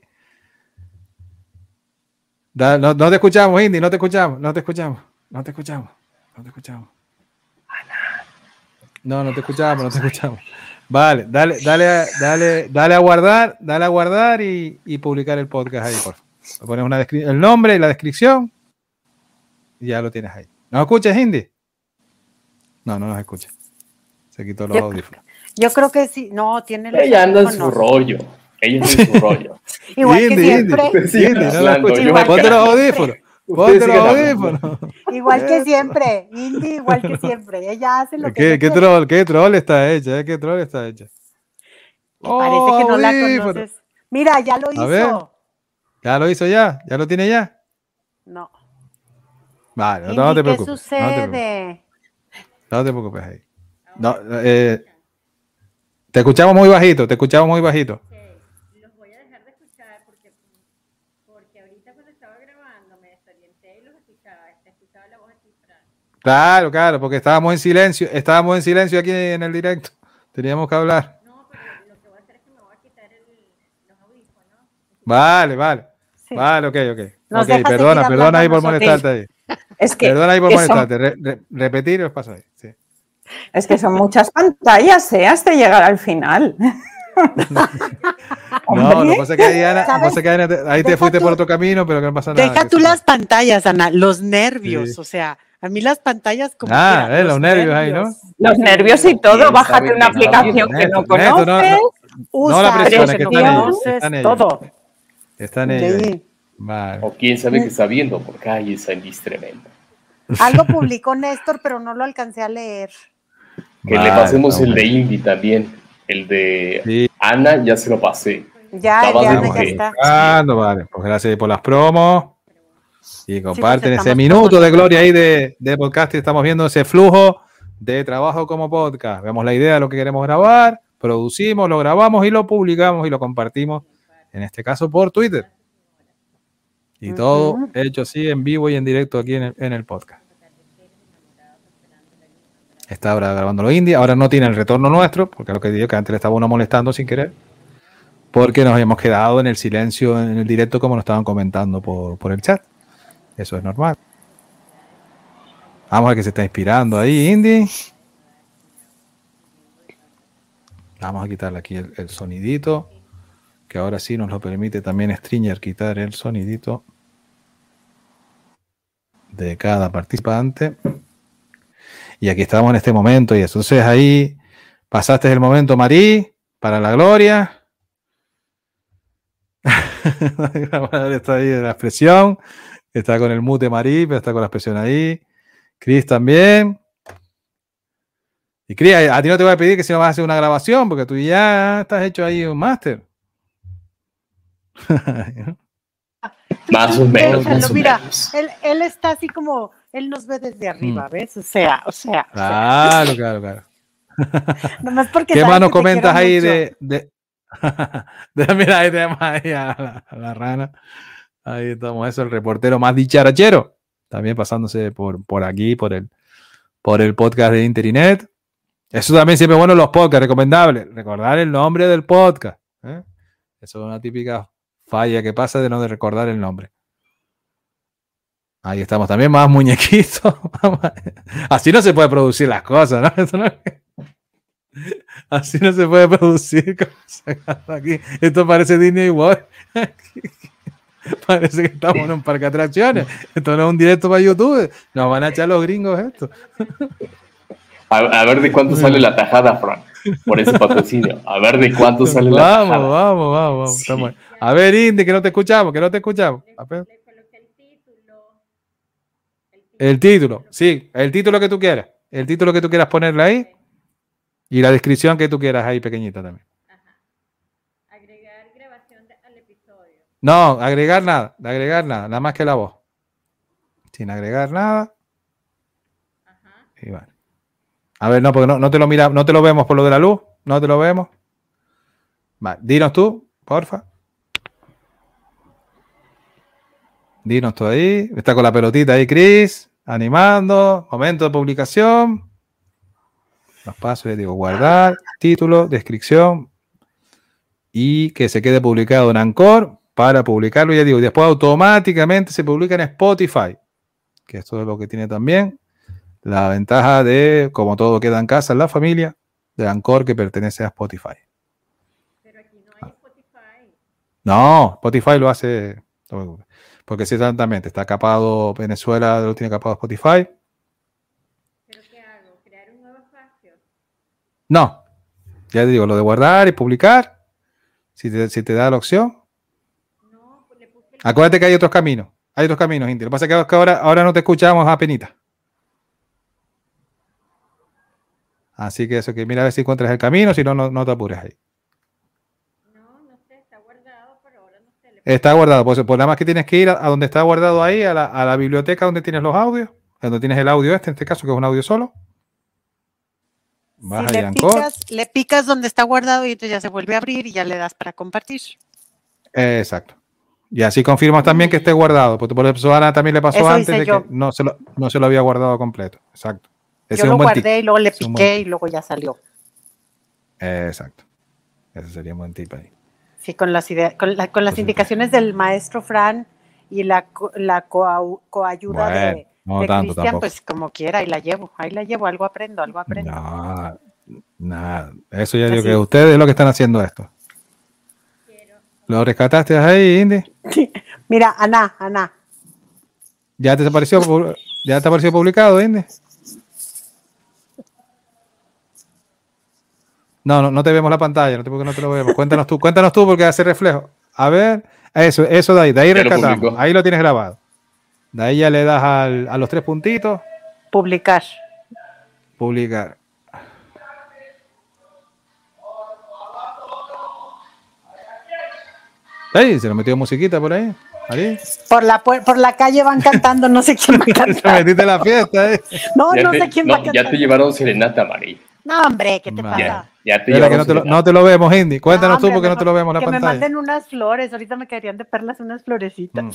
Da- no, no te escuchamos, Indy, no te escuchamos, no te escuchamos, no te escuchamos, no te escuchamos. No, no te escuchamos, no te escuchamos. Vale, dale, dale, a- dale, dale a guardar, dale a guardar y, y publicar el podcast ahí, por favor. Pones una descri- el nombre y la descripción y ya lo tienes ahí. ¿Nos escuchas, Indy? No, no nos escucha. Se quitó los Yo- audífonos. Yo creo que sí. No, tiene los Ella anda en su rollo. Ella anda en su rollo. Igual que Indy, siempre. Indy, Indy, no la acá. Ponte los audífonos. Ponte los audífonos. Igual que siempre. Indy, igual que siempre. Ella hace lo que ¿Qué, qué troll, qué troll está hecha, eh, qué troll está hecha. Parece que no la conoces. Mira, ya lo A ver. hizo. Ya lo hizo ya, ya lo tiene ya. No. Vale, no, te ¿qué preocupes. No te preocupes. sucede? No te preocupes ahí. No, eh, te escuchamos muy bajito, te escuchamos muy bajito. Los voy a dejar de escuchar porque, porque ahorita cuando estaba grabando me desorienté y los escuchaba, escuchaba la voz de Fran. Claro, claro, porque estábamos en silencio, estábamos en silencio aquí en el directo. Teníamos que hablar. No, pero lo que voy a hacer es que me voy a quitar el, los audífonos. Vale, vale. Sí. Vale, ok, ok. Nos Ok, deja perdona, perdona ahí por molestarte ahí. Es que, Perdona ahí por que son, molestarte. Re- re- repetir y os paso ahí. Sí. es que son muchas pantallas, ¿eh? Hasta llegar al final. No, lo que pasa es que ahí, Ana, lo que ¿Sabes? pasa es que, Ana, te- ahí te Deja fuiste tú- por otro camino, pero que no pasa nada. Deja tú las pantallas, Ana, los nervios, Sí. o sea, a mí las pantallas como Ah, eh, los nervios ahí, ¿no? Los nervios y todo, ¿Quién bájate una no aplicación que no Neto, no, conoces. no, no la Usa, presiones, que están ellos, conoces, están ellos. todo. Están ellos. Sí. Vale. O quién sabe que está viendo porque hay esa Liz tremenda. Algo publicó Néstor, pero no lo alcancé a leer. Que le pasemos el de. Indy también. El de Sí. Ana ya se lo pasé. Ya, Estaba ya, de ya está. Buscando, vale. Pues gracias por las promos. Y comparten estamos ese minuto de gloria ahí de, de podcast y estamos viendo ese flujo de trabajo como podcast. Vemos la idea de lo que queremos grabar, producimos, lo grabamos y lo publicamos y lo compartimos, en este caso por Twitter. Y todo hecho así en vivo y en directo aquí en el, en el podcast. Está ahora grabando lo indie, ahora no tiene el retorno nuestro, porque lo que digo que antes le estaba uno molestando sin querer, porque nos habíamos quedado en el silencio en el directo como nos estaban comentando por, por el chat. Eso es normal. Vamos a ver que se está inspirando ahí, Indy. Vamos a quitarle aquí el, el sonidito, que ahora sí nos lo permite también Stringer quitar el sonidito de cada participante. Y aquí estamos en este momento. Y entonces ahí pasaste el momento, Marí, para la gloria. Está ahí la expresión. Está con el mute Marí, pero está con la expresión ahí. Chris también. Y Chris, a ti no te voy a pedir que si no vas a hacer una grabación, porque tú ya estás hecho ahí un máster. Más o menos, más o mira, menos. él, él está así como, él nos ve desde arriba, ¿ves? O sea, o sea, o sea, Claro, claro, claro. nomás porque ¿Qué más nos comentas ahí mucho. de, de, de- Mira, ahí tenemos ahí a la, a la rana. Ahí estamos, eso, el reportero más dicharachero. También pasándose por, por aquí, por el, por el podcast de Interinet. Eso también siempre bueno los podcasts, recomendable. Recordar el nombre del podcast. ¿eh? Eso es una típica falla que pasa de no de recordar el nombre. Ahí estamos también, más muñequitos. Así no se puede producir las cosas, ¿no? Así no se puede producir. Esto parece Disney World. parece que estamos en un parque de atracciones. Esto no es un directo para YouTube. Nos van a echar los gringos esto. A, a ver de cuánto sale la tajada, Fran. Por ese patrocinio. A ver de cuánto sale la tajada. vamos, vamos, vamos. Sí. A ver, Indy, que no te escuchamos, que no te escuchamos. A ver. El título, sí, el título que tú quieras. El título que tú quieras ponerle ahí. Y la descripción que tú quieras ahí pequeñita también. Agregar grabación al episodio. No, agregar nada, agregar nada, nada más que la voz. Sin agregar nada. Y vale. A ver, no, porque no, no te lo mira, no te lo vemos por lo de la luz, no te lo vemos. Vale, dinos tú, porfa. Dinos tú ahí. Está con la pelotita ahí, Chris, animando. Momento de publicación. Los pasos, ya digo, guardar, título, descripción, y que se quede publicado en Anchor para publicarlo, ya digo, y después automáticamente se publica en Spotify, que esto es lo que tiene también la ventaja de, como todo queda en casa, en la familia, de Anchor que pertenece a Spotify. Pero aquí no hay Spotify. No, Spotify lo hace, porque sí, exactamente, está capado, Venezuela lo tiene capado Spotify. ¿Pero qué hago? ¿Crear un nuevo espacio? No, ya te digo, lo de guardar y publicar, si te, si te da la opción. No, pues le puse el... Acuérdate que hay otros caminos. Hay otros caminos, Inti. Lo que pasa es que ahora, ahora no te escuchamos a penita. Así que eso que mira a ver si encuentras el camino, si no, no, no te apures ahí. No, no sé, está guardado, pero ahora no sé. Está guardado. Pues, pues nada más que tienes que ir a, a donde está guardado ahí, a la, a la biblioteca donde tienes los audios, donde tienes el audio este, en este caso, que es un audio solo. Vas Si a le picas, le picas donde está guardado y entonces ya se vuelve a abrir y ya le das para compartir. Eh, exacto. Y así confirmas también que esté guardado. Porque por eso Ana también le pasó Eso antes de yo. que no se, lo, no se lo había guardado completo. Exacto. Ese Yo es lo buen tip. guardé y luego le buen piqué y luego ya salió. Eh, exacto. Ese sería un buen tip ahí. Sí, con las ideas, con, la- con las Pues, indicaciones del maestro Fran y la, co- la coau- coayuda Bueno, de, no de Cristian, pues como quiera, ahí la llevo, ahí la llevo, algo aprendo, algo aprendo. No, Nada, eso ya digo Así. que ustedes es lo que están haciendo esto. ¿Lo rescataste ahí, Indy? Mira, Ana, Ana. ¿Ya te apareció, ya te apareció publicado, Indy? No, no, no te vemos la pantalla, no te, porque no te lo vemos. Cuéntanos tú, cuéntanos tú porque hace reflejo. A ver, eso, eso de ahí, de ahí rescatamos. Ahí lo tienes grabado. De ahí ya le das al- a los tres puntitos, Publicar. publicar. Ahí, se lo metió musiquita por ahí. Ahí. Por la, por la calle van cantando, no sé quién va a Te cantar. metiste la fiesta, eh. No, ya no te, sé quién no, va a ya cantar. te llevaron serenata, Mari. No, hombre, ¿qué te pasa? Ya, ya te que no te, lo, serenata. no te lo vemos, Indy. Cuéntanos No, tú porque no te lo vemos la Que me pantalla. manden unas flores, ahorita me caerían de perlas unas florecitas. Mm.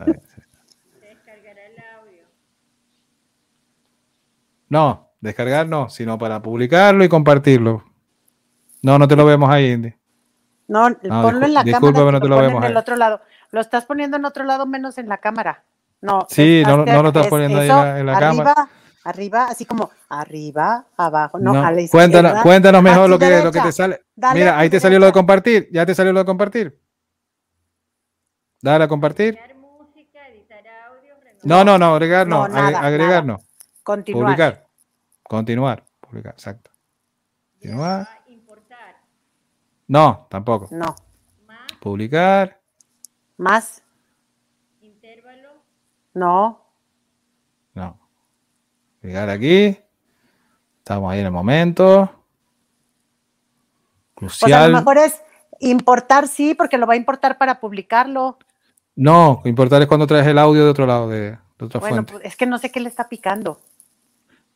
Ahí, sí. No, descargar no, sino para publicarlo y compartirlo. No, no te lo vemos ahí, Indy. No, No, ponlo en la discul- cámara. disculpa, pero no te lo vemos en el otro lado. Lo estás poniendo en otro lado menos en la cámara. No. Sí, no- no lo estás es poniendo ahí en la- en la arriba, cámara. Arriba, así como arriba, abajo, no, No, a la izquierda. cuéntanos, cuéntanos mejor lo que, lo que te sale. Dale Mira, ahí te salió lo de compartir. ¿Ya te salió lo de compartir? Dale a compartir. No, no, no, agregar no. No, nada, agre- agregar nada. no. Continuar. Publicar. Continuar. Publicar, exacto. Continuar. No, tampoco. No. Publicar. Más. No. No. Llegar aquí. Estamos ahí en el momento. Pues a lo Crucial. mejor es importar, sí, porque lo va a importar para publicarlo. No, lo importante es cuando traes el audio de otro lado, de, de otra Bueno, fuente. pues, es que no sé qué le está picando.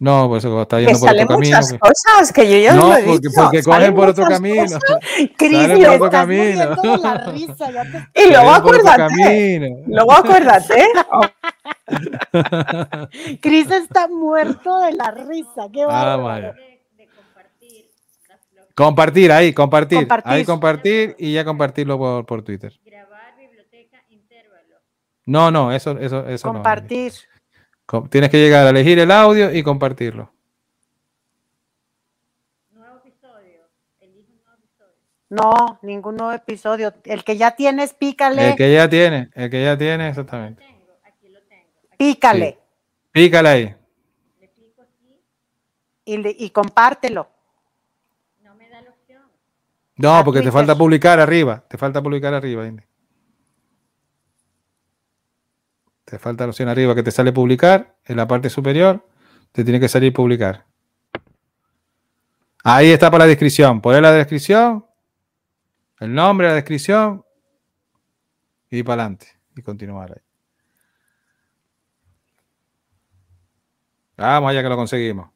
No, por eso está Que yendo por salen otro camino. muchas que- cosas que yo ya No, lo he porque, dicho. porque cogen por otro camino. Cris, por otro estás camino. muriendo de la risa, ya te- Y luego por acuérdate. Luego acuérdate. Cris está muerto de la risa. Qué Ah. Compartir ahí, compartir. Compartir. Ahí compartir y ya compartirlo por, por Twitter. No, no, eso, eso, eso no. Compartir. Tienes que llegar a elegir el audio y compartirlo. No, ningún nuevo episodio. El que ya tienes, pícale. El que ya tiene, el que ya tiene, exactamente. Pícale. Pícale ahí. Y, le- y compártelo. No, A porque te falta publicar arriba. Te falta publicar arriba, Indy. Te falta la opción arriba que te sale publicar. En la parte superior te tiene que salir publicar. Ahí está para la descripción. Poner la descripción, el nombre, la descripción y para adelante. Y continuar ahí. Vamos allá que lo conseguimos.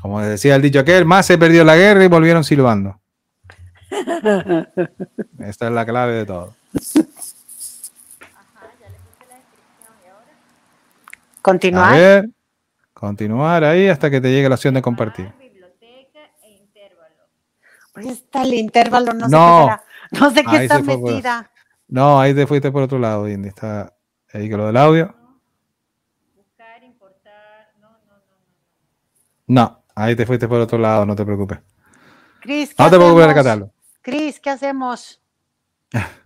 Como decía el dicho aquel, más se perdió la guerra y volvieron silbando. Esta es la clave de todo. A Continuar. ver, continuar ahí hasta que te llegue la opción de compartir. Pues está el intervalo, no, No. sé qué. No sé qué está por- metida. No, ahí te fuiste por otro lado, Indy. Está ahí que lo del audio. No, ahí te fuiste por otro lado, no te preocupes. ¿qué No te preocupes rescatarlo. Cris, ¿qué hacemos?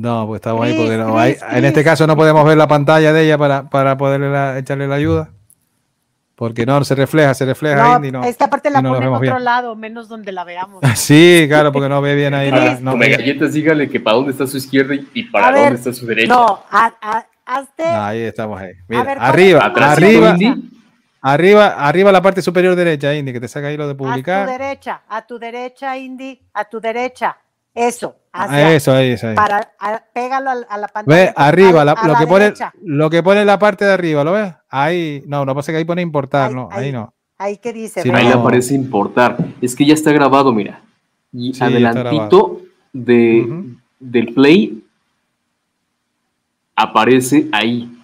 No, pues estamos ahí porque no, hay- en este caso no podemos ver la pantalla de ella para, para poderle la- echarle la ayuda. Porque no se refleja, se refleja No, Indy. No, esta parte la no pone en otro bien. lado, menos donde la veamos. Sí, claro, porque no ve bien ahí la. No galletas, dígale que para dónde está su izquierda y, y para A ver, dónde está su derecha. No, a- a- hazte. Ahí estamos ahí. Mira, ver, arriba, Atrás arriba, Indy, arriba, arriba la parte superior derecha, Indy, que te saca ahí lo de A tu publicar. derecha, a tu derecha, Indy, a tu derecha. Eso, Ah, hacia, eso, ahí, eso ahí. para, a- pégalo a, a la pantalla. Ve arriba, a- la- a lo la que pone, lo que pone en la parte de arriba, ¿lo ves? Ahí, no, no pasa que ahí pone importar, Ahí, no, ahí. ahí no. Ahí que dice, Sí, ahí no. aparece importar. Es que ya está grabado, mira. Y Sí, adelantito de, del play aparece ahí.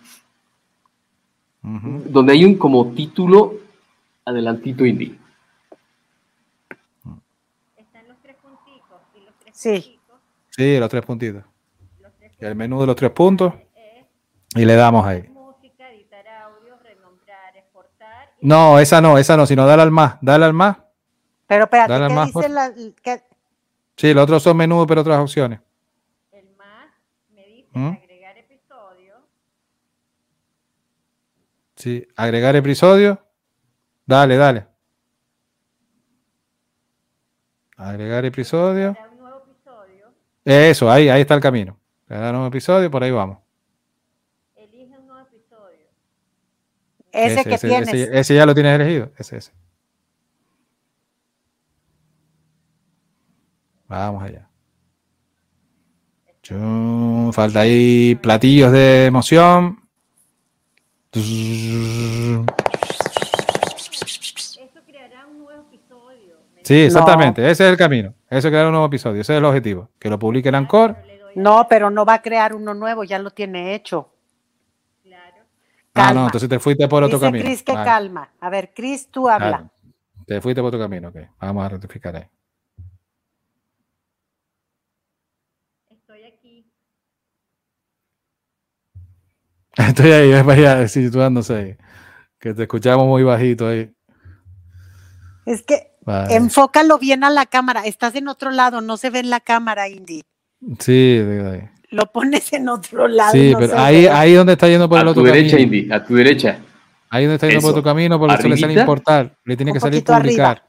Donde hay un como título adelantito indie. Sí. Sí, los tres puntitos. Y el menú de los tres puntos. Y le damos ahí. No, esa no, esa no, sino dale al más, dale al más. Pero espérate, Dale ¿qué más, dice por- la, Sí, los otros son menús, pero otras opciones. ¿Mm? Sí, agregar episodio. Dale, dale. Agregar episodio. Eso, ahí, ahí está el camino. Agregar un nuevo episodio, por ahí vamos. ese, que tienes? Ese, ese ya lo tienes elegido. Ese, ese. Vamos allá. Chum, falta ahí platillos de emoción. Sí, exactamente. Ese es el camino. Ese es crear un nuevo episodio. Ese es el objetivo. Que lo publique el Anchor. No, pero no va a crear uno nuevo, ya lo tiene hecho. Ah, Calma. no, entonces te fuiste por otro Dice camino. Cris que Vale. calma. A ver, Cris, tú habla. Claro. Te fuiste por otro camino, ok. Vamos a rectificar ahí. Estoy ahí, es para allá, situándose ahí. Que te escuchamos muy bajito ahí. Es que Vale. enfócalo bien a la cámara. Estás en otro lado, no se ve en la cámara, Indy. Sí, de ahí. Lo pones en otro lado. Sí, no pero se ahí, ahí donde está yendo por el A otro tu derecha, camino. Indy, a tu derecha. Ahí donde está yendo por otro camino, porque eso le sale Arribita. importar. Le tiene Un que salir arriba. publicar.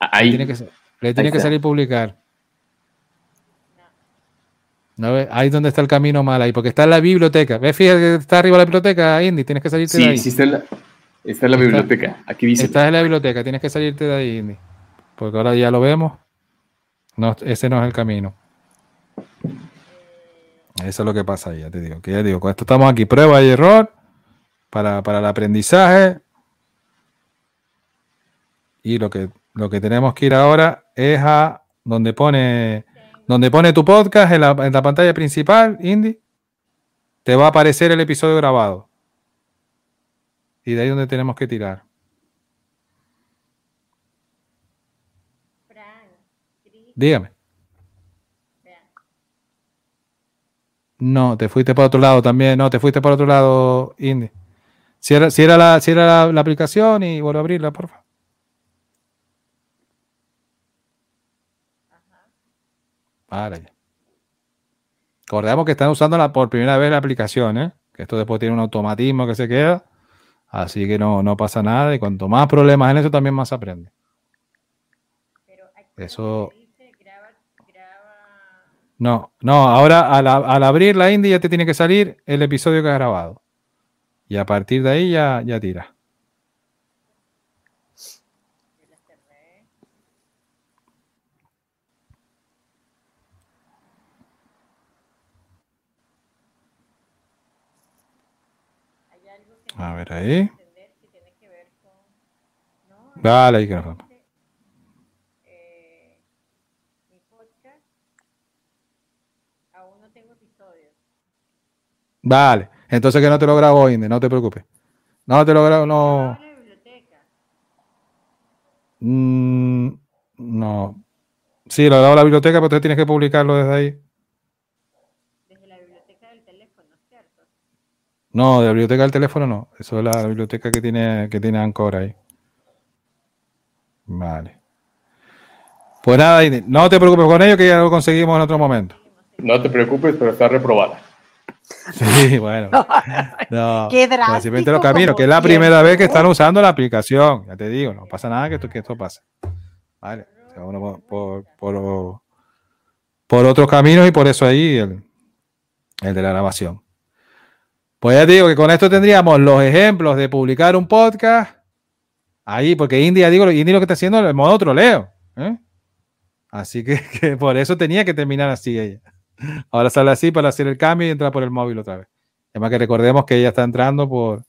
Ahí. Le tiene que, le tiene Ahí que está. salir publicar. ¿No ves? Ahí donde está el camino mal ahí, porque está en la biblioteca. ¿Ves? Fíjate que está arriba de la biblioteca, Indy. Tienes que salirte de Sí, ahí. sí está en la, está en la biblioteca. Aquí dice. Estás en la biblioteca, tienes que salirte de ahí, Indy. Porque ahora ya lo vemos. No, ese no es el camino. Eso es lo que pasa ahí, ya te digo. Que ya digo, con esto estamos aquí, prueba y error para, para el aprendizaje. Y lo que, lo que tenemos que ir ahora es a donde pone, donde pone tu podcast en la, en la pantalla principal, Indy. Te va a aparecer el episodio grabado. Y de ahí donde tenemos que tirar. Dígame. No, te fuiste para otro lado también. No, te fuiste para otro lado, Indy. Cierra, cierra, la, cierra la, la aplicación y vuelve a abrirla, por favor. Vale. ya. Recordemos que están usando la, por primera vez la aplicación, ¿eh? Que esto después tiene un automatismo que se queda. Así que no, no pasa nada. Y cuanto más problemas en eso, también más se aprende. Eso. No, no, ahora al, al abrir la indie ya te tiene que salir el episodio que has grabado. Y a partir de ahí ya, ya tira. A ver ahí. Dale ahí que Vale, entonces que no te lo grabo, Inde, no te preocupes. No te lo grabo, no. Mm, no. Sí, lo grabo en la biblioteca, pero tú tienes que publicarlo desde ahí. No, de la biblioteca del teléfono no. Eso es la biblioteca que tiene, que tiene Anchor ahí. Vale. Pues nada, Inde, no te preocupes con ello, que ya lo conseguimos en otro momento. No te preocupes, pero está reprobada. Sí, bueno. No, Qué drástico los caminos, como que es la primera vez que están usando la aplicación. Ya te digo, no pasa nada que esto, que esto pase. Vale. O sea, uno por, por, por, por otros caminos y por eso ahí el, el de la grabación. Pues ya te digo que con esto tendríamos los ejemplos de publicar un podcast. Ahí, porque Indy, ya digo, Indy lo que está haciendo es el modo troleo. ¿eh? Así que, que por eso tenía que terminar así ella. Ahora sale así para hacer el cambio y entra por el móvil otra vez. Además que recordemos que ella está entrando por...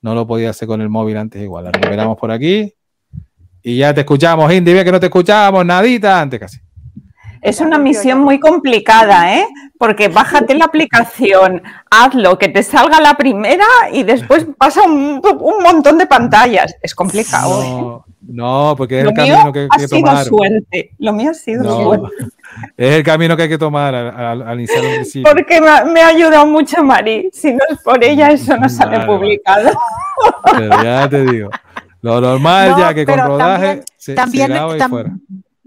No lo podía hacer con el móvil antes igual. La recuperamos por aquí. Y ya te escuchamos, Indy. Ve que no te escuchábamos nadita antes casi. Es una misión muy complicada, ¿eh? Porque bájate la aplicación, hazlo, que te salga la primera y después pasa un, un montón de pantallas. Es complicado. ¿eh? No, no, porque es Lo el mío camino que hay ha que sido tomar. suerte. Lo mío ha sido No, suerte. es el camino que hay que tomar al, al- al iniciar el principio. Porque me ha, me ha ayudado mucho Mari. Si no es por ella, eso no sale Vale, vale. publicado. Pero ya te digo. Lo normal No, ya que con rodaje también- se, también- se graba y tam- fuera.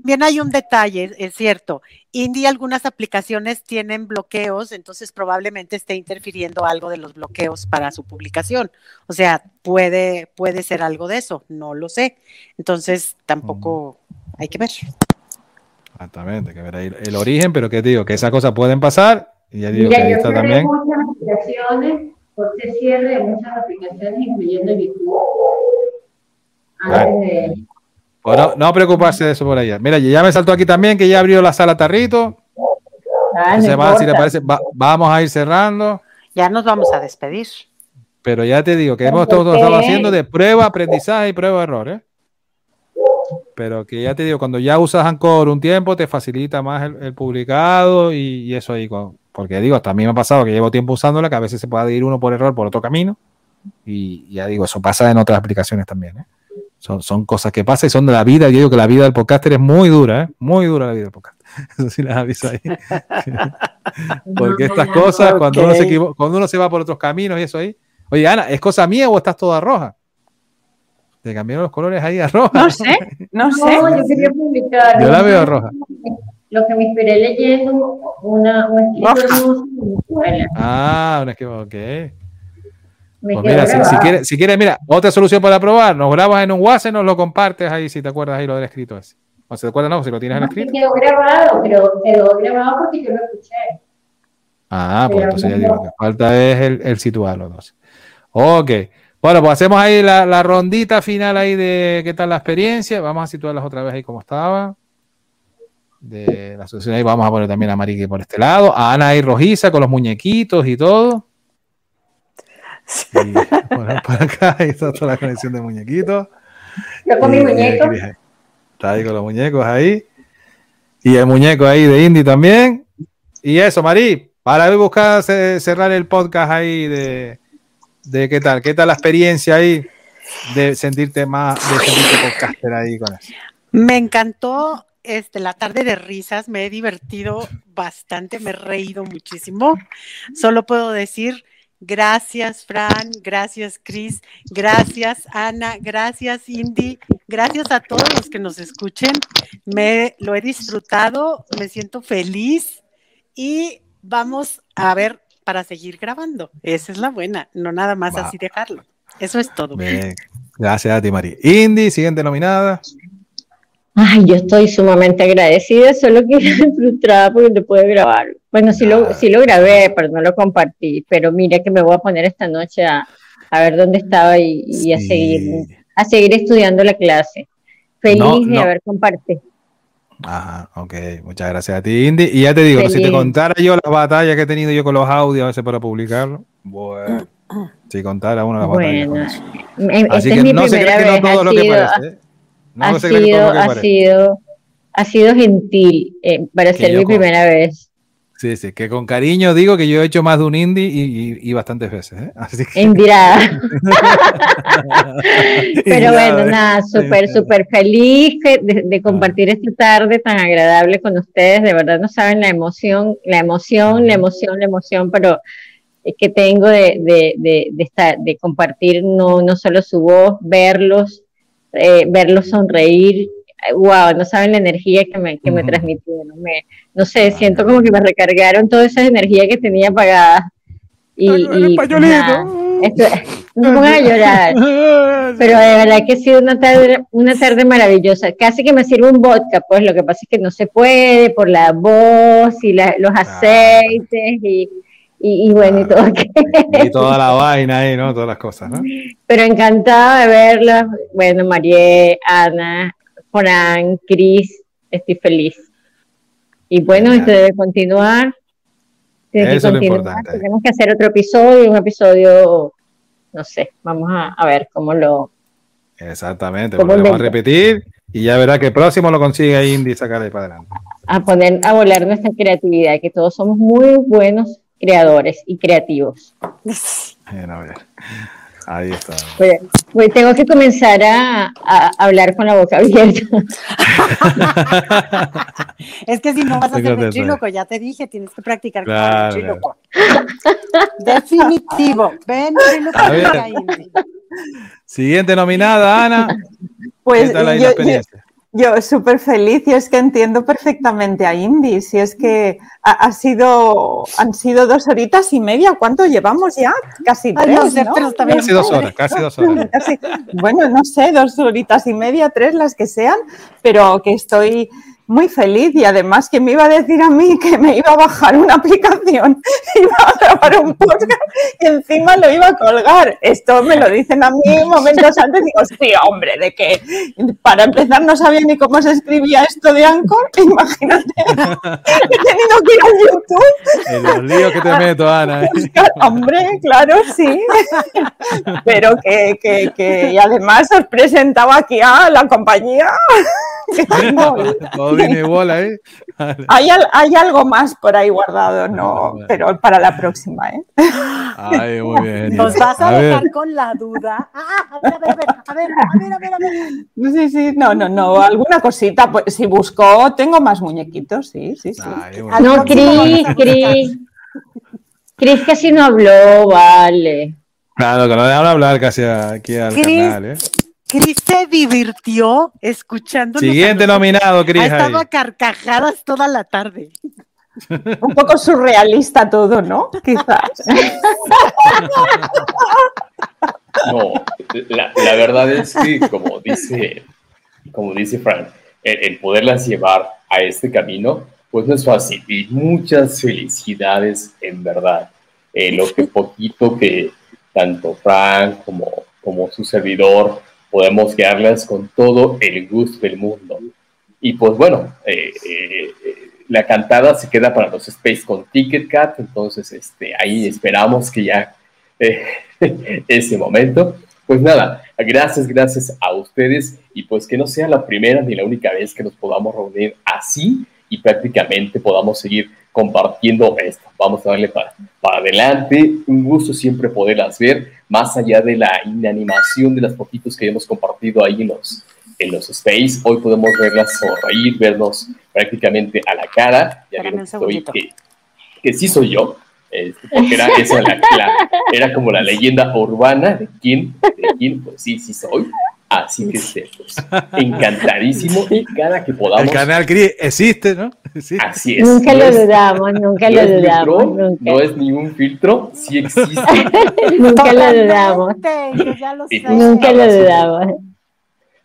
También hay un detalle, es cierto. Indie, algunas aplicaciones tienen bloqueos, entonces probablemente esté interfiriendo algo de los bloqueos para su publicación. O sea, puede, puede ser algo de eso, no lo sé. Entonces, tampoco hay que ver. Exactamente, que ver ahí el origen, pero que digo, que esas cosas pueden pasar. Y ya digo Mira, que ahí está también. muchas aplicaciones, puse cierre muchas aplicaciones, incluyendo YouTube. Antes de... Bueno, no preocuparse de eso por allá. Mira, ya me saltó aquí también que ya abrió la sala Tarrito. Ah, no Se va, si le parece, va- vamos a ir cerrando. Ya nos vamos a despedir. Pero ya te digo que hemos ¿por todo estado haciendo de prueba, aprendizaje y prueba error, ¿eh? Pero que ya te digo, cuando ya usas Anchor un tiempo, te facilita más el, el publicado y, y eso ahí. con- Porque digo, también me ha pasado que llevo tiempo usándola, que a veces se puede ir uno por error por otro camino. Y ya digo, eso pasa en otras aplicaciones también, ¿eh? Son, son cosas que pasan y son de la vida. Yo digo que la vida del podcaster es muy dura, ¿eh? Muy dura la vida del podcaster. Eso sí les aviso ahí. Porque estas cosas, cuando, uno se cuando uno se va por otros caminos y eso ahí. Oye, Ana, ¿es cosa mía o estás toda roja? Te cambiaron los colores ahí a roja. No sé, no sé. No, yo quería publicar. Yo la veo roja. Lo que me inspiré leyendo una, un escrito de Venezuela. Ah, una que ok. Pues mira, si, quieres, si quieres, mira, otra solución para probar, nos grabas en un WhatsApp nos lo compartes ahí si te acuerdas ahí lo del escrito ese. O si te acuerdas, no, si lo tienes en No, escrito. sí quedó grabado, pero quedó grabado porque yo lo escuché. Ah, pues Pero entonces ya digo, lo que falta es el, el situarlo. entonces. Ok. Bueno, pues hacemos ahí la, la rondita final ahí de qué tal la experiencia. Vamos a situarlas otra vez ahí como estaba. De la asociación ahí vamos a poner también a Marique por este lado. A Ana ahí rojiza con los muñequitos y todo. Y por, por acá ahí está toda la conexión de muñequitos. Yo con mi Y- y muñeco. Cris Está ahí con los muñecos ahí. Y el muñeco ahí de Indy también. Y eso, Marí, para hoy buscar ce- cerrar el podcast ahí de, de qué tal, qué tal la experiencia ahí de sentirte más, de sentirte podcaster ahí con eso. Me encantó este, la tarde de risas, me he divertido bastante, me he reído muchísimo. Solo puedo decir gracias, Fran, gracias, Chris, gracias, Ana, gracias, Indy, gracias a todos los que nos escuchen. Me lo he disfrutado, me siento feliz y vamos a ver para seguir grabando. Esa es la buena, no nada más Wow. así dejarlo. Eso es todo. Bien. Gracias a ti, Marí. Indy, siguiente nominada. Ay, yo estoy sumamente agradecida, solo que frustrada porque no pude grabar. Bueno, sí lo, sí lo grabé, pero no lo compartí. Pero mira que me voy a poner esta noche a, a ver dónde estaba y, y a seguir, a seguir estudiando la clase. Feliz No, de haber compartido. Ajá, ok. Muchas gracias a ti, Indy. Y ya te digo, si te contara yo las batallas que he tenido yo con los audios a veces para publicarlo, bueno, si contara una de las batallas con Bueno, eso. em- Así que es mi no se primera cree que no todo lo que parece. ¿eh? No ha sido, ha sido, ha sido gentil eh, para Que ser mi con- primera vez. Sí, sí, que con cariño digo que yo he hecho más de un indie y, y- y bastantes veces. ¿eh? Así que- Indirada. Pero bueno, ¿eh? nada, súper, súper feliz de, de compartir esta tarde tan agradable con ustedes. De verdad no saben la emoción, la emoción, la emoción, la emoción, pero es que tengo de, de, de, de estar, de compartir no, no solo su voz, verlos, eh, verlos sonreír. Wow, no saben la energía que me, que me Ujú. transmitieron. Me, no sé, siento como que me recargaron toda esa energía que tenía apagada. Y, y nada, esto- no me pongan a llorar. Pero de verdad que ha sido una tarde, una tarde maravillosa. Casi que me sirve un vodka, pues lo que pasa es que no se puede por la voz y la- los aceites y, y, y bueno, y todo. Y toda la vaina ahí, ¿no? Todas las cosas, ¿no? Pero encantada de verla. Bueno, María, Ana, Fran, Cris, estoy feliz. Y bueno, esto debe continuar. Eso es lo importante. Tenemos que hacer otro episodio, un episodio, no sé, vamos a, a ver cómo lo, Exactamente, Como volvemos a repetir y ya verá que el próximo lo consigue Indy y sacar ahí para adelante. a poner a volar nuestra creatividad, que todos somos muy buenos creadores y creativos. Bueno, a ver. Ahí está. Pues, pues tengo que comenzar a, a hablar con la boca abierta. Es que si no vas a ser ventríloco, ya te dije, tienes que practicar con Claro, el ventríloco. Definitivo. Ventríloco A ver. para Indy. Siguiente nominada, Ana. Pues ¿Qué tal ahí yo- la yo-? Yo súper feliz y es que entiendo perfectamente a Indy. Si es que ha, ha sido, han sido dos horitas y media. ¿Cuánto llevamos ya? Casi Ay, tres, no sé, ¿no? pero está bien. Casi dos horas, casi dos horas. Casi- bueno, no sé, dos horitas y media, tres, las que sean, pero que estoy muy feliz y además que me iba a decir a mí que me iba a bajar una aplicación, iba a grabar un podcast y encima lo iba a colgar. Esto me lo dicen a mí momentos antes y digo, sí, hombre, de que para empezar no sabía ni cómo se escribía esto de Anchor, imagínate, he tenido que ir a YouTube En los líos que te meto, Ana. ¿eh? Hombre, claro, sí. Pero que, que, que y además os presentaba aquí a la compañía. Que. Todo viene igual ahí. Hay, al- hay algo más por ahí guardado, no, pero para la próxima, ¿eh? Ay, muy bien. Nos vas a, A ver. dejar con la duda. Ah, a ver, a ver, a ver, a ver, a ver, a ver, a ver. Sí, sí, no, no, no, alguna cosita, pues si busco, tengo más muñequitos, sí, sí, sí. Ay, Al No, Cris. Cris. Cris casi no habló, vale. Claro, que no dejaron hablar casi aquí al Cris. canal, ¿eh? Cris se divirtió escuchando. Siguiente nominado, Cris. Ha ahí. estado a carcajadas toda la tarde. Un poco surrealista todo, ¿no? Quizás. No, la, la verdad es que, como dice, como dice Frank, el, el poderlas llevar a este camino, pues no es fácil. Y muchas felicidades, en verdad. Eh, lo que poquito que tanto Frank como, como su servidor podemos guiarlas con todo el gusto del mundo. Y pues bueno, eh, eh, la cantada se queda para los Space con Ticket Cat, entonces este, ahí esperamos que ya eh, ese momento. Pues nada, gracias, gracias a ustedes y pues que no sea la primera ni la única vez que nos podamos reunir así y prácticamente podamos seguir compartiendo esto. Vamos a darle para, para adelante. Un gusto siempre poderlas ver, más allá de la inanimación de las poquitos que hemos compartido ahí en los, en los space. Hoy podemos verlas sonreír, vernos prácticamente a la cara. Ya vieron que, que, que sí soy yo. este, porque era, esa la- la- era como la leyenda urbana de quién, de quién, pues sí, sí soy. Así que pues, encantadísimo y cada que podamos. El canal existe, ¿no? Existe. Así es. Nunca no lo es- dudamos, nunca no lo dudamos, nunca. No es ni un filtro, sí existe. Nunca lo dudamos. Nunca lo dudamos.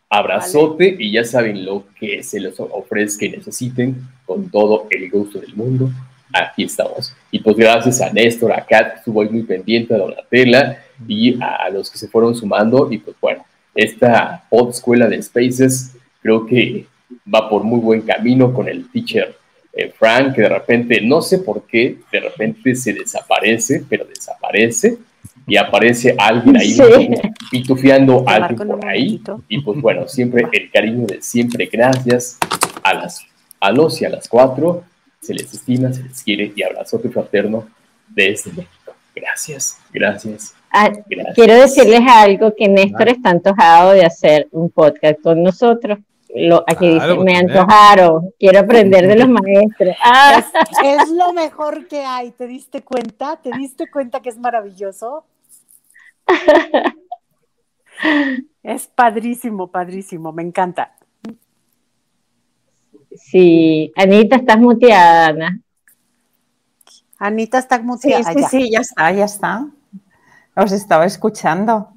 Abrazote y ya saben lo que se les ofrezca y necesiten con todo el gusto del mundo. Aquí estamos. Y pues gracias a Néstor, a Kat, que estuvo ahí muy pendiente, a Donatella y a los que se fueron sumando. Y pues bueno, esta pod escuela de Spaces creo que va por muy buen camino con el teacher eh, Frank, que de repente, no sé por qué, de repente se desaparece, pero desaparece y aparece alguien ahí Sí. un poco pitufiando a Te alguien marco en un por ahí. momentito. Y pues bueno, siempre el cariño de siempre, gracias a las a los y a las cuatro. Se les estima, se les quiere y abrazote fraterno desde México. Gracias, gracias, Ah, gracias. quiero decirles algo que Néstor está antojado de hacer un podcast con nosotros. Lo, aquí Claro, dice, me antojaron, quiero aprender de los maestros. Ah, Es, es lo mejor que hay. ¿Te diste cuenta? ¿Te diste cuenta que es maravilloso? Es padrísimo, padrísimo. Me encanta. sí, Anita, estás muteada, Ana. Anita está muteada. sí, sí, ya está, ya está. Os estaba escuchando.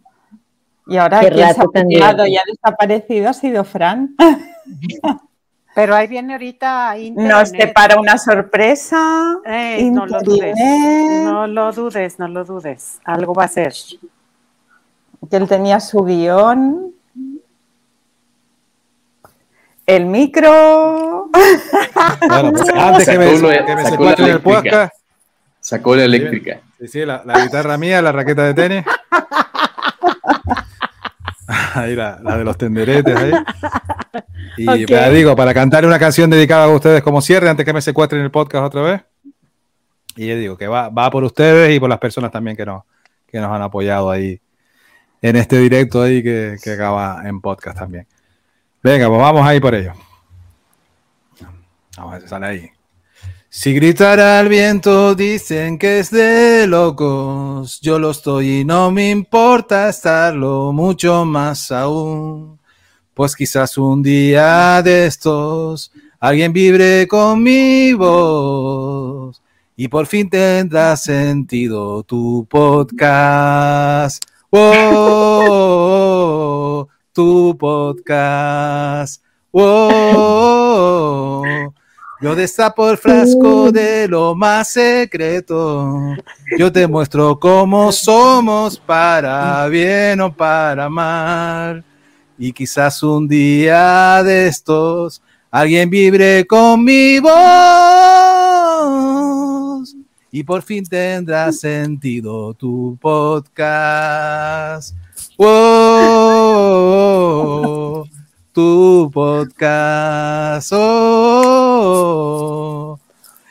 Y ahora Qué quien se ha y ha desaparecido ha sido Fran. Pero ahí viene ahorita internet. Nos depara una sorpresa. Ey, no lo dudes. Internet. No lo dudes, no lo dudes. Algo va a ser. que él tenía su guion. El micro. Bueno, pues antes que me, Sacó la- que me sacó la secuestren el eléctrica. Sacó la eléctrica. Sí, sí, la, la guitarra mía, la raqueta de tenis. Ahí la, la de los tenderetes ahí. Y Ok. ya digo, para cantar una canción dedicada a ustedes como cierre, antes que me secuestren el podcast otra vez. Y yo digo que va, va por ustedes y por las personas también que nos, que nos han apoyado ahí en este directo ahí que, que acaba en podcast también. Venga, pues vamos ahí por ello. Vamos a ver si sale ahí. Si gritara el viento dicen que es de locos, yo lo estoy y no me importa estarlo mucho más aún. Pues quizás un día de estos alguien vibre con mi voz y por fin tendrá sentido tu podcast. Oh, tu podcast. Oh, yo destapo el frasco de lo más secreto. Yo te muestro cómo somos para bien o para mal. Y quizás un día de estos alguien vibre con mi voz. Y por fin tendrá sentido tu podcast. Oh, tu podcast. Oh.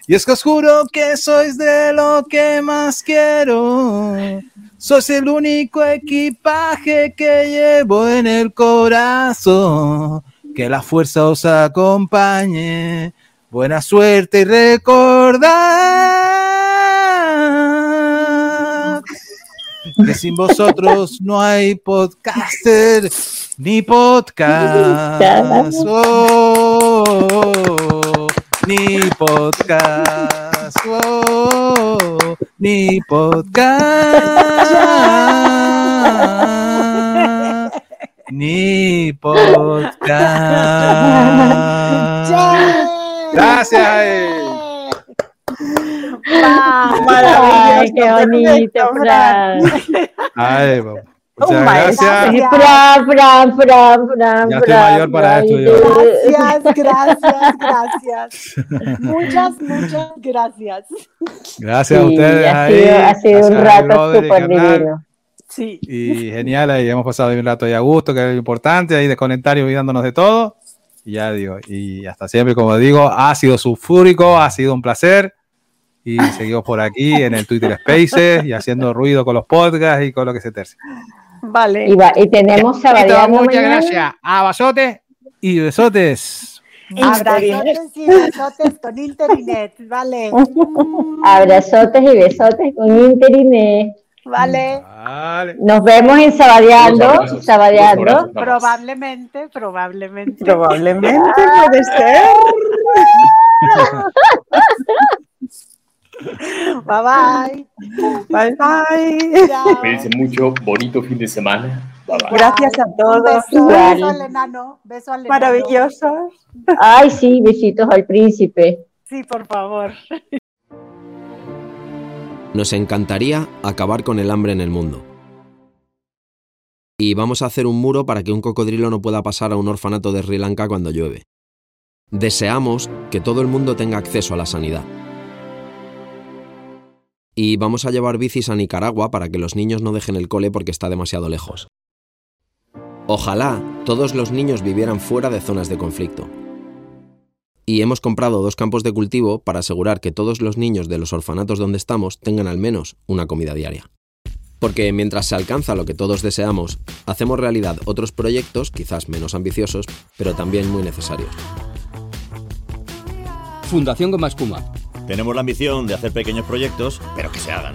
Y es que os juro que sois de lo que más quiero. Sois el único equipaje que llevo en el corazón. Que la fuerza os acompañe. Buena suerte y recordad que sin vosotros no hay podcaster ni podcast. Oh, ni podcast. Oh, ni podcast. Ni podcast. Gracias. eh. Ay, qué bonito, Fran. Ay, muchas Un maestro. gracias. Fran, Fran, Fran, Fran. Ya estoy Fran, mayor para Fran. esto yo. Gracias, gracias, gracias. Muchas, muchas gracias. Gracias a ustedes. ha ahí. sido, ha sido un Gracias rato súper divino. Sí. Y genial, ahí hemos pasado un rato ahí a gusto, que es lo importante, ahí desconectar y olvidándonos de todo. Y ya digo, y hasta siempre, como digo, ha sido sulfúrico, ha sido un placer. Y seguimos por aquí en el Twitter Spaces y haciendo ruido con los podcasts y con lo que se terce. Vale. Y, va- y tenemos Sabadiano Muchas mañana. gracias. Abasotes. Y besotes. Abrazotes y besotes con Internet. Vale. Abrazotes y besotes con Internet. Vale. Vale. Nos vemos en Sabadeando. Sabadeando. Probablemente, probablemente. Probablemente puede ser. Bye bye. Bye bye. Cuídense mucho, bonito fin de semana. Bye bye. Gracias a Un todos. beso al enano. Beso al enano. Maravillosos. Ay, sí, besitos al príncipe. Sí, por favor. Nos encantaría acabar con el hambre en el mundo. Y vamos a hacer un muro para que un cocodrilo no pueda pasar a un orfanato de Sri Lanka cuando llueve. Deseamos que todo el mundo tenga acceso a la sanidad. Y vamos a llevar bicis a Nicaragua para que los niños no dejen el cole porque está demasiado lejos. Ojalá todos los niños vivieran fuera de zonas de conflicto. Y hemos comprado dos campos de cultivo para asegurar que todos los niños de los orfanatos donde estamos tengan al menos una comida diaria. Porque mientras se alcanza lo que todos deseamos, hacemos realidad otros proyectos, quizás menos ambiciosos, pero también muy necesarios. Fundación Goma Espuma. Tenemos la ambición de hacer pequeños proyectos, pero que se hagan.